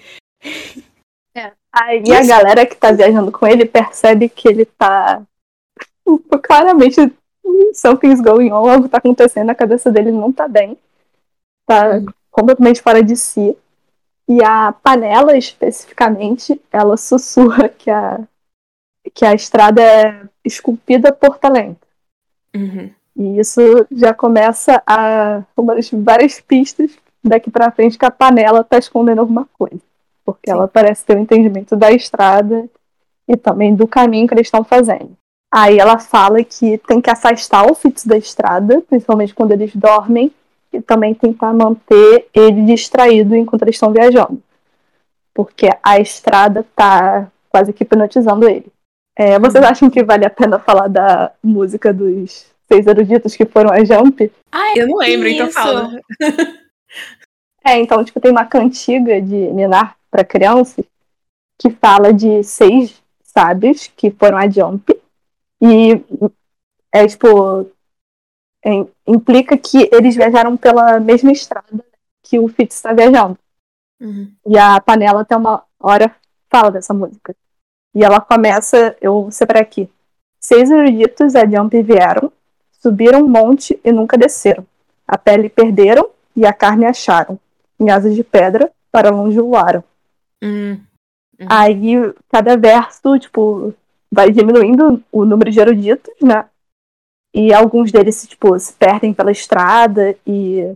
É. Aí Isso. a galera que tá viajando com ele percebe que ele tá claramente something's going on, algo tá acontecendo, a cabeça dele não tá bem tá completamente fora de si. E a panela, especificamente, ela sussurra que a, que a estrada é esculpida por talento. Uhum. E isso já começa a uma das várias pistas daqui para frente que a panela tá escondendo alguma coisa. Porque Sim. ela parece ter um entendimento da estrada e também do caminho que eles estão fazendo. Aí ela fala que tem que afastar o Fitz da estrada, principalmente quando eles dormem, e também tentar manter ele distraído enquanto eles estão viajando. Porque a estrada está quase que hipnotizando ele. É, vocês acham que vale a pena falar da música dos seis eruditos que foram a Jump? Ai, eu não lembro, então isso. então fala. [LAUGHS] é, então, tipo, tem uma cantiga de Ninar para crianças que fala de seis sábios que foram a Jump. E é, tipo, implica que eles viajaram pela mesma estrada que o Fitz está viajando. Uhum. E a panela até uma hora fala dessa música. E ela começa, eu separei aqui. Seis eruditos a Jump vieram, subiram um monte e nunca desceram. A pele perderam e a carne acharam. Em asas de pedra, para longe voaram. Uhum. Uhum. Aí, cada verso, tipo, vai diminuindo o número de eruditos, né? E alguns deles tipo, se perdem pela estrada e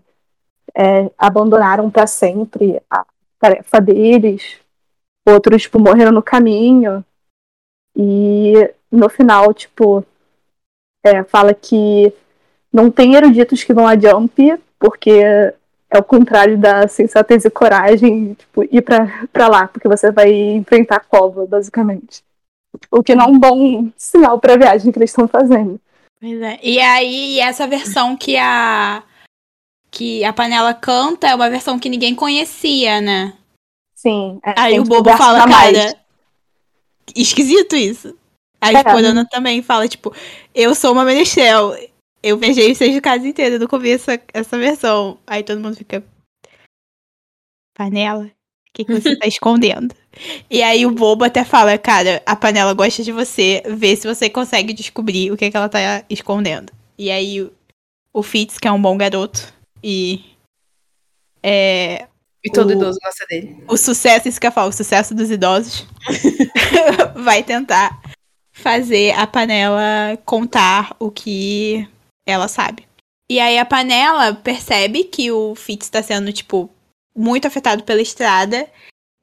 é, abandonaram para sempre a tarefa deles. Outros tipo, morreram no caminho. E no final, tipo, é, fala que não tem eruditos que vão a jump, porque é o contrário da sensatez e coragem, tipo, ir pra, pra lá, porque você vai enfrentar a cova, basicamente. O que não é um bom sinal pra viagem que eles estão fazendo. Pois é. E aí, essa versão que a que a panela canta é uma versão que ninguém conhecia, né? Sim. É, aí o bobo fala, cara, mais. esquisito isso. Aí é. tipo, também fala, tipo, eu sou uma menestrel. Eu beijei seis de casa inteira do começo essa versão. Aí todo mundo fica. Panela? O que, que você tá escondendo? E aí o bobo até fala, cara, a panela gosta de você, vê se você consegue descobrir o que, é que ela tá escondendo. E aí o, o Fitz, que é um bom garoto, e. É, e todo o, idoso gosta dele. O sucesso, isso que eu falo, o sucesso dos idosos [LAUGHS] vai tentar fazer a panela contar o que ela sabe. E aí a panela percebe que o Fitz tá sendo, tipo, muito afetado pela estrada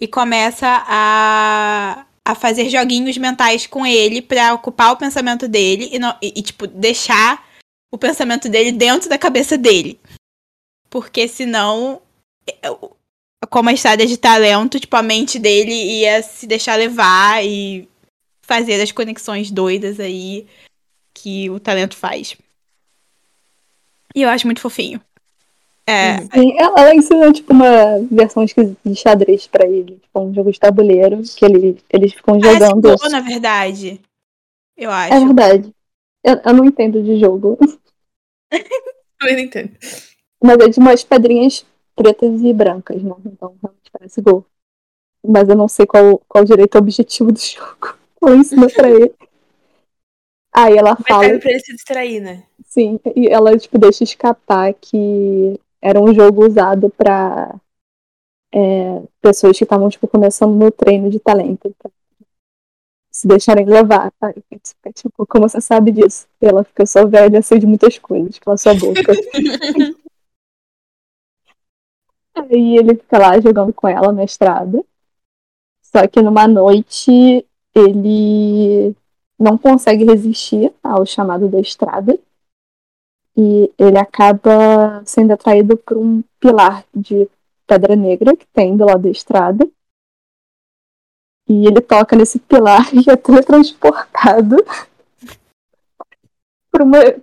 e começa a, a fazer joguinhos mentais com ele para ocupar o pensamento dele e, não, e, e, tipo, deixar o pensamento dele dentro da cabeça dele. Porque senão, como a estrada de talento, tipo, a mente dele ia se deixar levar e fazer as conexões doidas aí que o talento faz. E eu acho muito fofinho. É. Sim, ela, ela ensina tipo uma versão de xadrez pra ele, tipo um jogo de tabuleiro, que ele, eles ficam jogando. Ah, na verdade. Eu acho. É verdade. Eu, eu não entendo de jogo. [LAUGHS] eu não entendo. Mas é de umas pedrinhas pretas e brancas, né? Então realmente parece gol. Mas eu não sei qual, qual o direito objetivo do [LAUGHS] jogo. Ela ensina pra ele. Aí ela Mas fala. pra ele se distrair, né? Sim, e ela, tipo, deixa escapar que era um jogo usado para é, pessoas que estavam tipo começando no treino de talento pra se deixarem levar tá? tipo como você sabe disso? Ela fica só velha sei de muitas coisas pela sua boca. [LAUGHS] Aí ele fica lá jogando com ela na estrada só que numa noite ele não consegue resistir ao chamado da estrada e ele acaba sendo atraído por um pilar de pedra negra que tem do lado da estrada. E ele toca nesse pilar [LAUGHS] e é teletransportado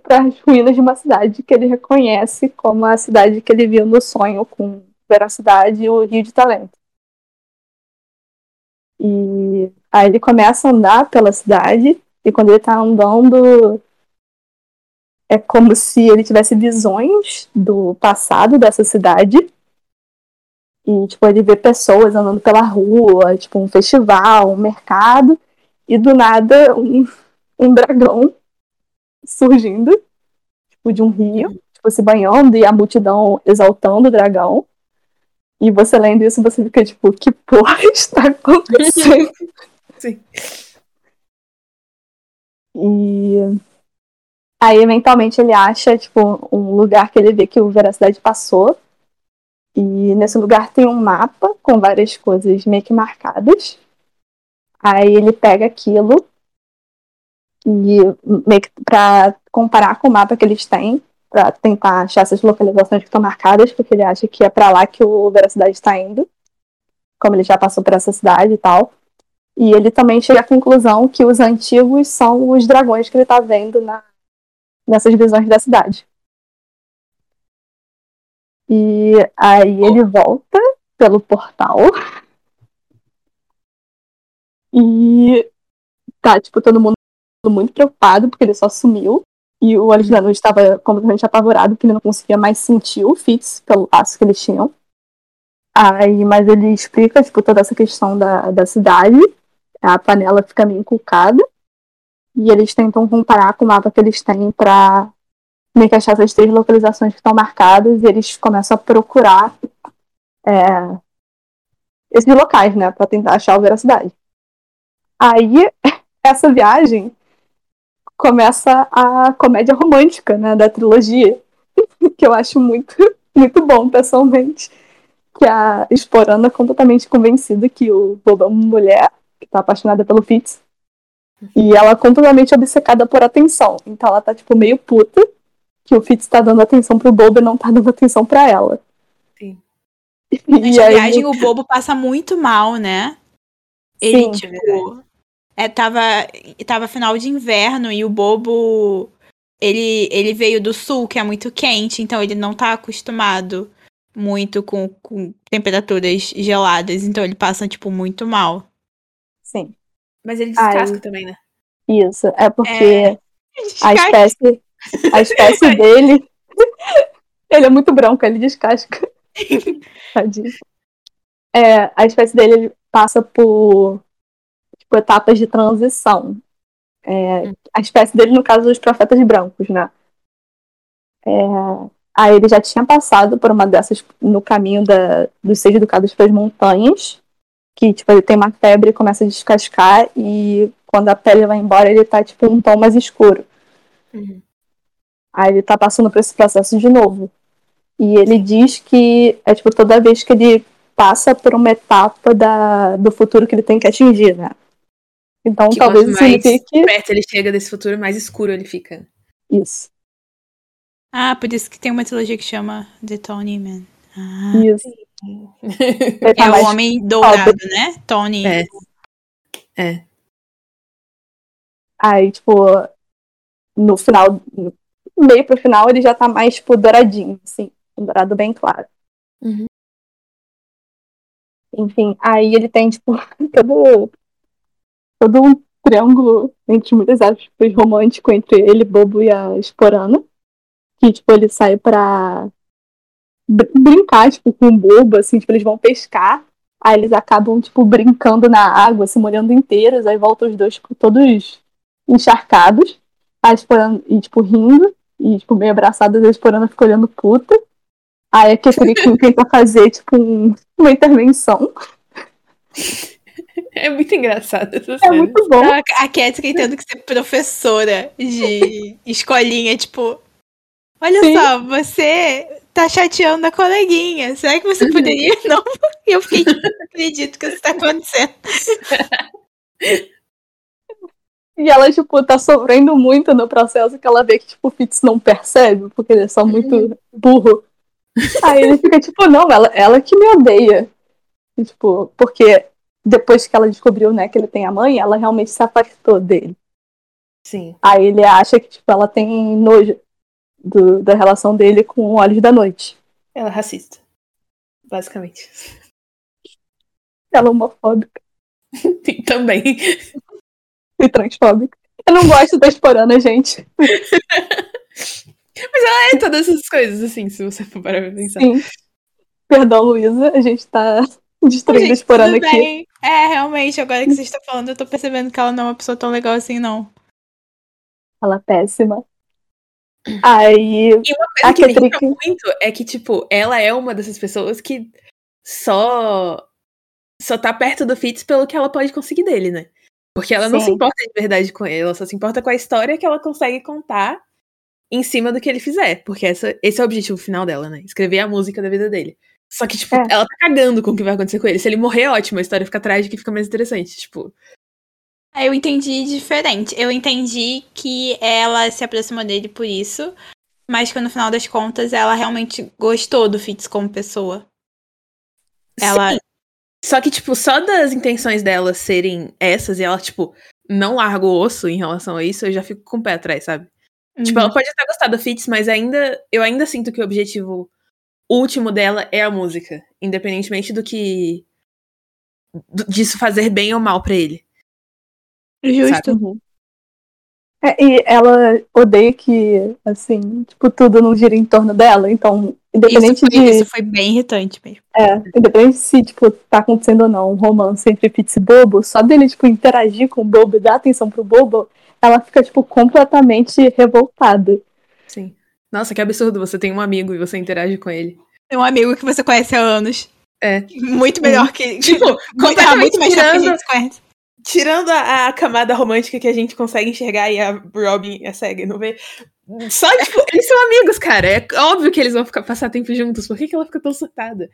para as ruínas de uma cidade que ele reconhece como a cidade que ele viu no sonho com veracidade e o Rio de Talento. E aí ele começa a andar pela cidade e quando ele está andando é como se ele tivesse visões do passado dessa cidade. E, tipo, ele vê pessoas andando pela rua, tipo, um festival, um mercado, e do nada um, um dragão surgindo, tipo, de um rio, tipo, se banhando e a multidão exaltando o dragão. E você lendo isso, você fica tipo, que porra [LAUGHS] está acontecendo? Sim. E aí, eventualmente, ele acha, tipo, um lugar que ele vê que o Veracidade passou. E nesse lugar tem um mapa com várias coisas meio que marcadas. Aí ele pega aquilo e meio que pra comparar com o mapa que eles têm, pra tentar achar essas localizações que estão marcadas, porque ele acha que é pra lá que o Veracidade está indo, como ele já passou por essa cidade e tal. E ele também chega à conclusão que os antigos são os dragões que ele tá vendo na, nessas visões da cidade. E aí ele volta pelo portal. E tá, tipo, todo mundo muito preocupado, porque ele só sumiu. E o Alexandre estava completamente apavorado, porque ele não conseguia mais sentir o Fitz pelo laço que eles tinham. Aí, mas ele explica, tipo, toda essa questão da, da cidade. A panela fica meio inculcada. E eles tentam comparar com o mapa que eles têm pra meio que achar essas três localizações que estão marcadas. E eles começam a procurar é, esses locais, né? Pra tentar achar o veracidade. Aí, [LAUGHS] essa viagem começa a comédia romântica, né, da trilogia, [LAUGHS] que eu acho muito, [LAUGHS] muito bom, pessoalmente. Que a Esporana é completamente convencida que o Bobo é uma mulher que tá apaixonada pelo Fitz. E ela é completamente obcecada por atenção. Então ela tá, tipo, meio puta que o Fitz tá dando atenção pro Bobo e não tá dando atenção pra ela. Sim. [LAUGHS] Nessa aí... viagem, o Bobo passa muito mal, né? Ele, Sim, tipo, é, tava, tava final de inverno e o bobo. Ele, ele veio do sul, que é muito quente, então ele não tá acostumado muito com, com temperaturas geladas, então ele passa, tipo, muito mal. Sim. Mas ele descasca também, né? Isso, é porque É. a [LAUGHS] espécie, a espécie [LAUGHS] dele. [LAUGHS] ele é muito branco, ele descasca. Tadinho. É, a espécie dele ele passa por tipo, etapas de transição. É, a espécie dele, no caso, dos profetas brancos, né? É, aí ele já tinha passado por uma dessas no caminho da, dos seis educados para as montanhas, que tipo, ele tem uma febre e começa a descascar, e quando a pele vai embora, ele tá tipo um tom mais escuro. Uhum. Aí ele tá passando por esse processo de novo. E ele diz que é tipo toda vez que ele passa por uma etapa da, do futuro que ele tem que atingir, né? Então Que talvez quanto mais signifique perto ele chega desse futuro, mais escuro ele fica. isso. Ah, por isso que tem uma trilogia que chama The Tony Man. Ah, Isso. Tá é o homem dourado, né? Tony. É. É. Aí, tipo, no final, no meio pro final, ele já tá mais, tipo, douradinho, assim. Um dourado bem claro. Uhum. Enfim, aí ele tem, tipo, [LAUGHS] todo, todo um triângulo, entre muitas aspas, romântico entre ele, Bobo e a Esporana. Que, tipo, ele sai pra brincar, tipo, com Bobo, assim, tipo, eles vão pescar. Aí eles acabam, tipo, brincando na água, se molhando inteiros. Aí voltam os dois, tipo, todos encharcados. A Esporana, e, tipo, rindo. E, tipo, meio abraçados, a Esporana fica olhando puta. Aí a Ketrikin tenta fazer, tipo, um- uma intervenção. [LAUGHS] É muito engraçado essa É cena. muito bom. A, a Catherine tendo que ser professora de escolinha, tipo. Olha Sim. só, você tá chateando a coleguinha. Será que você poderia [LAUGHS] não? E eu fiquei, não acredito que isso tá acontecendo. E ela, tipo, tá sofrendo muito no processo que ela vê que, tipo, o Fitz não percebe, porque ele é só muito burro. Aí ele fica, tipo, não, ela, ela que me odeia. E, tipo, porque depois que ela descobriu, né, que ele tem a mãe, ela realmente se afastou dele. Sim. Aí ele acha que, tipo, ela tem nojo do- da relação dele com Olhos da Noite. Ela é racista. Basicamente. [LAUGHS] Ela é homofóbica [LAUGHS] Sim, Também. e transfóbica. Eu não gosto da Esporana, gente. [LAUGHS] É todas essas coisas, assim, se você for parar pra pensar. Sim. Perdão, Luísa, a gente tá destruindo a Gente, Esporana tudo aqui. bem. É, realmente, agora que você está falando, eu tô percebendo que ela não é uma pessoa tão legal assim, não. Ela é péssima. Aí, Uma coisa A que me irrita muito é que, tipo, ela é uma dessas pessoas que só só tá perto do Fitz pelo que ela pode conseguir dele, né? Porque ela não Sim. se importa de verdade com ele, ela só se importa com a história que ela consegue contar em cima do que ele fizer. Porque essa, esse é o objetivo final dela, né? Escrever a música da vida dele. Só que, tipo, É. ela tá cagando com o que vai acontecer com ele. Se ele morrer, ótimo, a história fica trágica e fica mais interessante. Tipo, eu entendi diferente. Eu entendi que ela se aproximou dele por isso, mas que no final das contas ela realmente gostou do Fitz como pessoa. Ela. Sim. Só que, tipo, só das intenções dela serem essas e ela, tipo, não larga o osso em relação a isso, eu já fico com o pé atrás, sabe? Tipo, Uhum. ela pode até gostar do Fitz, mas ainda eu ainda sinto que o objetivo último dela é a música, independentemente do que disso fazer bem ou mal pra ele. Justo. Uhum. É, e ela odeia que, assim, tipo, tudo não gira em torno dela. Então, independente Isso foi, de. isso foi bem irritante mesmo. É, independente se, tipo, tá acontecendo ou não um romance entre Fitz e Bobo, só dele, tipo, interagir com o Bobo e dar atenção pro Bobo, ela fica, tipo, completamente revoltada. Sim. Nossa, que absurdo, você tem um amigo e você interage com ele. Tem um amigo que você conhece há anos. É. Muito melhor que. Tipo, [LAUGHS] muito, completamente muito mais que a gente se conhece. Tirando a, a camada romântica que a gente consegue enxergar e a Robin é cega e não vê. Só, tipo, eles são amigos, cara. É óbvio que eles vão ficar, passar tempo juntos. Por que, que ela fica tão surtada?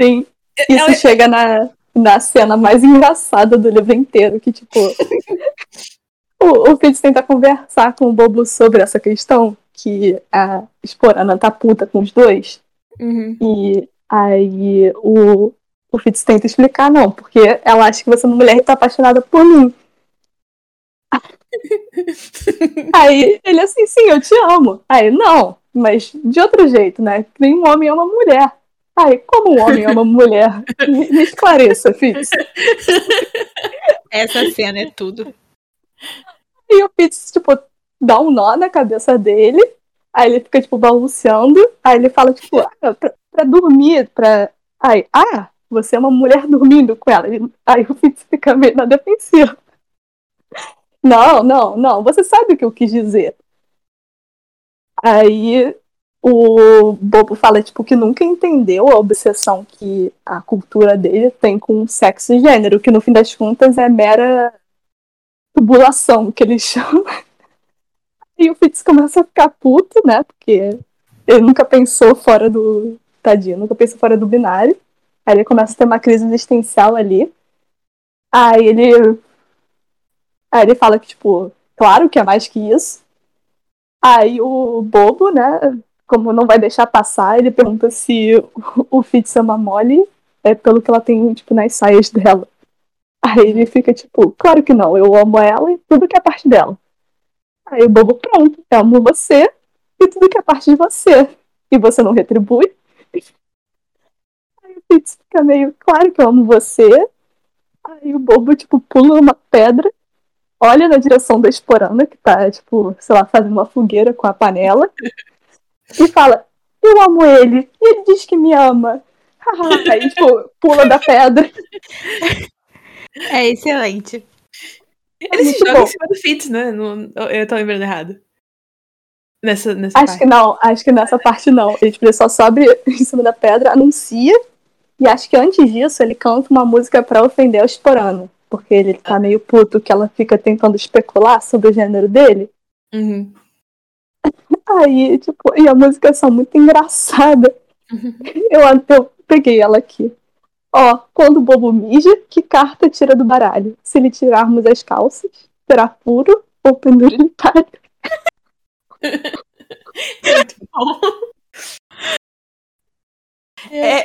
Sim. Isso Ela- chega na, na cena mais engraçada do livro inteiro, que, tipo. [LAUGHS] o, o Fitz tenta conversar com o Bobo sobre essa questão, que a Esporana tá puta com os dois. Uhum. E aí o, o Fitz tenta explicar, não, porque ela acha que você é uma mulher e tá apaixonada por mim. [LAUGHS] aí ele assim, sim, eu te amo. Aí, não, mas de outro jeito, né? Que nem um homem ama mulher. Aí, como um homem ama mulher? [LAUGHS] Me, me esclareça, Fitz. Essa cena é tudo. E o Fitz, tipo, dá um nó na cabeça dele. Aí ele fica, tipo, balanceando. Aí ele fala, tipo, ah, pra, pra dormir, pra. Aí, ah, você é uma mulher dormindo com ela. Ele- Aí o Fitz fica meio na defensiva. Não, não, não, você sabe o que eu quis dizer. Aí o Bobo fala, tipo, que nunca entendeu a obsessão que a cultura dele tem com sexo e gênero, que no fim das contas é mera tubulação, que eles [LAUGHS] chamam. E o Fitz começa a ficar puto, né? Porque ele nunca pensou fora do. Tadinho, nunca pensou fora do binário. Aí ele começa a ter uma crise existencial ali. Aí ele. Aí ele fala que, tipo, claro que é mais que isso. Aí o bobo, né? Como não vai deixar passar, ele pergunta se o Fitz ama Molly é pelo que ela tem, tipo, nas saias dela. Aí ele fica tipo, claro que não, eu amo ela e tudo que é parte dela. Aí o bobo, pronto, eu amo você e tudo que é parte de você. E você não retribui. Fitz [LAUGHS] fica meio, claro que eu amo você. Aí o bobo, tipo, pula uma pedra, olha na direção da esporana, que tá, tipo, sei lá, fazendo uma fogueira com a panela, e fala, eu amo ele, e ele diz que me ama. [LAUGHS] Aí, tipo, pula da pedra. [LAUGHS] É excelente. Ele se joga bom. em cima do Fitz, né? Não- eu tô lembrando errado. Nessa, nessa Acho parte. que não, acho que nessa parte não. Ele, tipo, ele só sobe em cima da pedra, anuncia, e acho que antes disso ele canta uma música pra ofender o Esporano. Porque ele tá meio puto que ela fica tentando especular sobre o gênero dele. Uhum. Aí, tipo, e a música é só muito engraçada. Uhum. Eu, eu peguei ela aqui. Ó, quando o bobo mija, que carta tira do baralho? Se lhe tirarmos as calças, será puro ou penduritário? [LAUGHS] Muito bom. É,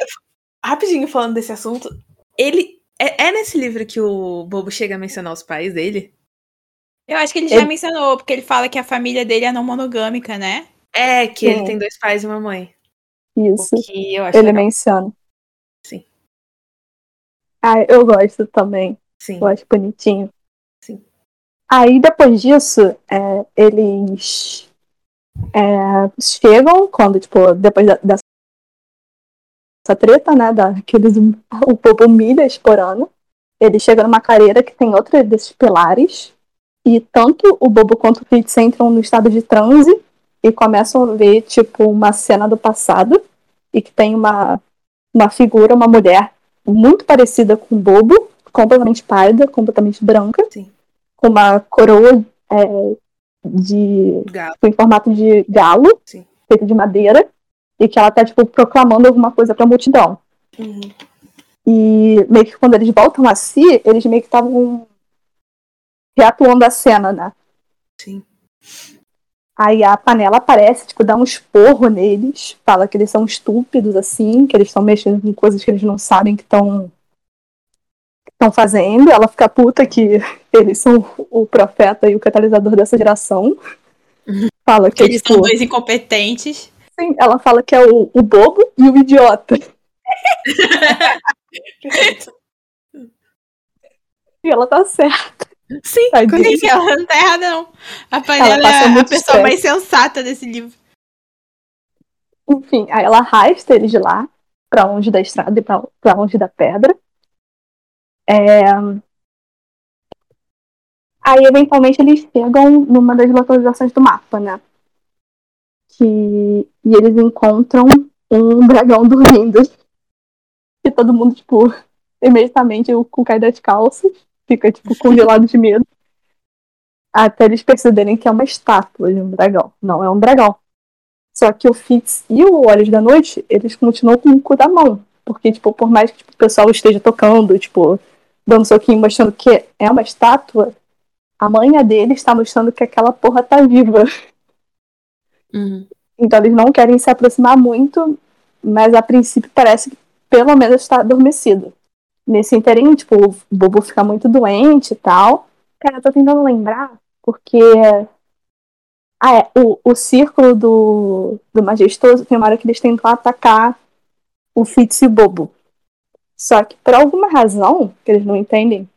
rapidinho falando desse assunto, ele. É, é nesse livro que o Bobo chega a mencionar os pais dele? Eu acho que ele já ele... mencionou, porque ele fala que a família dele é não monogâmica, né? É, que Sim. ele tem dois pais e uma mãe. Isso. ele legal. menciona. Sim. Ah, eu gosto também. Sim. Eu acho bonitinho. Sim. Aí depois disso, é, eles é, chegam quando, tipo, depois da, dessa treta, né, daqueles, [LAUGHS] o povo humilha explorando, ele chega numa careira que tem outro desses pilares, e tanto o Bobo quanto o Fitz entram no estado de transe e começam a ver, tipo, uma cena do passado, e que tem uma, uma figura, uma mulher muito parecida com o Bobo, completamente pálida, completamente branca, Sim. com uma coroa é, de. Em formato de galo, Sim. feito de madeira, e que ela tá, tipo, proclamando alguma coisa pra multidão. Uhum. E meio que quando eles voltam a si, eles meio que estavam reatuando a cena, né? Sim. Aí a panela aparece, tipo, dá um esporro neles, fala que eles são estúpidos, assim, que eles estão mexendo com coisas que eles não sabem que estão estão fazendo. Ela fica puta que [LAUGHS] eles são o profeta e o catalisador dessa geração. Fala que, eles tipo, são dois incompetentes. Sim, ela fala que é o, o bobo e o idiota. e ela tá certa. Sim, Tadinha. ela não tá errada, não. A panela é a pessoa stress. mais sensata desse livro. Enfim, aí ela arrasta eles de lá, pra longe da estrada e pra, pra longe da pedra. É... Aí, eventualmente, eles chegam numa das localizações do mapa, né? Que... E eles encontram um dragão dormindo. E todo mundo, tipo, imediatamente o cu cai das calças, fica, tipo, congelado de medo. Até eles perceberem que é uma estátua de um dragão. Não é um dragão. Só que o Fitz e o Olhos da Noite, eles continuam com o cu da mão. Porque, tipo, por mais que tipo, o pessoal esteja tocando, tipo, dando soquinho, mostrando que é uma estátua, a mãe dele está mostrando que aquela porra tá viva. Uhum. Então eles não querem se aproximar muito, mas a princípio parece que pelo menos está adormecido. Nesse inteirinho, tipo, o Bobo fica muito doente e tal. Cara, eu tô tentando lembrar, porque. Ah, é. O, o círculo do, do Majestoso tem uma hora que eles tentam atacar o Fitz e o Bobo. Só que por alguma razão, que eles não entendem,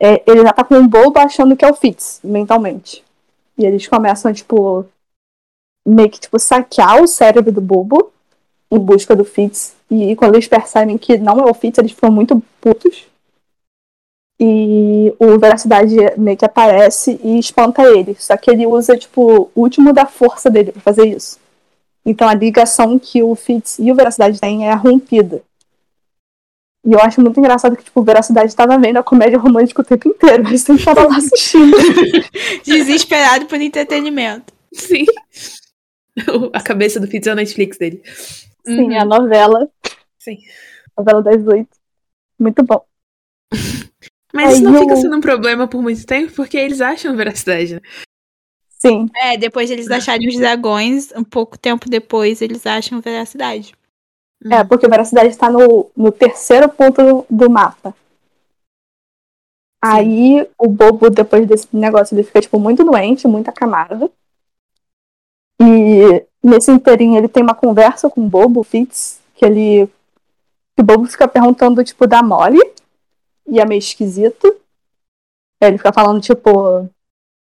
é, ele já tá um bobo achando que é o Fitz, mentalmente. E eles começam, tipo, meio que, tipo, saquear o cérebro do bobo em busca do Fitz. E quando eles percebem que não é o Fitz, eles ficam muito putos. E o Veracidade meio que aparece e espanta ele. Só que ele usa, tipo, o último da força dele para fazer isso. Então a ligação que o Fitz e o Veracidade têm é rompida. E eu acho muito engraçado que, tipo, Veracidade estava vendo a comédia romântica o tempo inteiro, mas sempre estava lá assistindo. [LAUGHS] Desesperado por entretenimento. Sim. [LAUGHS] A cabeça do Fitz é a Netflix dele. Sim, uhum. a novela. Sim. Novela das oito. Muito bom. [LAUGHS] Mas Aí isso não eu... fica sendo um problema por muito tempo, porque eles acham veracidade, né? Sim. É, depois de eles acharem os dragões, um pouco tempo depois eles acham veracidade. É, uhum. porque a veracidade está no, no terceiro ponto do, do mapa. Aí o bobo, depois desse negócio, ele fica, tipo, muito doente, muito acamado. E nesse inteirinho ele tem uma conversa com o bobo, o Fitz, que ele. Que o bobo fica perguntando, tipo, da Molly. E é meio esquisito. Ele fica falando, tipo,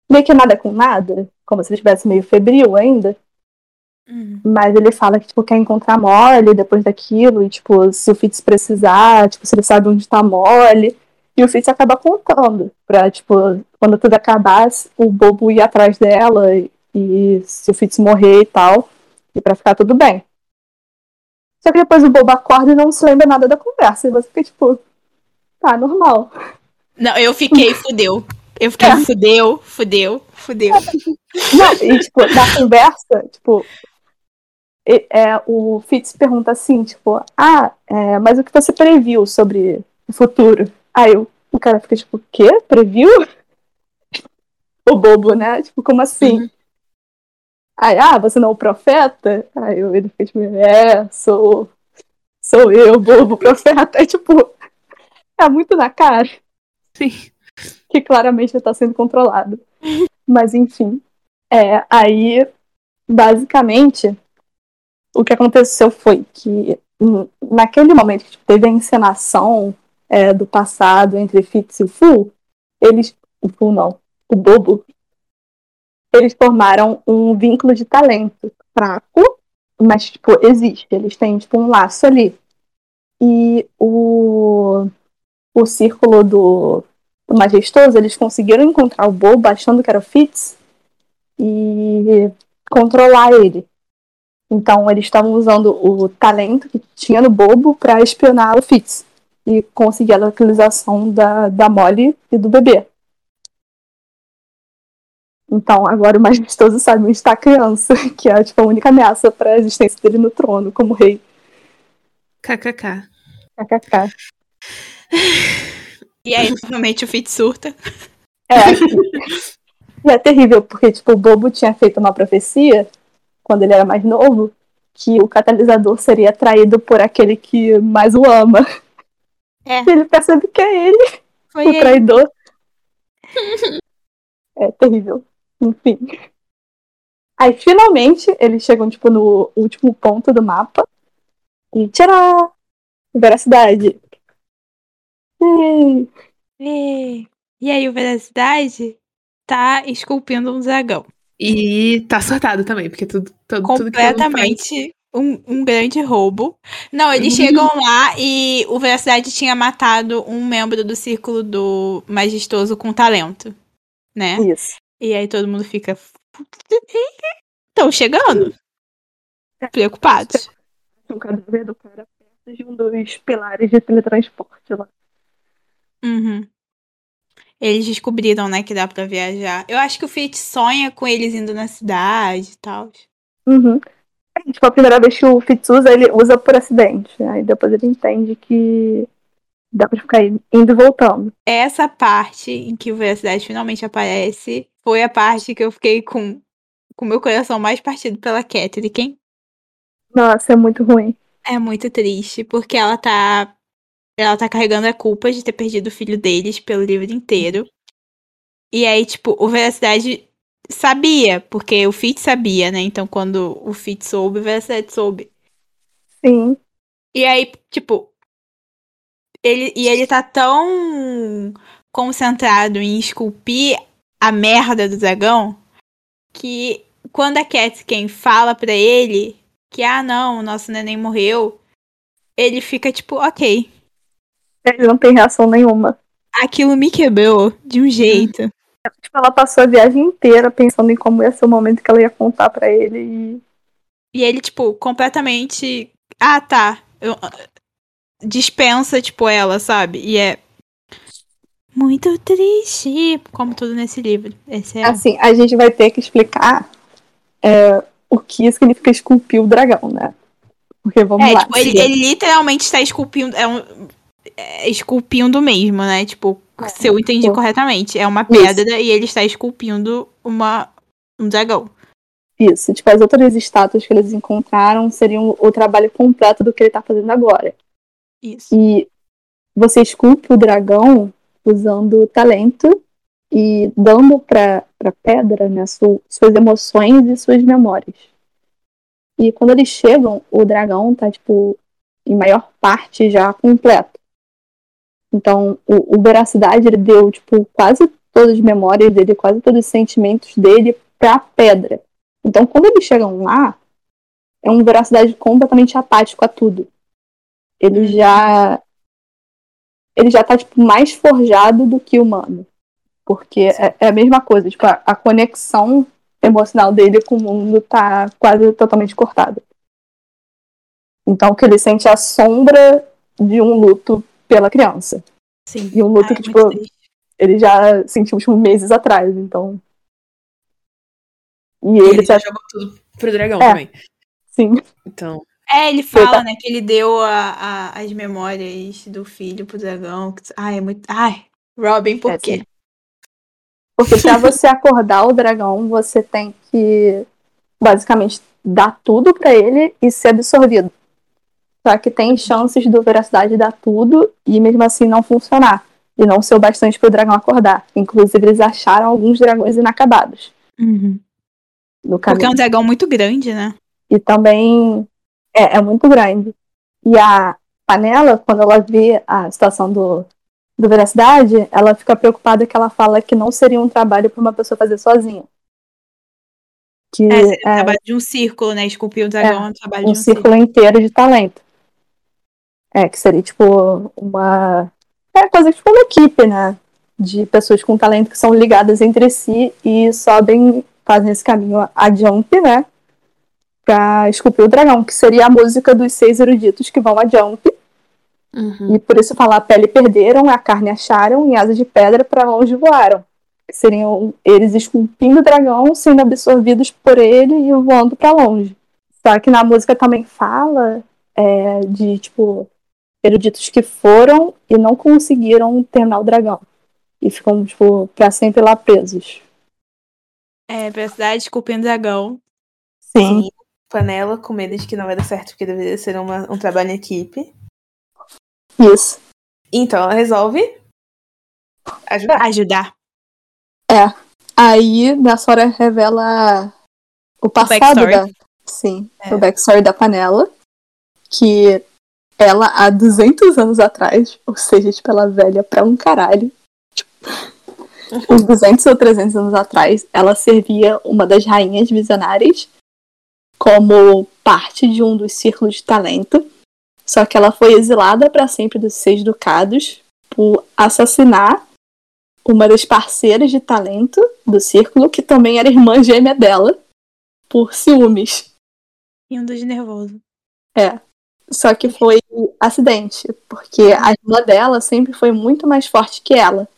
meio que nada com nada. Como se ele estivesse meio febril ainda. Uhum. Mas ele fala que, tipo, quer encontrar Molly depois daquilo, e, tipo, se o Fitz precisar, tipo, se ele sabe onde tá Molly. E o Fitz acaba contando pra, tipo, quando tudo acabar, o bobo ir atrás dela e, e se o Fitz morrer e tal, e pra ficar tudo bem. Só que depois o bobo acorda e não se lembra nada da conversa, e você fica, tipo, tá, normal. Não, eu fiquei, fudeu. Eu fiquei, é. fudeu, fudeu, fudeu. Não, e, tipo, na conversa, tipo, é, o Fitz pergunta assim, tipo, ah, é, mas o que você previu sobre o futuro? Aí o, o cara fica tipo, o quê? Previu? O bobo, né? Tipo, como assim? Uhum. Aí, ah, você não é o profeta? Aí ele fica tipo, é, sou, sou eu, bobo, profeta. [LAUGHS] É tipo, é muito na cara. Sim. que claramente está sendo controlado. [LAUGHS] Mas enfim. É, aí, basicamente, o que aconteceu foi que naquele momento que tipo, teve a encenação é, do passado entre Fitz e o Fu, eles. O Fu não, o Bobo. Eles formaram um vínculo de talento fraco, mas, tipo, existe. Eles têm, tipo, um laço ali. E o, o círculo do, do Majestoso, eles conseguiram encontrar o Bobo achando que era o Fitz e controlar ele. Então eles estavam usando o talento que tinha no Bobo para espionar o Fitz e conseguir a localização da, da Molly e do bebê. Então agora o Majestoso sabe onde está a criança, [LAUGHS] que é tipo, a única ameaça para a existência dele no trono como rei. KKK. KKK. E aí, normalmente o Fitz surta. É. E é terrível, porque, tipo, o Bobo tinha feito uma profecia, quando ele era mais novo, que o catalisador seria atraído por aquele que mais o ama. É. E ele percebe que é ele, Foi o ele. traidor. é terrível. Enfim. Aí, finalmente, eles chegam, tipo, no último ponto do mapa. E tcharam! Veracidade. Yay! E... e aí o Veracidade tá esculpindo um dragão. E tá sortado também, porque tudo, tudo, tudo que Completamente um, um grande roubo. Não, eles Uhum. chegam lá e o Veracidade tinha matado um membro do círculo do Majestoso com talento, né? Isso. E aí todo mundo fica. Estão chegando. Preocupados. O cadáver do cara perto de um dos pilares de teletransporte lá. Uhum. Eles descobriram, né, que dá pra viajar. Eu acho que o Fitz sonha com eles indo na cidade e tal. Uhum. É, tipo, a primeira vez que o Fitz usa, ele usa por acidente. Aí depois ele entende que dá pra ficar indo e voltando. Essa parte em que o Veracidade finalmente aparece foi a parte que eu fiquei com com meu coração mais partido pela Catherine. Nossa, é muito ruim. É muito triste, porque ela tá. Ela tá carregando a culpa de ter perdido o filho deles pelo livro inteiro. E aí, tipo, o Veracidade sabia, porque o Fitz sabia, né? Então, quando o Fitz soube, o Veracidade soube. Sim. E aí, tipo. Ele, e ele tá tão concentrado em esculpir a merda do dragão que quando a Catkin fala pra ele que, ah, não, o nosso neném morreu, ele fica tipo, ok. Ele não tem reação nenhuma. Aquilo me quebrou de um jeito. [LAUGHS] Tipo, ela passou a viagem inteira pensando em como ia ser o momento que ela ia contar pra ele e. E ele, tipo, completamente. Ah, tá. Eu- Dispensa, tipo, ela, sabe? E é. Muito triste. Como tudo nesse livro. Esse é. Assim, a gente vai ter que explicar é, o que significa esculpir o dragão, né? Porque vamos É, lá. tipo, ele, ele literalmente está esculpindo. É um. É esculpindo mesmo, né? Tipo, se eu entendi tipo, corretamente. É uma isso. pedra e ele está esculpindo uma, um dragão. Isso, tipo, as outras estátuas que eles encontraram seriam o trabalho completo do que ele tá fazendo agora. Isso. E você esculpe o dragão usando talento e dando pra, pra pedra né, su- suas emoções e suas memórias. E quando eles chegam, o dragão tá, tipo, em maior parte já completo. Então, o, o Veracidade, ele deu, tipo, quase todas as memórias dele, quase todos os sentimentos dele pra pedra. Então, quando eles chegam lá, é um Veracidade completamente apático a tudo. Ele já ele já tá, tipo, mais forjado do que humano. Porque é, é a mesma coisa, tipo, a, a conexão emocional dele com o mundo tá quase totalmente cortada. Então, o que ele sente é a sombra de um luto pela criança. Sim. E um luto Ai, que, é muito tipo, ele já sentiu, tipo, meses atrás, então... E E ele ele já já, jogou tudo pro dragão É. também. sim, Então, É, ele fala, tá. né, que ele deu a, a- as memórias do filho pro dragão. Ai, é muito. Ai, Robin, por É, quê? sim. Porque pra [LAUGHS] você acordar o dragão, você tem que basicamente dar tudo pra ele e ser absorvido. Só que tem chances do veracidade dar tudo e mesmo assim não funcionar. e não ser o bastante para o dragão acordar. Inclusive, eles acharam alguns dragões inacabados. Uhum. Porque é um dragão muito grande, né? E também é, é muito grande. E a panela, quando ela vê a situação do, do Veracidade, ela fica preocupada que ela fala que não seria um trabalho para uma pessoa fazer sozinha. Que É, seria um é trabalho de um círculo, né? Esculpir o dragão é um trabalho um de um círculo. círculo inteiro de talento. É, que seria tipo uma. É coisa tipo uma equipe, né? De pessoas com talento que são ligadas entre si e sobem, fazem esse caminho adiante, né? Pra esculpir o dragão, que seria a música dos seis eruditos que vão adiante. Uhum. E por isso fala a pele perderam, a carne acharam e asas de pedra para longe voaram. Seriam eles esculpindo o dragão, sendo absorvidos por ele e voando para longe. Só que na música também fala é, de, tipo, eruditos que foram e não conseguiram terminar o dragão. E ficam, tipo, pra sempre lá presos. É, Veracidade esculpindo dragão. Sim. Panela com medo de que não vai dar certo, porque deveria ser uma- um trabalho em equipe. Isso. Então ela resolve ajudar. Ajudar. Aí, nessa hora, revela o passado backstory. da. Sim, É. o backstory da panela. Que ela, há 200 anos atrás, ou seja, tipo, ela é velha pra um caralho. Tipo, [LAUGHS] uns 200 ou 300 anos atrás, ela servia uma das rainhas visionárias como parte de um dos círculos de talento. Só que ela foi exilada para sempre dos Seis Ducados por assassinar uma das parceiras de talento do círculo, que também era irmã gêmea dela, por ciúmes. E um dos nervoso. Só que foi acidente, porque a irmã dela sempre foi muito mais forte que ela.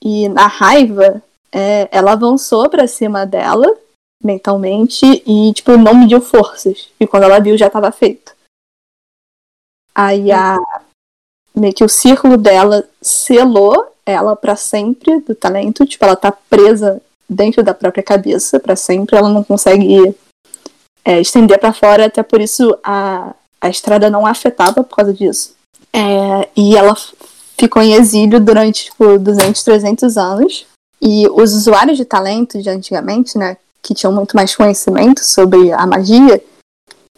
E na raiva, é, ela avançou pra cima dela mentalmente e, tipo, não mediu forças. E quando ela viu, já tava feito. Aí a. Meio que o círculo dela selou ela pra sempre do talento. Tipo, ela tá presa dentro da própria cabeça pra sempre. Ela não consegue é, estender pra fora, até por isso a, a estrada não a afetava por causa disso. É, e ela ficou em exílio durante tipo, 200, 300 anos. E os usuários de talento de antigamente, né, que tinham muito mais conhecimento sobre a magia,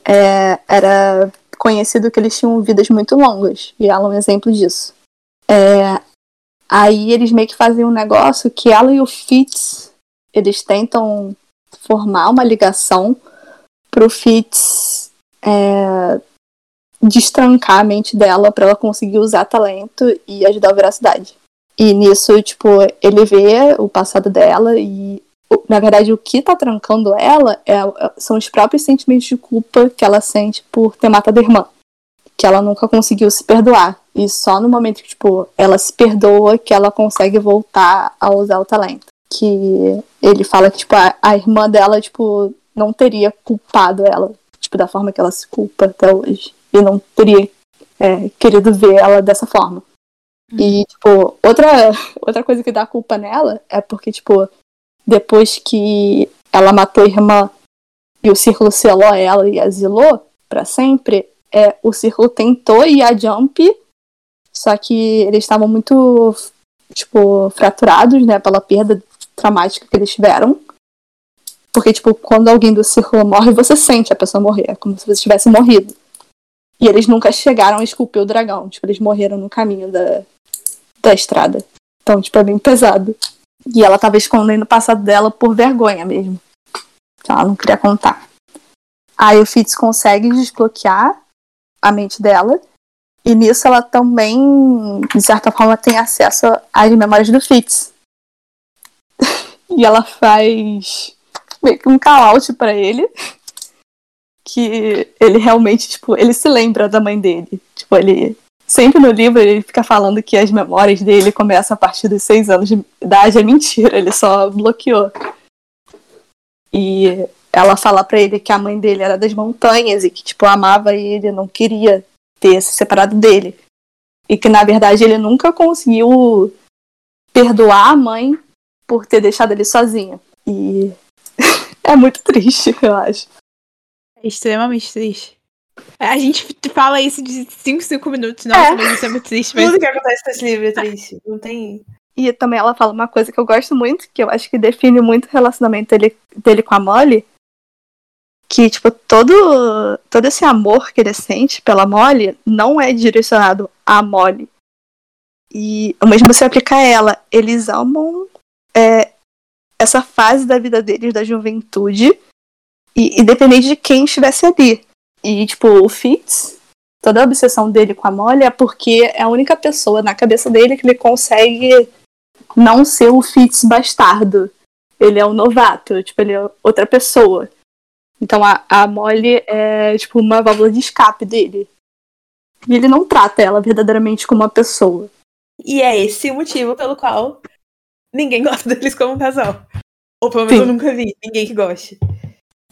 é, era conhecido que eles tinham vidas muito longas. E ela é um exemplo disso. É, aí eles meio que fazem um negócio que ela e o Fitz, eles tentam formar uma ligação pro Fitz é, destrancar a mente dela pra ela conseguir usar talento e ajudar a veracidade. E nisso, tipo, ele vê o passado dela e, na verdade, o que tá trancando ela é, são os próprios sentimentos de culpa que ela sente por ter matado a irmã. Que ela nunca conseguiu se perdoar. E só no momento que, tipo, ela se perdoa que ela consegue voltar a usar o talento. Que ele fala que, tipo, a, a irmã dela, tipo, não teria culpado ela, tipo, da forma que ela se culpa até hoje. E não teria é, querido ver ela dessa forma. E, tipo, outra, [LAUGHS] outra coisa que dá culpa nela é porque, tipo, depois que ela matou a irmã e o círculo selou ela e exilou pra sempre, é, o círculo tentou ir a Jump, só que eles estavam muito, tipo, fraturados, né, pela perda traumática que eles tiveram. Porque, tipo, quando alguém do círculo morre, você sente a pessoa morrer. É como se você tivesse morrido. E eles nunca chegaram a esculpir o dragão. Tipo, eles morreram no caminho da, da estrada. Então, tipo, é bem pesado. E ela tava escondendo o passado dela por vergonha mesmo. Ela não queria contar. Aí o Fitz consegue desbloquear a mente dela. E nisso ela também, de certa forma, tem acesso às memórias do Fitz. [LAUGHS] e ela faz meio que um call-out pra ele. Que ele realmente, tipo, ele se lembra da mãe dele. Tipo, ele. Sempre no livro ele fica falando que as memórias dele começam a partir dos seis anos de idade. É mentira, ele só bloqueou. E ela fala pra ele que a mãe dele era das montanhas e que, tipo, amava ele, não queria ter se separado dele. E que, na verdade, ele nunca conseguiu perdoar a mãe por ter deixado ele sozinho. E [LAUGHS] é muito triste, eu acho. É extremamente triste. A gente fala isso de 5, 5 minutos. Nossa, É. mas isso é muito triste. Mas... Tudo que acontece nesse livro é triste. Não tem. E também ela fala uma coisa que eu gosto muito, que eu acho que define muito o relacionamento dele, dele com a Molly. Que, tipo, todo, todo esse amor que ele sente pela Molly não é direcionado à Molly. E o mesmo se aplica a ela. Eles amam é, essa fase da vida deles, da juventude, e independente de quem estivesse ali. E, tipo, o Fitz, toda a obsessão dele com a Molly é porque é a única pessoa na cabeça dele que ele consegue não ser o Fitz bastardo. Ele é um novato, tipo, ele é outra pessoa. Então a, a Molly é, tipo, uma válvula de escape dele. E ele não trata ela verdadeiramente como uma pessoa. E é esse o motivo pelo qual ninguém gosta deles como casal. Ou pelo menos Sim. eu nunca vi ninguém que goste.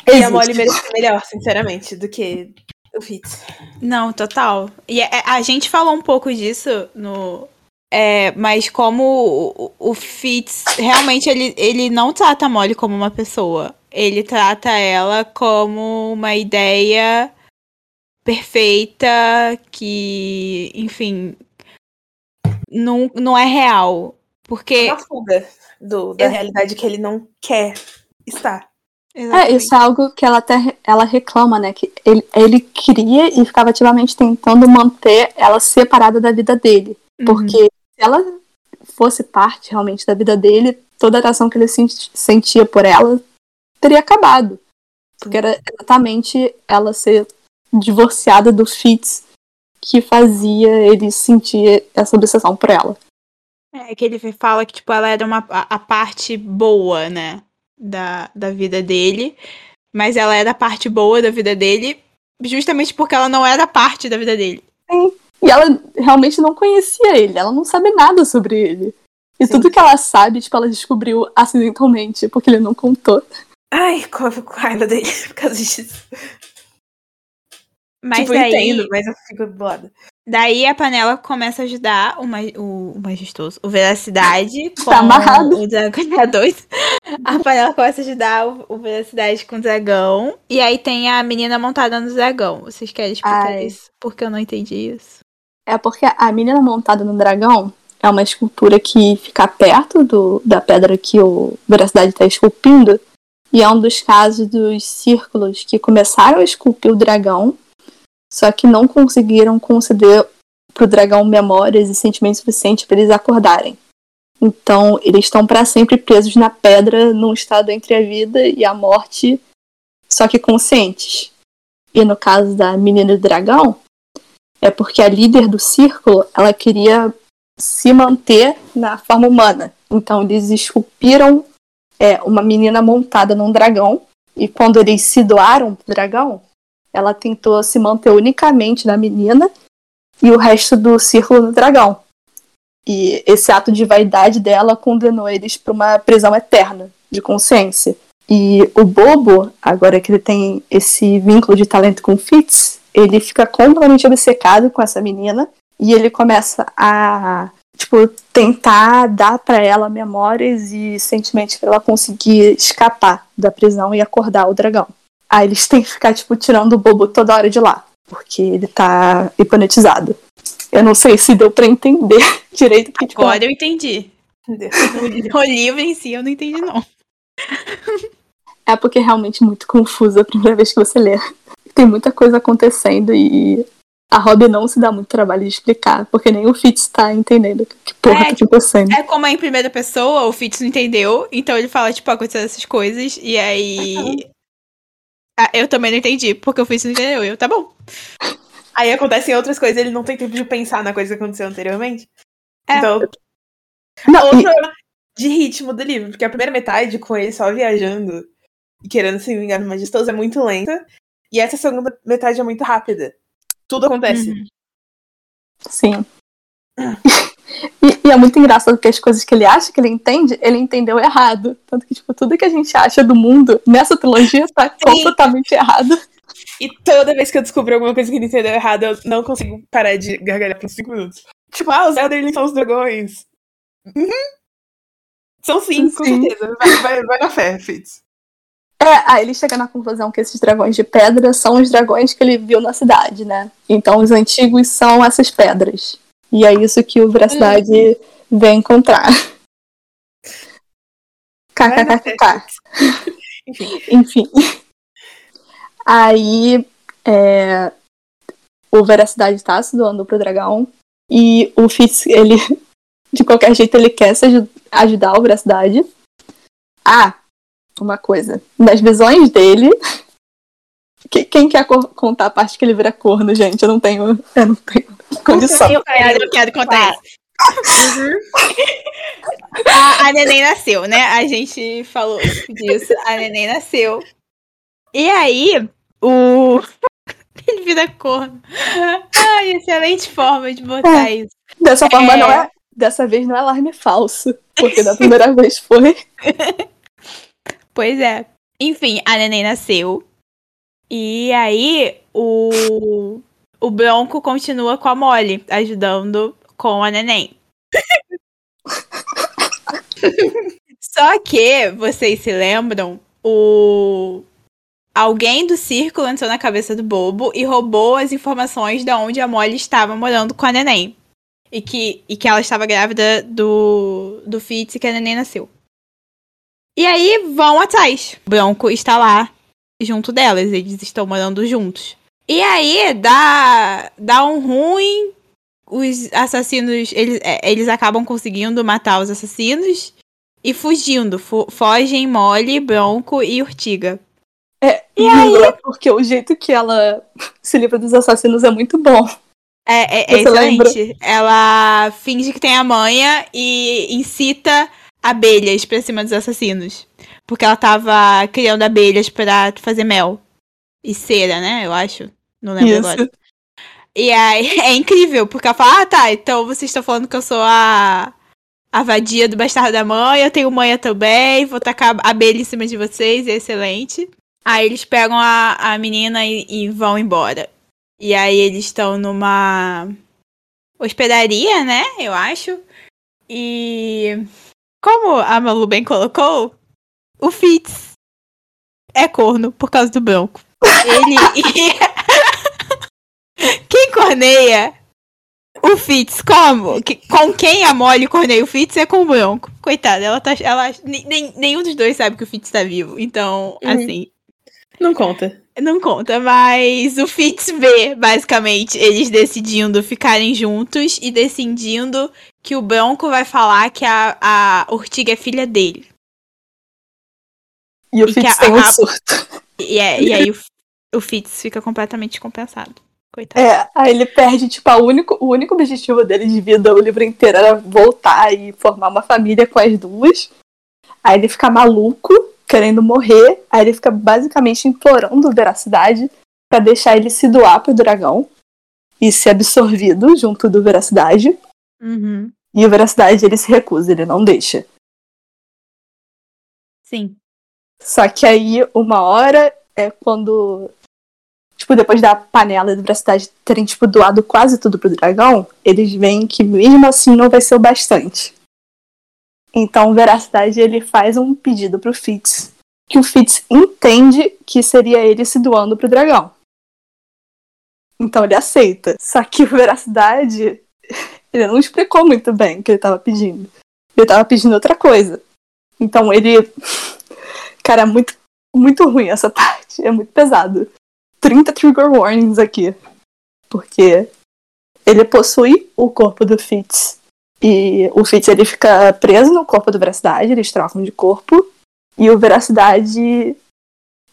E a. Molly merece melhor, sinceramente, do que o Fitz. Não, total. E é- a gente falou um pouco disso no. É, mas como o, o Fitz realmente ele, ele não trata a Molly como uma pessoa. Ele trata ela como uma ideia perfeita que, enfim, não, não é real. Porque. Uma fuga do, da realidade que ele não quer estar. É, isso é algo que ela até ela reclama, né? Que ele, ele queria e ficava ativamente tentando manter ela separada da vida dele. Uhum. Porque se ela fosse parte realmente da vida dele, toda a atração que ele senti- sentia por ela teria acabado. Porque era exatamente ela ser divorciada do Fitz que fazia ele sentir essa obsessão por ela. É que ele fala que, tipo, ela era uma, a, a parte boa, né? Da, da vida dele. Mas ela era a parte boa da vida dele justamente porque ela não era parte da vida dele. E ela realmente não conhecia ele, ela não sabe nada sobre ele. E Sim. tudo que ela sabe, tipo, ela descobriu acidentalmente, porque ele não contou. Ai, como eu fico raiva dele [LAUGHS] por causa disso. Mas tipo, eu entendo, mas eu fico bolada. Daí a panela começa a ajudar o, ma- o, o majestoso, o Veracidade [LAUGHS] com Tá amarrado. o dragão [LAUGHS] dois. A panela começa a ajudar o, o Veracidade com o dragão. E aí tem a menina montada no dragão. Vocês querem explicar Ai. isso? Porque eu não entendi isso. É porque a menina montada no dragão é uma escultura que fica perto do, da pedra que o Veracidade está esculpindo. E é um dos casos dos círculos que começaram a esculpir o dragão, só que não conseguiram conceder pro dragão memórias e sentimentos suficientes para eles acordarem. Então, eles estão para sempre presos na pedra, num estado entre a vida e a morte, só que conscientes. E no caso da menina do dragão, é porque a líder do círculo, ela queria se manter na forma humana. Então eles esculpiram é, uma menina montada num dragão e quando eles se doaram pro dragão, ela tentou se manter unicamente na menina e o resto do círculo no dragão. E esse ato de vaidade dela condenou eles para uma prisão eterna de consciência. E o Bobo, agora que ele tem esse vínculo de talento com Fitz, ele fica completamente obcecado com essa menina e ele começa a tipo tentar dar para ela memórias e sentimentos para ela conseguir escapar da prisão e acordar o dragão. Aí eles têm que ficar tipo tirando o bobo toda hora de lá, porque ele tá hipnotizado. Eu não sei se deu para entender [LAUGHS] direito porque tipo, Agora eu entendi. [LAUGHS] O, livro em si eu não entendi, não. [LAUGHS] é porque é realmente muito confuso a primeira vez que você lê. Tem muita coisa acontecendo e a Robin não se dá muito trabalho de explicar, porque nem o Fitz tá entendendo o que porra É, tá tipo, acontecendo. É como é em primeira pessoa, o Fitz não entendeu, então ele fala, tipo, acontecendo essas coisas, e aí. Ah, eu também não entendi, porque o Fitz não entendeu. Eu, tá bom. Aí acontecem outras coisas, ele não tem tempo de pensar na coisa que aconteceu anteriormente. É. Então, Não, outro e- problema de ritmo do livro, porque a primeira metade, com ele só viajando e querendo se vingar no majestoso, é muito lenta. E essa segunda metade é muito rápida. Tudo acontece. Uhum. Sim. [LAUGHS] E, e é muito engraçado porque as coisas que ele acha que ele entende, ele entendeu errado. Tanto que, tipo, tudo que a gente acha do mundo nessa trilogia tá completamente errado. E toda vez que eu descubro alguma coisa que ele entendeu errado, eu não consigo parar de gargalhar por 5 minutos. Tipo, ah, os Elderly são os dragões. Uhum. São sim, com Sim. certeza. Vai, vai, vai na fé, Fitz. É, aí ele chega na conclusão que esses dragões de pedra são os dragões que ele viu na cidade, né? Então os antigos são essas pedras. E é isso que o Veracidade hum. vem encontrar. [LAUGHS] KKKK. Enfim. Aí é, o Veracidade tá se doando pro dragão. E o Fitz, ele, [LAUGHS] de qualquer jeito, ele quer se ajudar o Veracidade. Ah, uma coisa. Nas visões dele. Quem quer contar a parte que ele vira corno, gente? Eu não tenho. Eu não tenho condição. Eu quero, eu quero contar isso. Uhum. a, a neném nasceu, né? A gente falou disso. A neném nasceu. E aí, o. [LAUGHS] Ele vira corno. Ai, excelente forma de botar é. isso. Dessa forma, é... não é. Dessa vez não é alarme falso. Porque da primeira vez foi. [LAUGHS] Pois é. Enfim, a neném nasceu. E aí o, o Bronco continua com a Molly, ajudando com a neném. [LAUGHS] Só que, vocês se lembram, o alguém do círculo entrou na cabeça do bobo e roubou as informações de onde a Molly estava morando com a neném. E que, e que ela estava grávida do, do Fitz e que a neném nasceu. E aí vão atrás. O Bronco está lá junto delas, eles estão morando juntos. E aí dá, dá um ruim. Os assassinos, eles, é, eles acabam conseguindo matar os assassinos e fugindo. fogem Molly, Bronco e Urtiga. É, e aí... porque o jeito que ela [LAUGHS] se livra dos assassinos é muito bom. É, é, é excelente. Lembra? Ela finge que tem a manha e incita abelhas pra cima dos assassinos. Porque ela tava criando abelhas para fazer mel. E cera, né? Eu acho. Não lembro Isso. agora. E aí [LAUGHS] é incrível, porque ela fala: Ah, tá, então vocês estão falando que eu sou a. A vadia do bastardo da mãe, eu tenho manha também, vou tacar abelha em cima de vocês, é excelente. Aí eles pegam a, a menina e, e vão embora. E aí eles estão numa hospedaria, né? Eu acho. E como a Malu bem colocou, o Fitz é corno por causa do branco. Ele. [LAUGHS] quem corneia o Fitz como? Com quem a Molly corneia o Fitz é com o branco. Coitada, ela tá. Ela, nem, nenhum dos dois sabe que o Fitz tá vivo. Então, uhum. assim. Não conta. Não conta, mas o Fitz vê, basicamente, eles decidindo ficarem juntos e decidindo que o Bronco vai falar que a, a Urtiga é filha dele. E o e Fitz tem a, um surto. E, é, e aí o, o Fitz fica completamente compensado. Coitado. É, aí ele perde, tipo, a único, o único objetivo dele de vida o livro inteiro era voltar e formar uma família com as duas. Aí ele fica maluco querendo morrer. Aí ele fica basicamente implorando Veracidade para deixar ele se doar pro dragão e ser absorvido junto do Veracidade. Uhum. E o Veracidade ele se recusa, ele não deixa. Sim. Só que aí, uma hora, é quando. Tipo, depois da panela da Veracidade terem, tipo, doado quase tudo pro dragão, eles veem que mesmo assim não vai ser o bastante. Então, Veracidade ele faz um pedido pro Fitz, que o Fitz entende que seria ele se doando pro dragão. Então ele aceita. Só que o Veracidade, ele não explicou muito bem o que ele tava pedindo. Ele tava pedindo outra coisa. Então ele. [LAUGHS] Cara, é muito, muito ruim essa parte. É muito pesado. 30 trigger warnings aqui. Porque ele possui o corpo do Fitz e o Fitz ele fica preso no corpo do Veracidade, eles trocam de corpo. E o Veracidade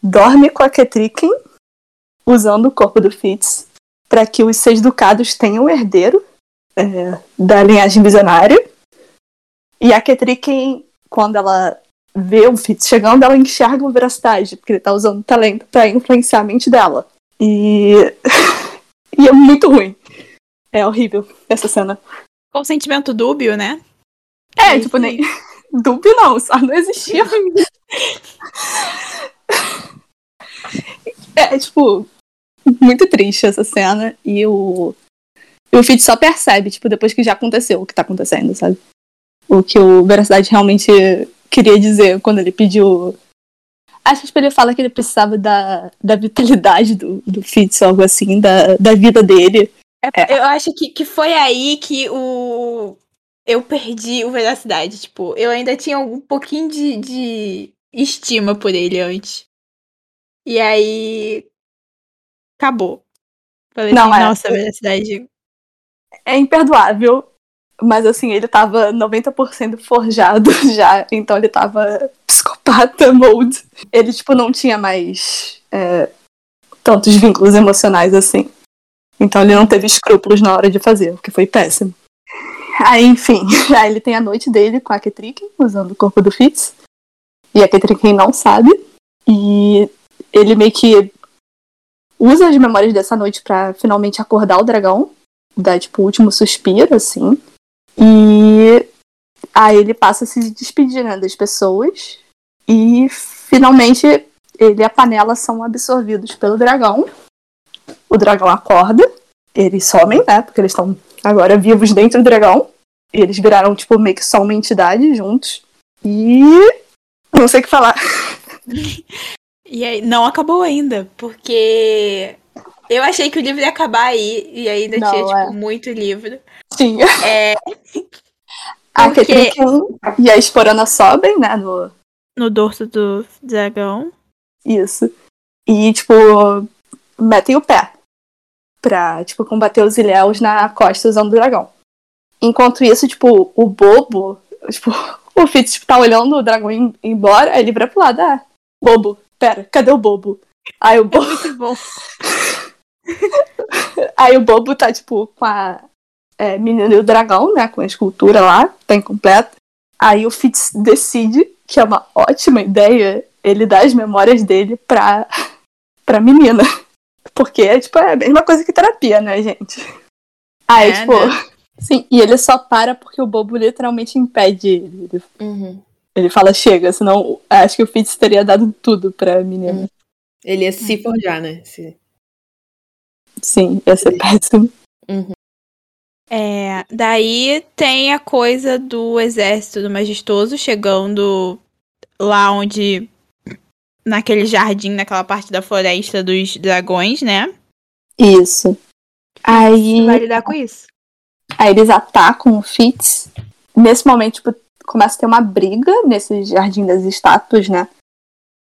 dorme com a Ketriken, usando o corpo do Fitz, para que os seis ducados tenham herdeiro é, da linhagem visionária. E a Ketriken, quando ela vê o Fitz chegando, ela enxerga o Veracidade, porque ele tá usando talento para influenciar a mente dela. E... [LAUGHS] e é muito ruim. É horrível essa cena. Com sentimento dúbio, né? É, tipo, nem. [LAUGHS] Dúbio não, só não existia [LAUGHS] É, tipo, muito triste essa cena. E o. E o Fitz só percebe, tipo, depois que já aconteceu o que tá acontecendo, sabe? O que o Veracidade realmente queria dizer quando ele pediu Acho que tipo, ele fala que ele precisava da, da vitalidade do, do Fitz, algo assim, da, da vida dele. É, eu acho que, que foi aí que o. Eu perdi o veracidade. Tipo, eu ainda tinha um pouquinho de, de estima por ele antes. E aí. Acabou. Falei Não, assim, é. nossa, veracidade. É imperdoável, mas assim, ele tava 90% forjado [LAUGHS] já, então ele tava psicopata mode. Ele, tipo, não tinha mais é, tantos vínculos emocionais assim. Então ele não teve escrúpulos na hora de fazer, o que foi péssimo. Aí, enfim, [LAUGHS] aí ele tem a noite dele com a Ketriken, usando o corpo do Fitz. E a Ketriken não sabe. E ele meio que usa as memórias dessa noite pra finalmente acordar o dragão. Dar, tipo, o último suspiro, assim. E aí ele passa a se despedir, né, das pessoas. E finalmente ele e a panela são absorvidos pelo dragão. O dragão acorda. Eles somem, né? Porque eles estão agora vivos dentro do dragão. E eles viraram, tipo, meio que só uma entidade juntos. E. Não sei o que falar. [LAUGHS] E aí, não acabou ainda, porque eu achei que o livro ia acabar aí, e ainda Não, tinha, tipo, é. muito livro. Sim. É, [LAUGHS] A Porque- Ketriken e a Esporana sobem, né? No, no dorso do dragão. Isso. E, tipo, metem o pé pra, tipo, combater os ilhéus na costa usando o dragão. Enquanto isso, tipo, o bobo, tipo, [LAUGHS] o Fitz tipo, tá olhando o dragão ir embora, aí ele vira pro lado, ah, bobo, pera, cadê o bobo? Aí o bobo, Muito bom. [LAUGHS] [LAUGHS] aí o bobo tá, tipo, com a é, menina e o dragão, né, com a escultura lá, tá incompleta. Aí o Fitz decide que é uma ótima ideia ele dar as memórias dele pra, [LAUGHS] pra menina. [LAUGHS] Porque, tipo, é a mesma coisa que terapia, né, gente? Aí, É, tipo, né? sim, e ele só para porque o bobo literalmente impede ele. Ele, Uhum. ele fala, chega, senão acho que o Fitz teria dado tudo pra menina. Ele ia se forjar, né? Se... Sim, ia ser péssimo. Uhum. É, daí tem a coisa do exército do majestoso chegando lá onde. Naquele jardim, naquela parte da floresta dos dragões, né? Isso. Aí. Vai lidar com isso. Aí eles atacam o Fitz. Nesse momento, tipo, começa a ter uma briga nesse jardim das estátuas, né?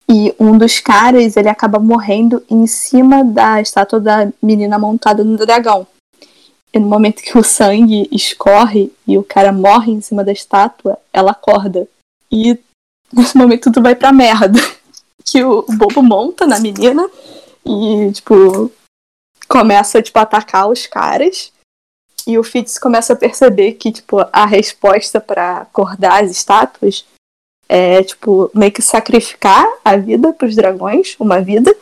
E um dos caras, ele acaba morrendo em cima da estátua da menina montada no dragão. E no momento que o sangue escorre e o cara morre em cima da estátua, ela acorda. E nesse momento tudo vai pra merda. [LAUGHS] Que o bobo monta na menina e, tipo, começa, tipo, a atacar os caras. E o Fitz começa a perceber que, tipo, a resposta pra acordar as estátuas é, tipo, meio que sacrificar a vida pros dragões, uma vida,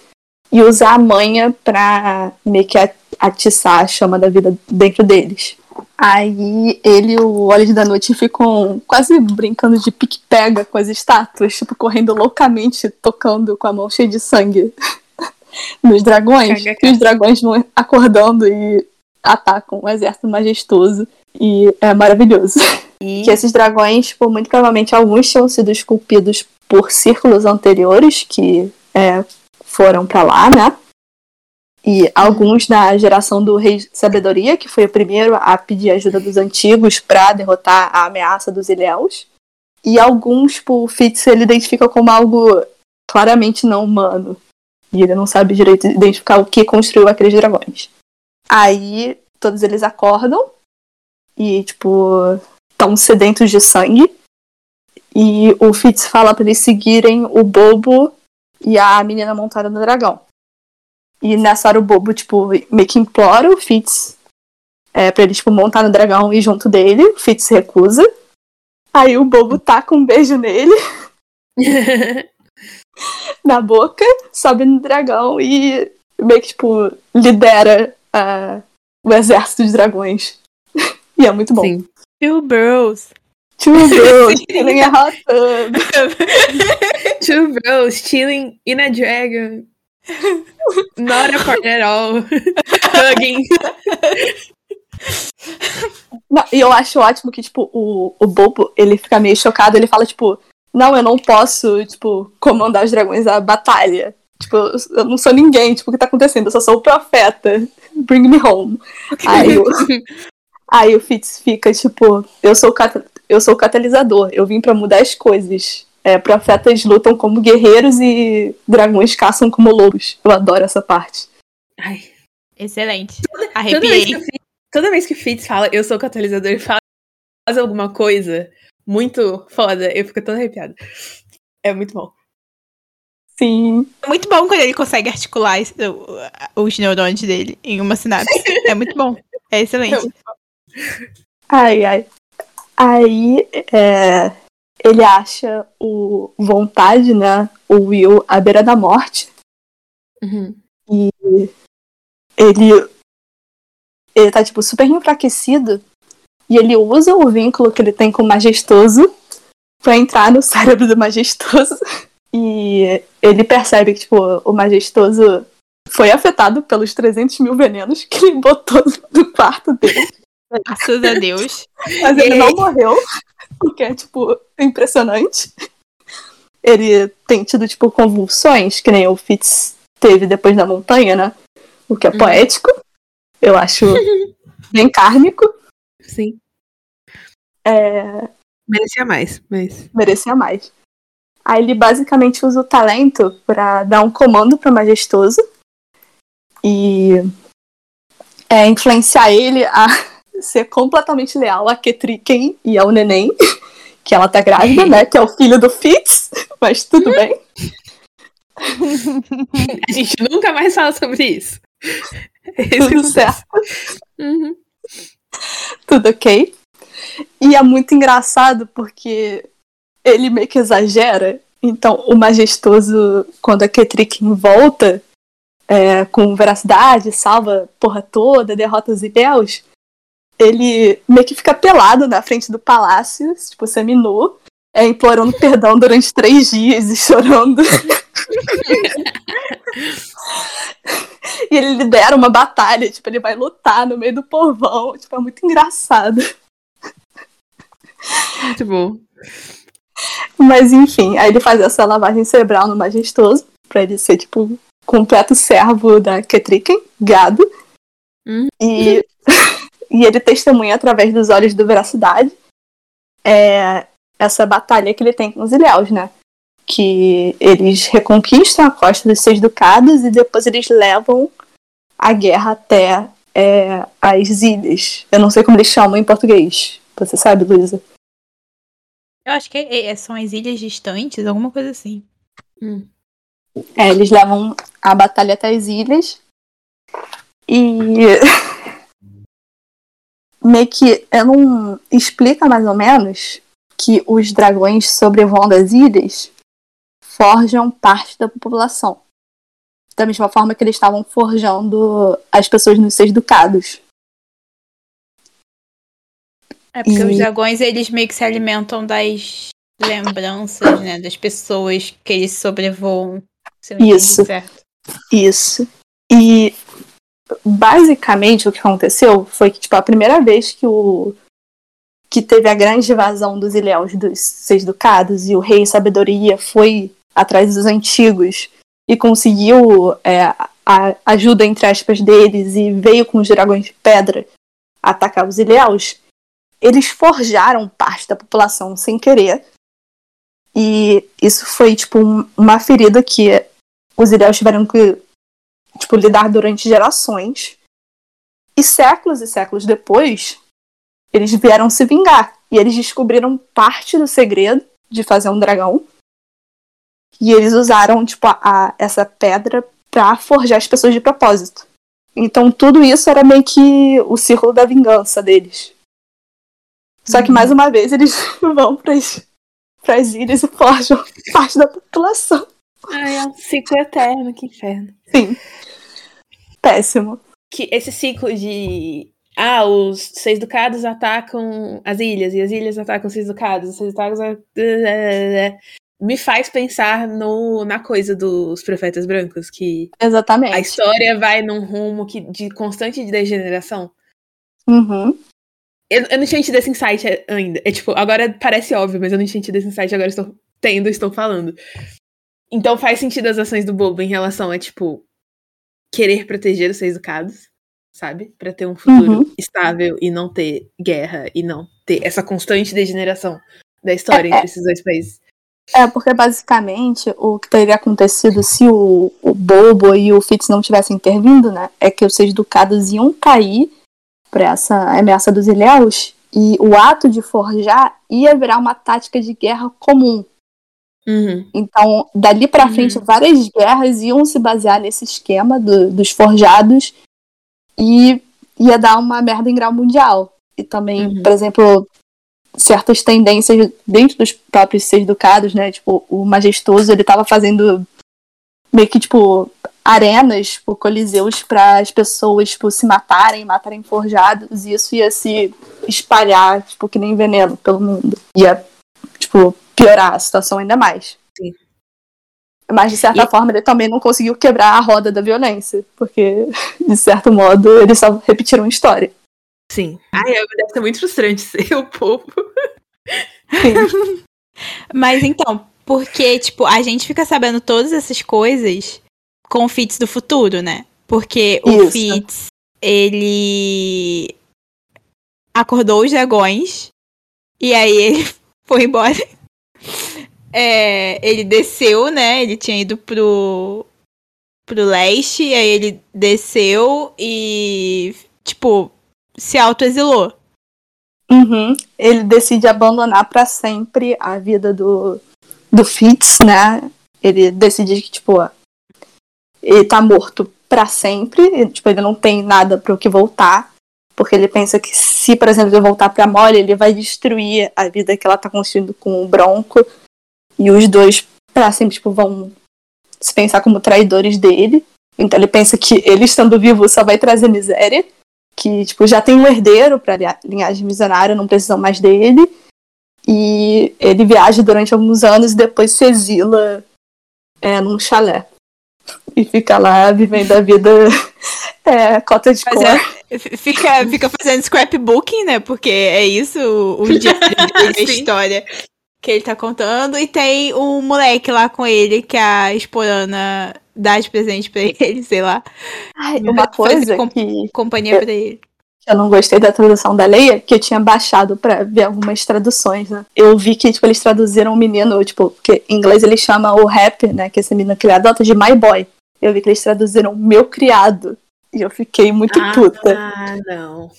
e usar a manha pra meio que atiçar a chama da vida dentro deles. Aí ele e o Olhos da Noite ficam quase brincando de pique-pega com as estátuas, tipo, correndo loucamente, tocando com a mão cheia de sangue [LAUGHS] nos dragões. E os dragões vão acordando e atacam um exército majestoso. E é maravilhoso. E Que esses dragões, tipo, muito provavelmente alguns tinham sido esculpidos por círculos anteriores que é, foram pra lá, né? E alguns da geração do Rei Sabedoria, que foi o primeiro a pedir ajuda dos antigos pra derrotar a ameaça dos Ilhéus. E alguns, tipo, o Fitz ele identifica como algo claramente não humano. E ele não sabe direito identificar o que construiu aqueles dragões. Aí todos eles acordam e, tipo, estão sedentos de sangue. E o Fitz fala pra eles seguirem o bobo e a menina montada no dragão. E nessa hora o bobo, tipo, meio que implora o Fitz é, pra ele, tipo, montar no dragão e ir junto dele. O Fitz recusa. Aí o bobo taca um beijo nele, [LAUGHS] na boca, sobe no dragão e meio que, tipo, lidera ah, o exército de dragões. E é muito bom. Sim. Two bros. Two girls killing a hot tub. [LAUGHS] Two bros chilling in a dragon. Not apart at all. [LAUGHS] Hugging. Não, e eu acho ótimo que, tipo, o, o bobo, ele fica meio chocado, ele fala, tipo, não, eu não posso, tipo, comandar os dragões à batalha. Tipo, eu não sou ninguém, tipo, o que tá acontecendo? Eu só sou o profeta. Bring me home. [LAUGHS] Aí o, aí o Fitz fica, tipo, eu sou, o eu sou o catalisador, eu vim para mudar as coisas. É, profetas lutam como guerreiros e dragões caçam como lobos. Eu adoro essa parte. Ai. Excelente. Arrepiei. Toda vez, que, toda vez que o Fitz fala, eu sou o catalisador e fala faz alguma coisa muito foda, eu fico toda arrepiada. É muito bom. Sim. É muito bom quando ele consegue articular os neurônios dele em uma sinapse. [LAUGHS] É muito bom. É excelente. Ai, ai. Aí, é, ele acha o Vontade, né? O Will à beira da morte. Uhum. E ele. Ele tá, tipo, super enfraquecido. E ele usa o vínculo que ele tem com o Majestoso para entrar no cérebro do Majestoso. E ele percebe que, tipo, o Majestoso foi afetado pelos 300 mil venenos que ele botou no quarto dele. Graças a Deus. [LAUGHS] Mas ele não morreu, o que é, tipo, impressionante. Ele tem tido, tipo, convulsões, que nem o Fitz teve depois da montanha, né? O que é uhum. poético. Eu acho [LAUGHS] bem kármico. Sim. É... Merecia mais, mas. Merecia mais. Aí ele basicamente usa o talento para dar um comando para Majestoso e é, influenciar ele a ser completamente leal a Ketriken e ao neném, [LAUGHS] que ela tá grávida, né? Que é o filho do Fitz, [LAUGHS] mas tudo bem. [LAUGHS] A gente nunca mais fala sobre isso. Tudo certo. Uhum. Tudo ok. E é muito engraçado porque ele meio que exagera. Então, o majestoso, quando a Ketrikin volta é, com veracidade, salva a porra toda, derrota os Ibels, ele meio que fica pelado na frente do palácio, tipo, seminu, é, implorando [LAUGHS] perdão durante três dias e [LAUGHS] chorando. e ele lidera uma batalha, tipo, ele vai lutar no meio do povão, tipo, é muito engraçado. Muito bom. Mas enfim, aí ele faz essa lavagem cerebral no majestoso, pra ele ser, tipo, completo servo da Ketriken, gado. Hum. E, [LAUGHS] e ele testemunha através dos olhos do Veracidade é, essa batalha que ele tem com os Ilhéus, né? Que eles reconquistam a costa dos Seis Ducados e depois eles levam a guerra até é, as ilhas. Eu não sei como eles chamam em português. Você sabe, Luísa? Eu acho que é, é, são as ilhas distantes, alguma coisa assim. Hum. É, eles levam a batalha até as ilhas. E. [LAUGHS] meio que eu não explica mais ou menos que os dragões sobrevoando as ilhas forjam parte da população. Da mesma forma que eles estavam forjando as pessoas nos seus ducados. É porque e... os dragões, eles meio que se alimentam das lembranças, né? Das pessoas que eles sobrevoam. Isso. Isso. E basicamente o que aconteceu foi que, tipo, a primeira vez que o que teve a grande invasão dos ilhéus dos seis ducados e o rei sabedoria foi atrás dos antigos e conseguiu é, a ajuda entre aspas deles e veio com os dragões de pedra atacar os ilhéus eles forjaram parte da população sem querer. E isso foi, tipo, um, uma ferida que os ilhéus tiveram que, tipo, lidar durante gerações. E séculos e séculos depois, eles vieram se vingar. E eles descobriram parte do segredo de fazer um dragão. E eles usaram, tipo, a, a essa pedra para forjar as pessoas de propósito. Então tudo isso era meio que o círculo da vingança deles. Só que, mais uma vez, eles [LAUGHS] vão para as ilhas e forjam [LAUGHS] parte da população. Ai, é um ciclo eterno, que inferno. Sim. Péssimo. Que esse ciclo de. Ah, os seis ducados atacam as ilhas, e as ilhas atacam os seis ducados, os seis ducados. Me faz pensar no, na coisa dos profetas brancos, que. Exatamente. A história vai num rumo que, de constante degeneração. Uhum. Eu, eu não tinha tido esse insight ainda. É tipo, agora parece óbvio, mas eu não tinha tido esse insight, agora estou tendo estão falando. Então faz sentido as ações do Bobo em relação a, tipo, querer proteger os seis educados, sabe? Para ter um futuro Uhum. estável e não ter guerra e não ter essa constante degeneração da história É, entre esses dois países. É, porque basicamente o que teria acontecido se o, o Bobo e o Fitz não tivessem intervindo, né? É que os seis ducados iam cair pra essa ameaça dos Ilhéus e o ato de forjar ia virar uma tática de guerra comum. Uhum. Então, dali pra Uhum. frente, várias guerras iam se basear nesse esquema do- dos forjados e ia dar uma merda em grau mundial. E também, Uhum. por exemplo, certas tendências dentro dos próprios seis ducados, né? Tipo, o majestoso, ele tava fazendo meio que, tipo, arenas, tipo, coliseus para as pessoas, tipo, se matarem, matarem forjados, e isso ia se espalhar, tipo, que nem veneno pelo mundo. Ia, tipo, piorar a situação ainda mais. Sim. Mas, de certa E- forma, ele também não conseguiu quebrar a roda da violência, porque, de certo modo, eles só repetiram a história. Sim. Ai, é, deve ser muito frustrante [LAUGHS] ser o povo. Mas então, porque, tipo, a gente fica sabendo todas essas coisas com o Fitz do futuro, né? Porque o Isso. Fitz, ele acordou os dragões e aí ele [LAUGHS] foi embora. É, ele desceu, né? Ele tinha ido pro, pro leste, e aí ele desceu e, tipo, se autoexilou. Uhum. Ele decide abandonar pra sempre a vida do, do Fitz, né? Ele decide que, tipo, ele tá morto pra sempre, e, tipo, ele não tem nada pro que voltar, porque ele pensa que se, por exemplo, ele voltar pra Molly, ele vai destruir a vida que ela tá construindo com o Bronco, e os dois pra sempre, tipo, vão se pensar como traidores dele. Então ele pensa que ele estando vivo só vai trazer miséria que tipo já tem um herdeiro para linhagem visionária, não precisam mais dele. E ele viaja durante alguns anos e depois se exila é, num chalé. [LAUGHS] E fica lá vivendo a vida é, cota de Mas cor. é- fica, fica fazendo scrapbooking, né? Porque é isso o, o dele, a [LAUGHS] história que ele tá contando. E tem um moleque lá com ele que a Esporana dá de presente pra [LAUGHS] ele, sei lá. Ai, Vai uma fazer coisa com- que Companhia pra ele. eu não gostei da tradução da Leia, que eu tinha baixado pra ver algumas traduções, né? Eu vi que, tipo, eles traduziram o menino, tipo, porque em inglês ele chama o rap, né, que é esse menino criado, de My Boy. Eu vi que eles traduziram meu criado. E eu fiquei muito puta. Ah, não.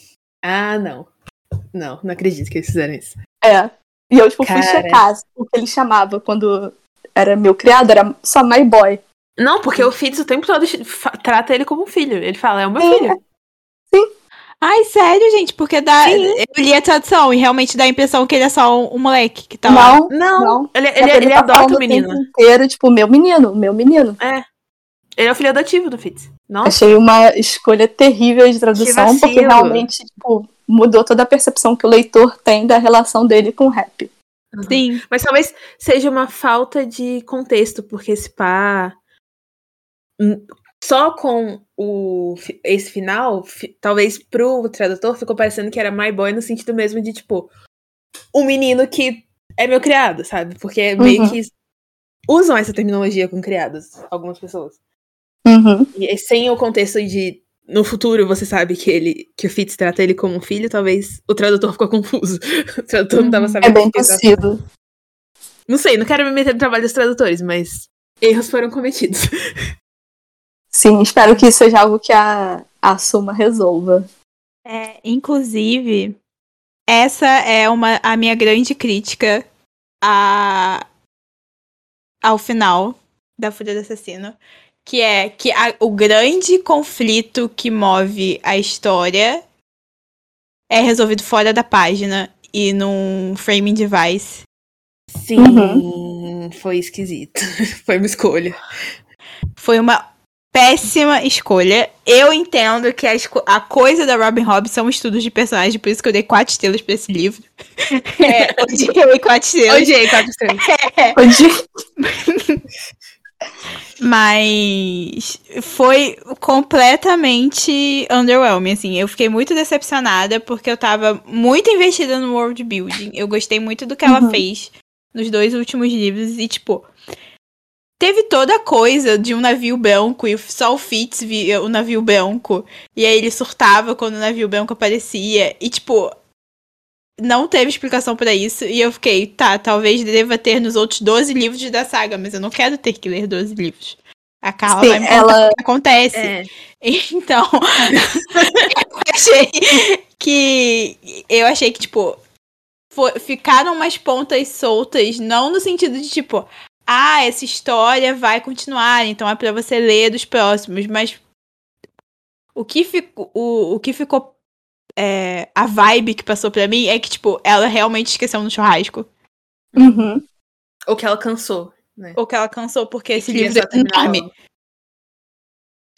Ah, não. Não, não acredito que eles fizeram isso. É. E eu, tipo, fui Cara. checar o que ele chamava quando era meu criado, era só My Boy. Não, porque o Fitz o tempo todo trata ele como um filho. Ele fala, é o meu É. filho. Ai, sério, gente, porque dá. Sim. Eu li a tradução e realmente dá a impressão que ele é só um, um moleque que tá lá. Não, Não, não. ele, É ele, pra ele tá adota o menino. tempo inteiro, tipo, meu menino, meu menino. Ele é o filho adotivo do Fitz. Nossa. Achei uma escolha terrível de tradução, Que porque realmente, tipo, mudou toda a percepção que o leitor tem da relação dele com o rap. Sim. Mas talvez seja uma falta de contexto, porque esse pá. hum, Só com o, esse final, fi- talvez pro tradutor ficou parecendo que era My Boy no sentido mesmo de, tipo, um menino que é meu criado, sabe? Porque meio Uhum. que usam essa terminologia com criados, algumas pessoas. Uhum. E sem o contexto de no futuro você sabe que ele que o Fitz trata ele como um filho, talvez o tradutor ficou confuso. [LAUGHS] O tradutor não tava É sabendo bem ele tava possível. não sei, não quero me meter no trabalho dos tradutores, mas erros foram cometidos. [LAUGHS] Sim, espero que isso seja algo que a, a Suma resolva. É, inclusive, essa é uma, a minha grande crítica a, ao final da Fúria do Assassino. Que é que a- o grande conflito que move a história é resolvido fora da página e num framing device. Sim, Uhum. foi esquisito. [LAUGHS] foi uma escolha. Foi uma péssima escolha. Eu entendo que a, a coisa da Robin Hobb são estudos de personagem, por isso que eu dei quatro estrelas pra esse livro. É, [LAUGHS] odiei quatro estrelas. Odiei, quatro estrelas. Pode- [LAUGHS] Mas foi completamente underwhelming, assim. Eu fiquei muito decepcionada porque eu tava muito investida no world building. Eu gostei muito do que ela Uhum. fez nos dois últimos livros e, tipo, teve toda a coisa de um navio branco e só o Fitz via o navio branco. E aí ele surtava quando o navio branco aparecia. E, tipo, não teve explicação para isso. E eu fiquei, tá, talvez deva ter nos outros 12 livros da saga, mas eu não quero ter que ler 12 livros. A Carla Sim, vai me ela- o que acontece. É. [LAUGHS] Então, [LAUGHS] eu achei que. Eu achei que, tipo, fo- ficaram umas pontas soltas, não no sentido de, tipo, ah, essa história vai continuar, então é pra você ler dos próximos, mas o que, fico, o, o que ficou. É, a vibe que passou pra mim é que, tipo, ela realmente esqueceu no churrasco. Uhum. Ou que ela cansou, né? Ou que ela cansou, porque esse livro é enorme.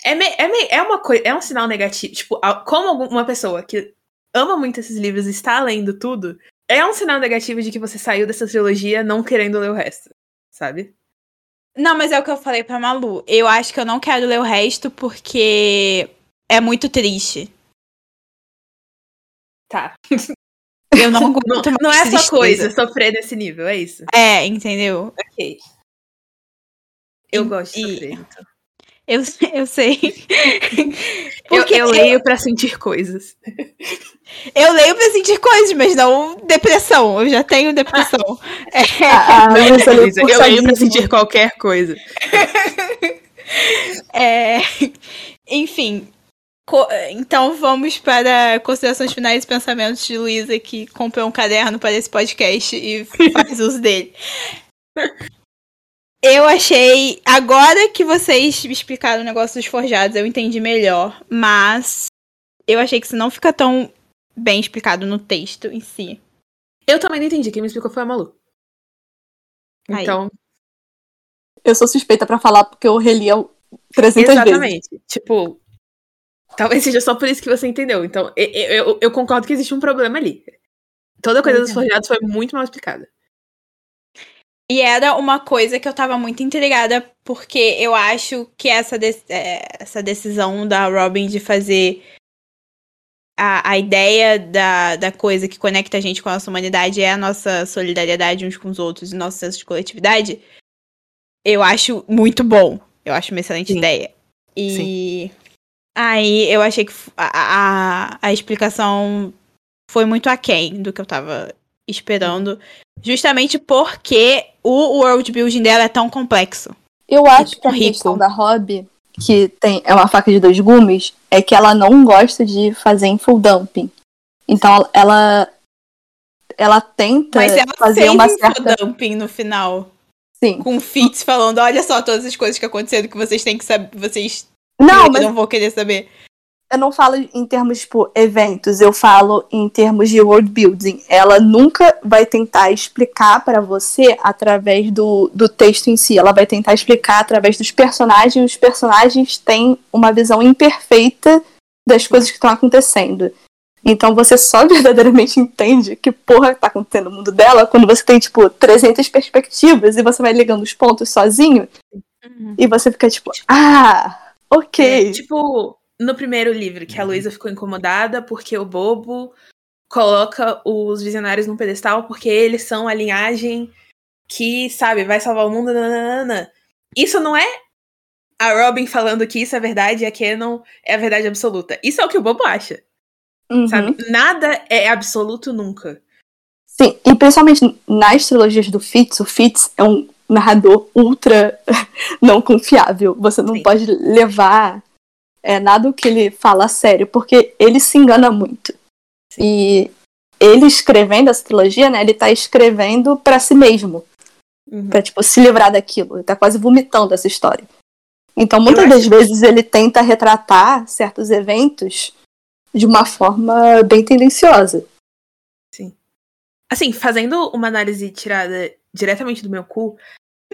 É, me- é, me- é uma coisa, é um sinal negativo. Tipo, como uma pessoa que ama muito esses livros e está lendo tudo, é um sinal negativo de que você saiu dessa trilogia não querendo ler o resto, sabe? Não, mas é o que eu falei pra Malu. Eu acho que eu não quero ler o resto porque é muito triste. Tá. Eu não [LAUGHS] Não, aguento não mais é só tristeza. coisa sofrer nesse nível, é isso. É, entendeu? Ok. Eu E- gosto de sofrer, então. Eu, [LAUGHS] eu sei. Eu, Porque eu leio pra sentir coisas. eu leio pra sentir coisas, mas não depressão. Eu já tenho depressão. [LAUGHS] É, A, a Luísa leu Coisa. por Eu leio pra sadismo. sentir qualquer coisa. é, enfim. Então vamos para considerações finais e pensamentos de Luísa, que comprou um caderno para esse podcast e [LAUGHS] faz uso dele. Eu achei. Agora que vocês me explicaram o negócio dos forjados, eu entendi melhor. Mas eu achei que isso não fica tão bem explicado no texto em si. Eu também não entendi. Quem me explicou foi a Malu. Aí. Então, Eu sou suspeita pra falar porque eu reli 300 vezes. exatamente. Tipo, talvez seja só por isso que você entendeu. Então, eu, eu, eu concordo que existe um problema ali. Toda coisa dos é. forjados foi muito mal explicada. E era uma coisa que eu tava muito intrigada, porque eu acho que essa, de- é, essa decisão da Robin de fazer a, a ideia da, da coisa que conecta a gente com a nossa humanidade é a nossa solidariedade uns com os outros e nosso senso de coletividade, eu acho muito bom. Eu acho uma excelente Sim. ideia. E aí eu achei que a, a, a explicação foi muito aquém do que eu tava esperando. Justamente porque o world building dela é tão complexo. Eu acho que a rico. questão da Hobby, que tem, é uma faca de dois gumes, é que ela não gosta de fazer em full dumping. Então ela ela tenta Mas ela fazer uma um certa. dumping no final. Sim. Com o Fitz falando, olha só todas as coisas que aconteceram que vocês têm que saber. Vocês Não, que mas não vão querer saber. eu não falo em termos, tipo, eventos, eu falo em termos de world building. Ela nunca vai tentar explicar pra você através do, do texto em si. Ela vai tentar explicar através dos personagens. Os personagens têm uma visão imperfeita das coisas que estão acontecendo. Então você só [LAUGHS] verdadeiramente entende que porra tá acontecendo no mundo dela quando você tem, tipo, 300 perspectivas e você vai ligando os pontos sozinho e você fica tipo, ah, ok. É, tipo, no primeiro livro, que a Luísa ficou incomodada porque o bobo coloca os visionários num pedestal porque eles são a linhagem que, sabe, vai salvar o mundo. nananana. Isso não é a Robin falando que isso é verdade e a Canon é a verdade absoluta. Isso é o que o bobo acha, Uhum. sabe? Nada é absoluto nunca. Sim, e principalmente nas trilogias do Fitz, o Fitz é um narrador ultra [LAUGHS] não confiável. Você não Sim. pode levar é, nada o que ele fala a sério, porque ele se engana muito. E ele escrevendo essa trilogia, né, ele tá escrevendo pra si mesmo, Uhum. pra tipo se livrar daquilo. Ele tá quase vomitando essa história. Então, muitas das vezes ele tenta retratar certos eventos de uma forma bem tendenciosa. Assim, fazendo uma análise tirada diretamente do meu cu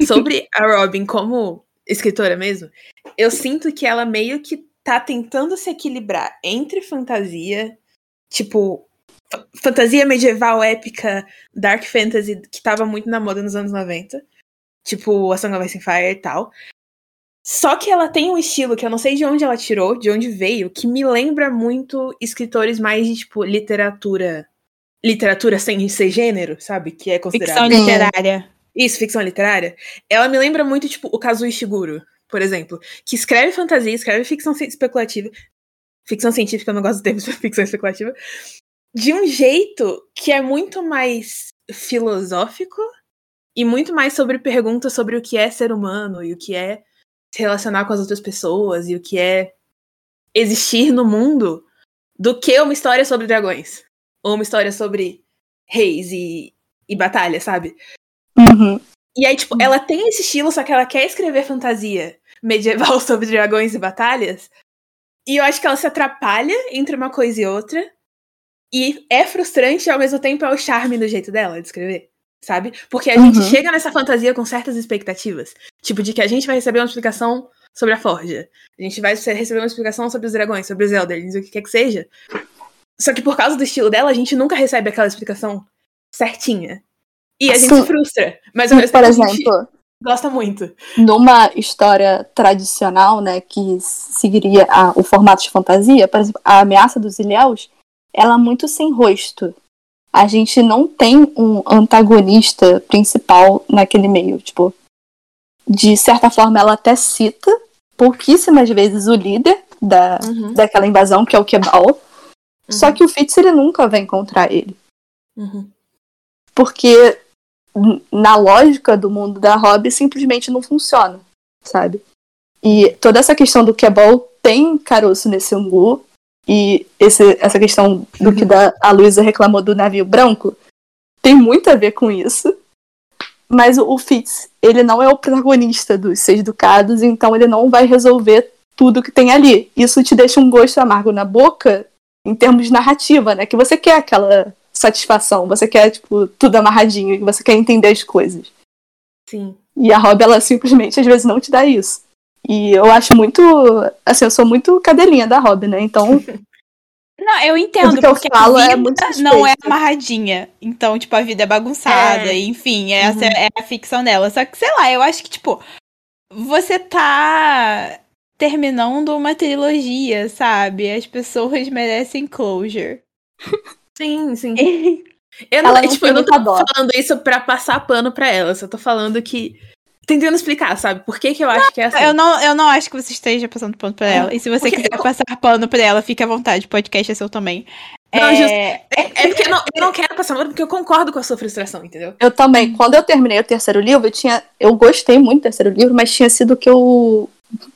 sobre a Robin como escritora mesmo, eu sinto que ela meio que tá tentando se equilibrar entre fantasia, tipo, fa- fantasia medieval épica, dark fantasy, que tava muito na moda nos anos 90, tipo A Song of Ice and Fire e tal. Só que ela tem um estilo que eu não sei de onde ela tirou, de onde veio, que me lembra muito escritores mais de, tipo, literatura literatura sem ser gênero, sabe? Que é Ficção considerado. Sim. literária. Isso, ficção literária. Ela me lembra muito, tipo, o Kazuo Ishiguro, por exemplo, que escreve fantasia, escreve ficção especulativa. Ficção científica, eu não gosto do termo [LAUGHS] ficção especulativa. De um jeito que é muito mais filosófico e muito mais sobre perguntas sobre o que é ser humano e o que é se relacionar com as outras pessoas e o que é existir no mundo do que uma história sobre dragões. Ou uma história sobre reis e, e batalha, sabe? Uhum. E aí, tipo, ela tem esse estilo, só que ela quer escrever fantasia medieval [LAUGHS] sobre dragões e batalhas. E eu acho que ela se atrapalha entre uma coisa e outra. E é frustrante e ao mesmo tempo é o charme do jeito dela de escrever. Sabe? Porque a uhum. gente chega nessa fantasia com certas expectativas. Tipo, de que a gente vai receber uma explicação sobre a Forja. A gente vai receber uma explicação sobre os dragões, sobre os Elders, o que quer que seja. Só que por causa do estilo dela, a gente nunca recebe aquela explicação certinha. E a gente se frustra. Mas ao mesmo por exemplo, gosta muito. Numa história tradicional, né, que seguiria a, o formato de fantasia, por exemplo, a ameaça dos Ilhéus, ela é muito sem rosto. A gente não tem um antagonista principal naquele meio, tipo, de certa forma ela até cita pouquíssimas vezes o líder da, uhum. daquela invasão, que é o Kebal. Uhum. Só que o Fitz ele nunca vai encontrar ele. Uhum. Porque na lógica do mundo da Hobby simplesmente não funciona, sabe? E toda essa questão do Kebal tem caroço nesse angu. E esse, essa questão do que da, [LAUGHS] a Luísa reclamou do navio branco tem muito a ver com isso. Mas o, o Fitz, ele não é o protagonista dos Seis Ducados, então ele não vai resolver tudo que tem ali. Isso te deixa um gosto amargo na boca em termos de narrativa, né? Que você quer aquela satisfação, você quer, tipo, tudo amarradinho, você quer entender as coisas. Sim. E a Rob, ela simplesmente às vezes não te dá isso. E eu acho muito. Assim, eu sou muito cadelinha da Rob, né? Então. [LAUGHS] Não, eu entendo, porque eu falo a vida é não é amarradinha. Então, tipo, a vida é bagunçada, é. enfim, essa uhum. é a ficção dela. Só que, sei lá, eu acho que, tipo, você tá terminando uma trilogia, sabe? As pessoas merecem closure. [LAUGHS] Sim, sim. [LAUGHS] eu não, tipo, eu não tô falando isso pra passar pano pra ela, só tô falando que tentando explicar, sabe? Por que, que eu acho não, que é assim. Eu não, eu não acho que você esteja passando pano pra ela. E se você porque quiser eu... passar pano pra ela, fique à vontade. O podcast é seu também. Não, é... Just... é, é porque eu não, eu não quero passar pano porque eu concordo com a sua frustração, entendeu? Eu também. Quando eu terminei o terceiro livro, eu tinha. Eu gostei muito do terceiro livro, mas tinha sido o que eu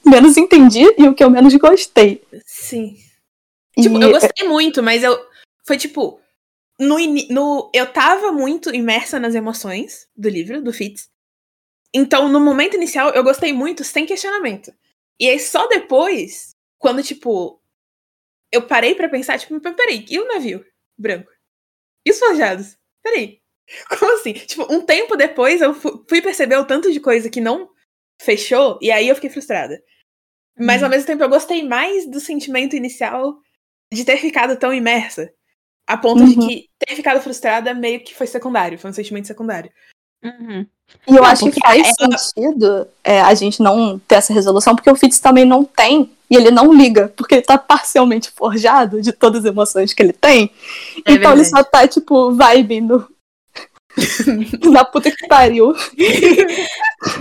menos entendi e o que eu menos gostei. Sim. E... Tipo, eu gostei muito, mas eu. Foi tipo. No, no, eu tava muito imersa nas emoções do livro, do Fitz. Então, no momento inicial, eu gostei muito, sem questionamento. E aí, só depois, quando, tipo, eu parei para pensar, tipo, peraí, e o navio branco? E os forjados? Peraí. [LAUGHS] Como assim? Tipo, um tempo depois, eu fui perceber o tanto de coisa que não fechou, e aí eu fiquei frustrada. Mas, hum. ao mesmo tempo, eu gostei mais do sentimento inicial de ter ficado tão imersa. A ponto uhum. de que ter ficado frustrada meio que foi secundário, foi um sentimento secundário. Uhum. E eu não, acho que faz ela... sentido é, a gente não ter essa resolução, porque o Fitz também não tem, e ele não liga, porque ele tá parcialmente forjado de todas as emoções que ele tem. É então verdade. ele só tá, tipo, vibe no. [LAUGHS] Na puta que pariu.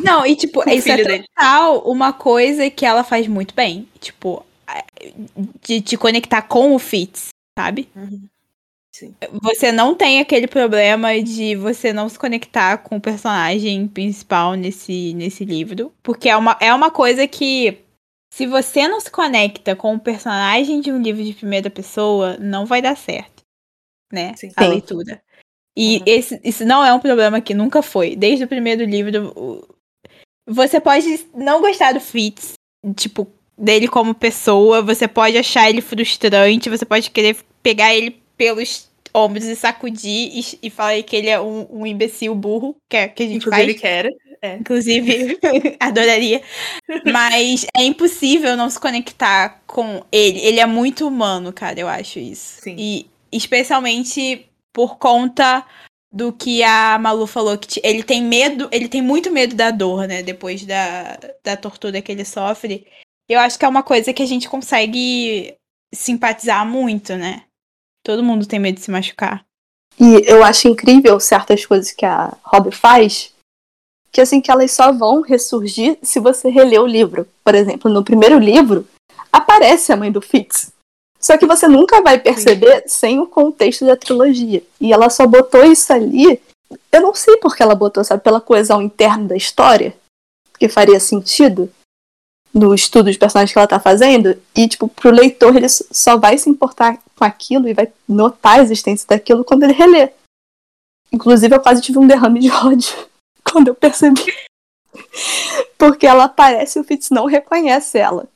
Não, e tipo, o isso é total uma coisa que ela faz muito bem. Tipo, de te conectar com o Fitz, sabe? Uhum. Sim. Você não tem aquele problema de você não se conectar com o personagem principal nesse, nesse livro. Porque é uma, é uma coisa que, se você não se conecta com o personagem de um livro de primeira pessoa, não vai dar certo. Né? Sim. A leitura. E uhum. esse, isso não é um problema que nunca foi. Desde o primeiro livro. Você pode não gostar do Fitz, tipo, dele como pessoa, você pode achar ele frustrante, você pode querer pegar ele pelos ombros e sacudir e, e falar que ele é um, um imbecil burro, que, é, que a gente Inclusive faz. quer. É. Inclusive, [LAUGHS] adoraria. Mas é impossível não se conectar com ele. Ele é muito humano, cara, eu acho isso. Sim. E especialmente por conta do que a Malu falou, que ele tem medo, ele tem muito medo da dor, né? Depois da, da tortura que ele sofre. Eu acho que é uma coisa que a gente consegue simpatizar muito, né? Todo mundo tem medo de se machucar. E eu acho incrível certas coisas que a Rob faz, que assim que elas só vão ressurgir se você reler o livro. Por exemplo, no primeiro livro aparece a mãe do Fitz. Só que você nunca vai perceber sem o contexto da trilogia. E ela só botou isso ali. Eu não sei por que ela botou, sabe? Pela coesão interna da história. Que faria sentido no estudo de personagens que ela tá fazendo. E, tipo, pro leitor, ele só vai se importar com aquilo e vai notar a existência daquilo quando ele relê. Inclusive, eu quase tive um derrame de [LAUGHS] ódio quando eu percebi. Porque ela aparece e o Fitz não reconhece ela.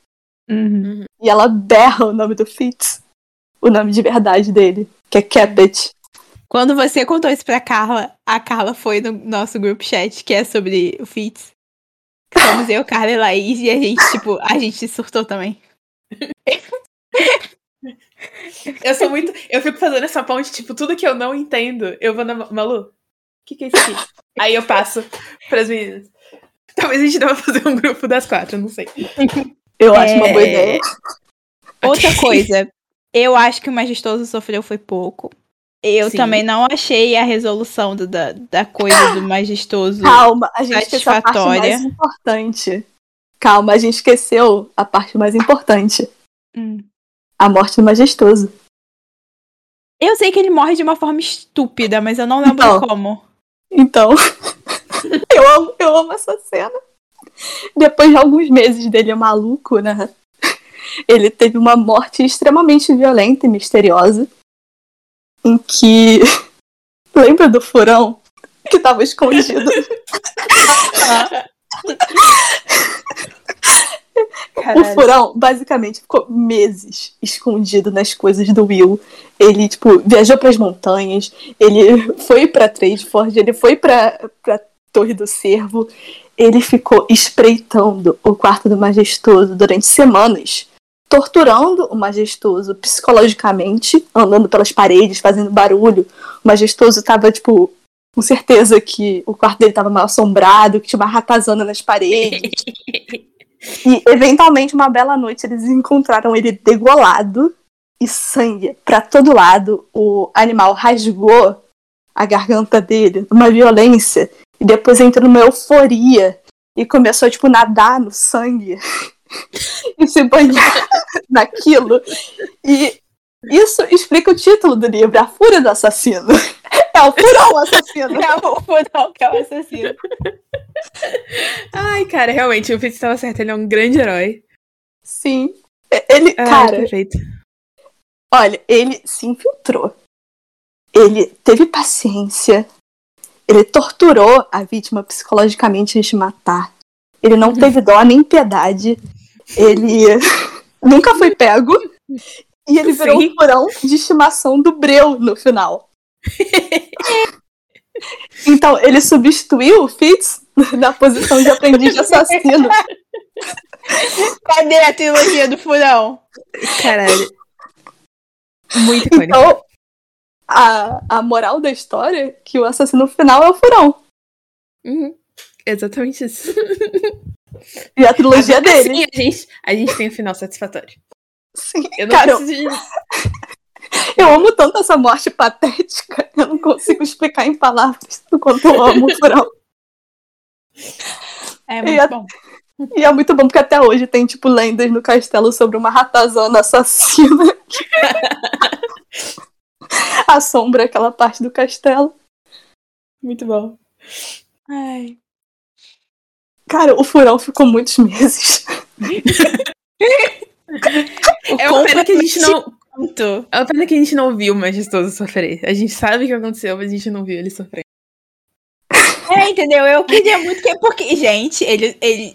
Uhum. E ela berra o nome do Fitz. O nome de verdade dele, que é Capet. Quando você contou isso pra Carla, a Carla foi no nosso grupo chat, que é sobre o Fitz. Somos eu, Carla e Laís, e a gente, tipo, a gente surtou também. Eu sou muito. Eu fico fazendo essa ponte, tipo, tudo que eu não entendo, eu vou na. Malu, o que, que é isso aqui? Aí eu passo pras meninas. Talvez a gente deva fazer um grupo das quatro, não sei. Eu acho é... uma boa é. ideia. Outra coisa, eu acho que o Majestoso sofreu foi pouco. Eu Sim. também não achei a resolução do, da, da coisa do Majestoso [GASPS] Calma, a gente esqueceu a parte mais importante. Calma, a gente esqueceu a parte mais importante. Hum. A morte do Majestoso. Eu sei que ele morre de uma forma estúpida, mas eu não lembro então, como. Então, [LAUGHS] eu amo, eu amo essa cena. Depois de alguns meses dele maluco, né? Ele teve uma morte extremamente violenta e misteriosa. Em que. [LAUGHS] Lembra do furão que tava escondido? o furão, basicamente, ficou meses escondido nas coisas do Will. Ele, tipo, viajou para as montanhas, ele foi pra Tradeford, ele foi pra, pra Torre do Cervo. Ele ficou espreitando o quarto do Majestoso durante semanas, torturando o Majestoso psicologicamente, andando pelas paredes, fazendo barulho. O Majestoso tava, tipo, com certeza que o quarto dele tava mal assombrado, que tinha uma ratazana nas paredes. [LAUGHS] E, eventualmente, uma bela noite, eles encontraram ele degolado e sangue para todo lado. O animal rasgou a garganta dele, uma violência, e depois entrou numa euforia e começou, tipo, nadar no sangue [LAUGHS] [LAUGHS] e se banhar [LAUGHS] naquilo. E isso explica o título do livro, A Fúria do Assassino. É o furão [LAUGHS] assassino. É o furão que é o assassino. Ai, cara, realmente, o Fitz estava certo, ele é um grande herói. Sim. Ele, Ai, cara. Perfeito. Olha, ele se infiltrou. Ele teve paciência. Ele torturou a vítima psicologicamente antes de matar. Ele não teve dó nem piedade. Ele nunca foi pego. E ele virou Sim. um furão de estimação do Breu no final. então, ele substituiu o Fitz na posição de aprendiz de assassino. Cadê a trilogia do furão? Caralho. Muito icônico. Então, a, a moral da história é que o assassino final é o furão. Uhum. Exatamente isso. E a trilogia Agora, dele. Sim, a gente, a gente tem um final satisfatório. Sim, eu não cara, preciso de... [LAUGHS] Eu amo tanto essa morte patética. [LAUGHS] Eu não consigo explicar em palavras o quanto eu amo o Furão. É muito e bom. E é muito bom porque até hoje tem, tipo, lendas no castelo sobre uma ratazana assassina. [LAUGHS] Assombra aquela parte do castelo. Muito bom. Ai. Cara, o furão ficou muitos [LAUGHS] meses. é uma pena que a gente não. É uma pena que a gente não viu o Majestoso sofrer. A gente sabe o que aconteceu, mas a gente não viu ele sofrer. É, entendeu? Eu queria muito que. Porque, gente, ele, ele.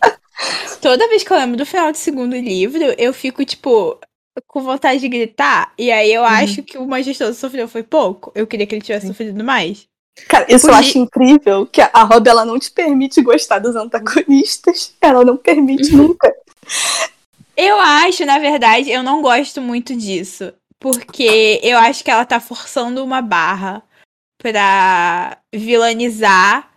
Toda vez que eu lembro do final do segundo livro, eu fico, tipo, com vontade de gritar. E aí eu uhum. acho que o Majestoso sofreu foi pouco. Eu queria que ele tivesse sofrido mais. Cara, isso Podia... eu acho incrível, que a Rob, ela não te permite gostar dos antagonistas. [LAUGHS] Ela não permite uhum. nunca. Eu acho, na verdade, eu não gosto muito disso. Porque eu acho que ela tá forçando uma barra pra vilanizar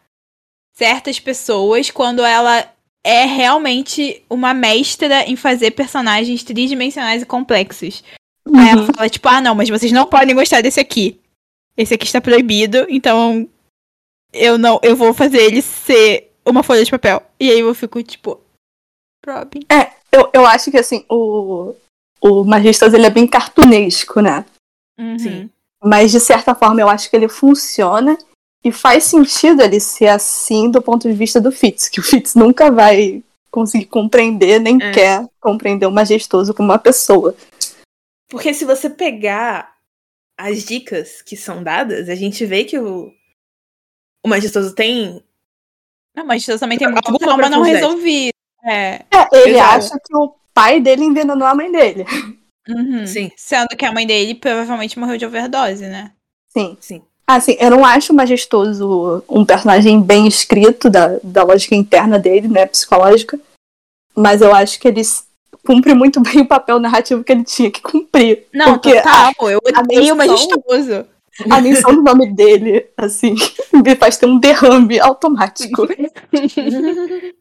certas pessoas quando ela é realmente uma mestra em fazer personagens tridimensionais e complexos. Uhum. Aí ela uhum. fala, tipo, ah, não, mas vocês não podem gostar desse aqui. Esse aqui está proibido, então eu não, eu vou fazer ele ser uma folha de papel. E aí eu fico, tipo, Robin. Eu, eu acho que assim, o, o Magistas ele é bem cartunesco, né? Uhum. Sim. Mas de certa forma eu acho que ele funciona e faz sentido ele ser assim do ponto de vista do Fitz, que o Fitz nunca vai conseguir compreender, nem É. quer compreender o majestoso como uma pessoa. Porque se você pegar as dicas que são dadas, a gente vê que o, o majestoso tem. Não, mas Deus também tem muito trauma não resolvido. É. É, ele Exato. acha que o pai dele envenenou a mãe dele. Uhum. Sim. Sendo que a mãe dele provavelmente morreu de overdose, né? Sim. Sim. Assim, eu não acho o majestoso um personagem bem escrito da, da lógica interna dele, né, psicológica. Mas eu acho que ele s- cumpre muito bem o papel narrativo que ele tinha que cumprir. Não, Porque total. Eu a odeio o menção- majestoso. A menção do nome dele, assim, [LAUGHS] me faz ter um derrame automático. [LAUGHS]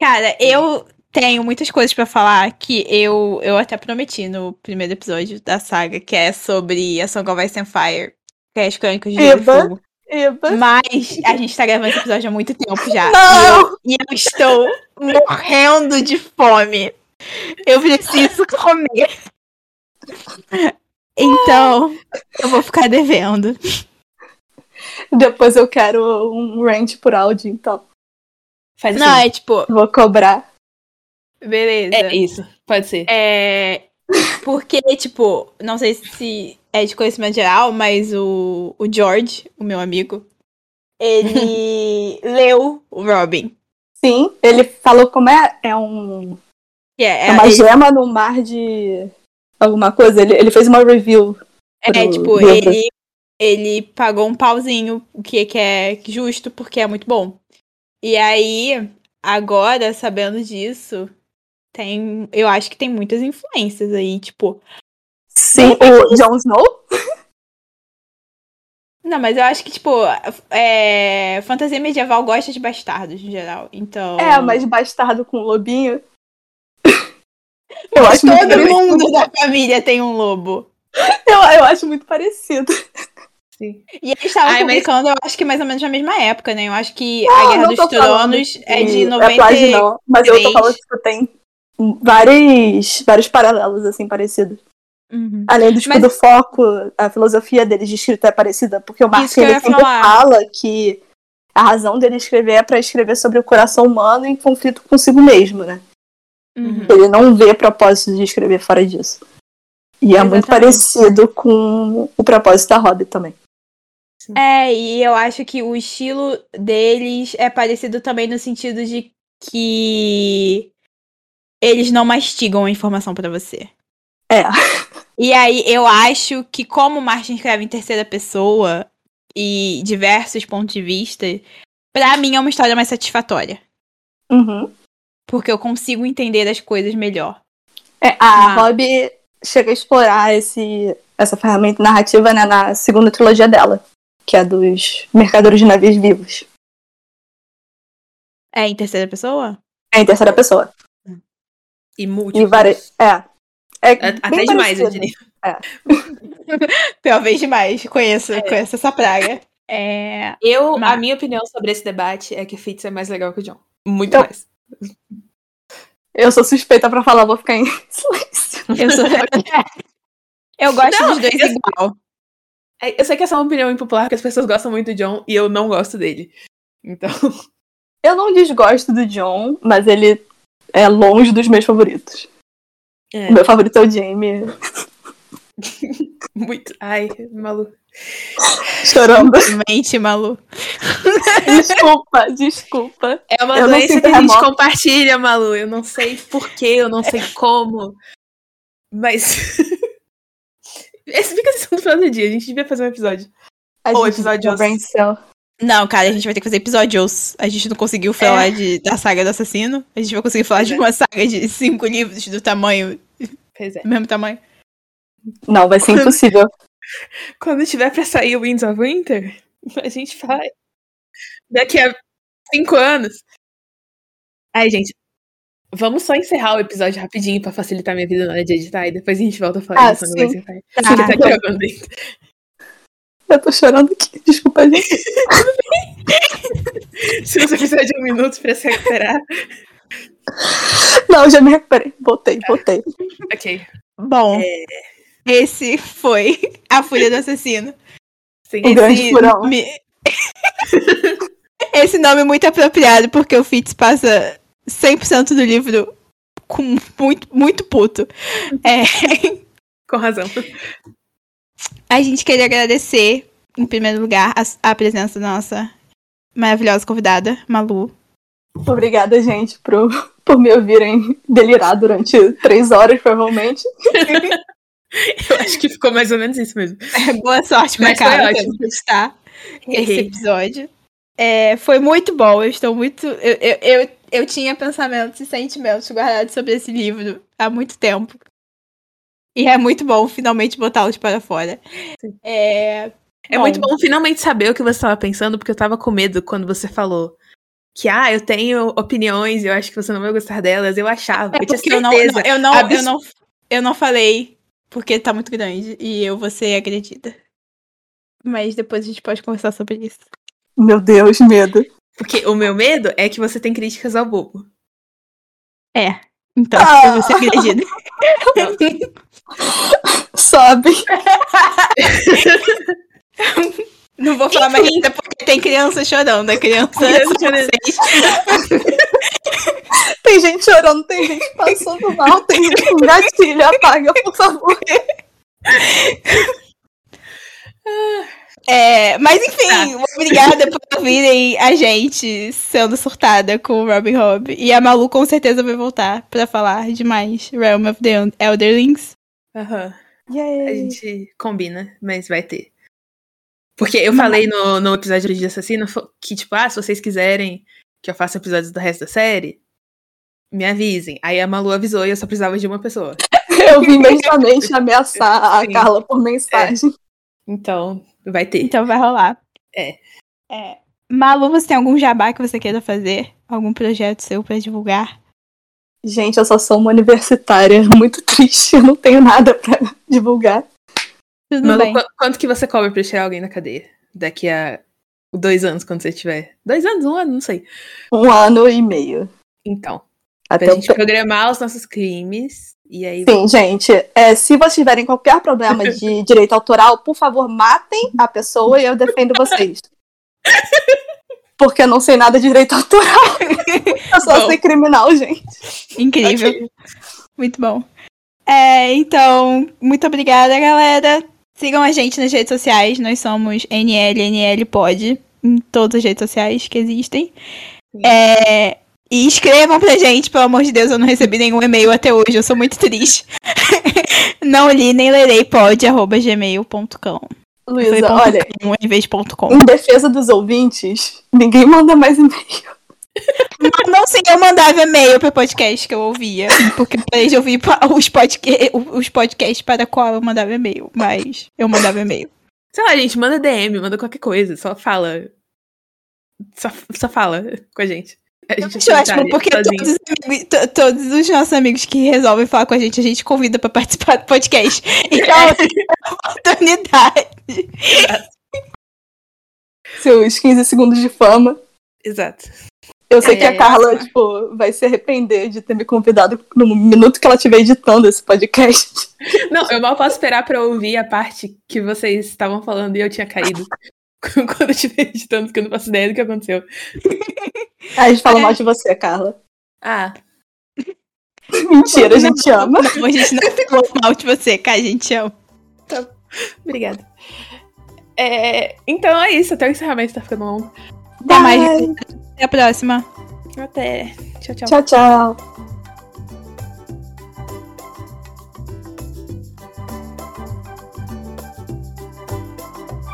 Cara, eu tenho muitas coisas pra falar que eu, eu até prometi no primeiro episódio da saga, que é sobre a Song of Ice and Fire, que é as crônicas de Eba. Fogo. Eba. Mas a gente tá gravando esse episódio há muito tempo já. Não! E eu, e eu estou morrendo de fome. Eu preciso [LAUGHS] comer. Então, eu vou ficar devendo. Depois eu quero um rant por áudio, então. Faz Não, assim. é tipo, Vou cobrar. beleza. É isso, pode ser. É. Porque, tipo, não sei se é de conhecimento geral, mas o, o George, o meu amigo, ele [LAUGHS] leu o Robin. Sim, ele falou como é, é um Que é, É uma ele- gema no mar de alguma coisa. Ele, ele fez uma review. é, tipo, livro. ele, ele pagou um pauzinho, o que, que é justo, porque é muito bom. E aí, agora, sabendo disso, tem. Eu acho que tem muitas influências aí, tipo. Sim, o Jon Snow. Não, mas eu acho que, tipo, é, fantasia medieval gosta de bastardos, em geral. Então. É, mas bastardo com lobinho. Eu Mas acho, todo mundo da família tem um lobo. Eu, eu acho muito parecido. Sim. E eles estavam Ai, mas- publicando, eu acho que mais ou menos na mesma época, né? Eu acho que Não, a Guerra dos Tronos é de É 90. plágio, não. Mas eu tô falando que tipo, tem vários, vários paralelos, assim, parecidos. Uhum. Além do, tipo, Mas- do foco, a filosofia deles de escrita é parecida. Porque o eu ele sempre falar. fala que a razão dele escrever é pra escrever sobre o coração humano em conflito consigo mesmo, né? Uhum. Ele não vê propósito de escrever fora disso. E é muito parecido com o propósito da Hobby também. É, e eu acho que o estilo deles é parecido também no sentido de que eles não mastigam a informação pra você. É. E aí eu acho que como Martin escreve em terceira pessoa e diversos pontos de vista, pra mim é uma história mais satisfatória. Uhum. Porque eu consigo entender as coisas melhor. É, a Ah. Chega a explorar esse, essa ferramenta narrativa né, na segunda trilogia dela, que é dos Mercadores de Navios Vivos. É em terceira pessoa? É em terceira pessoa. E E múltiplos. várias. É. É A- bem Até demais, eu parecido. É. diria. [LAUGHS] Talvez demais. Conheço, conheço essa praga. É. Eu, a Mas- minha opinião sobre esse debate é que Fitz é mais legal que o John. Muito Eu- mais. Eu sou suspeita pra falar, vou ficar em [LAUGHS] silêncio. Eu sou. eu gosto Não, dos dois eu- igual. É, Eu sei que essa é uma opinião impopular, que as pessoas gostam muito do John e eu não gosto dele. Então, [LAUGHS] Eu não desgosto do John, mas ele é longe dos meus favoritos. é, O meu favorito é o Jamie. [LAUGHS] muito. Ai, maluco. Chorando. Mente, Malu. [LAUGHS] desculpa, desculpa. É uma Eu doença que a gente remoto. compartilha, Malu. Eu não sei porquê, eu não sei como. Mas. [LAUGHS] Esse fica sendo final do dia, a gente devia fazer um episódio. A Ou episódios. Não, cara, a gente vai ter que fazer episódios. A gente não conseguiu falar de, da saga do assassino. A gente vai conseguir falar de uma saga de cinco livros do tamanho, Pois é. do mesmo tamanho. Não, vai ser impossível. [LAUGHS] Quando tiver pra sair o Winds of Winter, a gente faz. Daqui a cinco anos. Ai, gente. Vamos só encerrar o episódio rapidinho pra facilitar minha vida na hora de editar e depois a gente volta a falar Ah, sim. Vai Tá. Porque tá gravando ainda. Eu tô chorando aqui. Desculpa, gente. [LAUGHS] Se você precisar de um minuto pra se recuperar. Não, já me recuperei. Voltei, voltei. Ok. Bom, esse foi A Fúria do Assassino. Sim. O grande Esse, furão. me- [LAUGHS] esse nome é muito apropriado porque o Fitz passa 100% do livro com muito, muito puto. É, [LAUGHS] Com razão. a gente queria agradecer, em primeiro lugar, a, a presença da nossa maravilhosa convidada, Malu. Obrigada, gente, por, por me ouvirem delirar durante três horas, provavelmente. [LAUGHS] Eu acho que ficou mais ou menos isso mesmo. Boa sorte pra Mas cá, ótimo. esse episódio. É, foi muito bom, eu estou muito. Eu, eu, eu, eu tinha pensamentos e sentimentos guardados sobre esse livro há muito tempo. E é muito bom finalmente botá-los para fora. Sim. É, É muito bom finalmente saber o que você estava pensando, porque eu tava com medo quando você falou que, ah, eu tenho opiniões eu acho que você não vai gostar delas. Eu achava, É eu tinha porque eu não, certeza. eu, não, eu, não, eu não falei porque tá muito grande e eu vou ser agredida. Mas depois a gente pode conversar sobre isso. Meu Deus, medo. Porque o meu medo é que você tem críticas ao bobo. É. Então, Ah. eu vou ser agredida. [LAUGHS] Sobe. Não vou falar mais ainda porque tem criança chorando. A criança. Criança chorando. [LAUGHS] Tem gente chorando, tem gente passando mal, tem gente com gatilho. Apaga, por favor. [LAUGHS] É, mas enfim, obrigada por ouvirem a gente sendo surtada com o Robin Hood. E a Malu com certeza vai voltar pra falar de mais Realm of the Elderlings. Aham. A Yay. gente combina, mas vai ter. Porque eu falei no, no episódio de Assassino que, tipo, ah, se vocês quiserem que eu faça episódios do resto da série, me avisem. Aí a Malu avisou e eu só precisava de uma pessoa. [LAUGHS] Eu vim [LAUGHS] mentalmente ameaçar a Sim. Carla por mensagem. Então, vai ter. Então vai rolar. É. É. Malu, você tem algum jabá que você queira fazer? Algum projeto seu pra divulgar? Gente, eu só sou uma universitária [LAUGHS] muito triste. Eu não tenho nada pra divulgar. Tudo Malu, bem. qu- quanto que você cobra pra tirar alguém da cadeia? Daqui a dois anos, quando você tiver. Dois anos, um ano, não sei. Um ano e meio. Então, Até pra gente programar os nossos crimes. E aí. Sim, gente, é, se vocês tiverem qualquer problema [LAUGHS] de direito autoral, por favor, matem a pessoa e eu defendo vocês. [LAUGHS] Porque eu não sei nada de direito autoral. [LAUGHS] Eu só Bom. sei criminal, gente. Incrível. Ok. Muito bom. É, então, muito obrigada, galera. Sigam a gente nas redes sociais. Nós somos NLNLPod em todas as redes sociais que existem. É, e escrevam pra gente, pelo amor de Deus, eu não recebi nenhum e-mail até hoje, eu sou muito triste. [LAUGHS] não li nem lerei pod, arroba gmail.com. Luísa, olha, com em vez de ponto com. em defesa dos ouvintes, ninguém manda mais e-mail. Não sei, eu mandava e-mail pro podcast que eu ouvia. Porque eu parei de ouvir os, podca os podcasts para qual eu mandava e-mail. Mas eu mandava e-mail. Sei lá, gente, manda DM, manda qualquer coisa. Só fala. Só, só fala com a gente. A gente acho ótimo, porque todos todos os nossos amigos que resolvem falar com a gente, a gente convida pra participar do podcast. [LAUGHS] Então, é oportunidade. Seus 15 segundos de fama. Exato. Eu sei É, que a Carla, tipo, vai se arrepender de ter me convidado no minuto que ela estiver editando esse podcast. Não, eu mal posso esperar pra ouvir a parte que vocês estavam falando e eu tinha caído. [LAUGHS] Quando eu estiver editando, porque eu não faço ideia do que aconteceu. [LAUGHS] A gente fala É. mal de você, Carla. Ah, [LAUGHS] Mentira, a gente ama. Não, a gente não falou mal de você, cara, a gente ama. obrigada. É, então é isso, até o encerramento tá ficando longo. Até mais. Até a próxima. Até. Tchau, tchau. Tchau, tchau.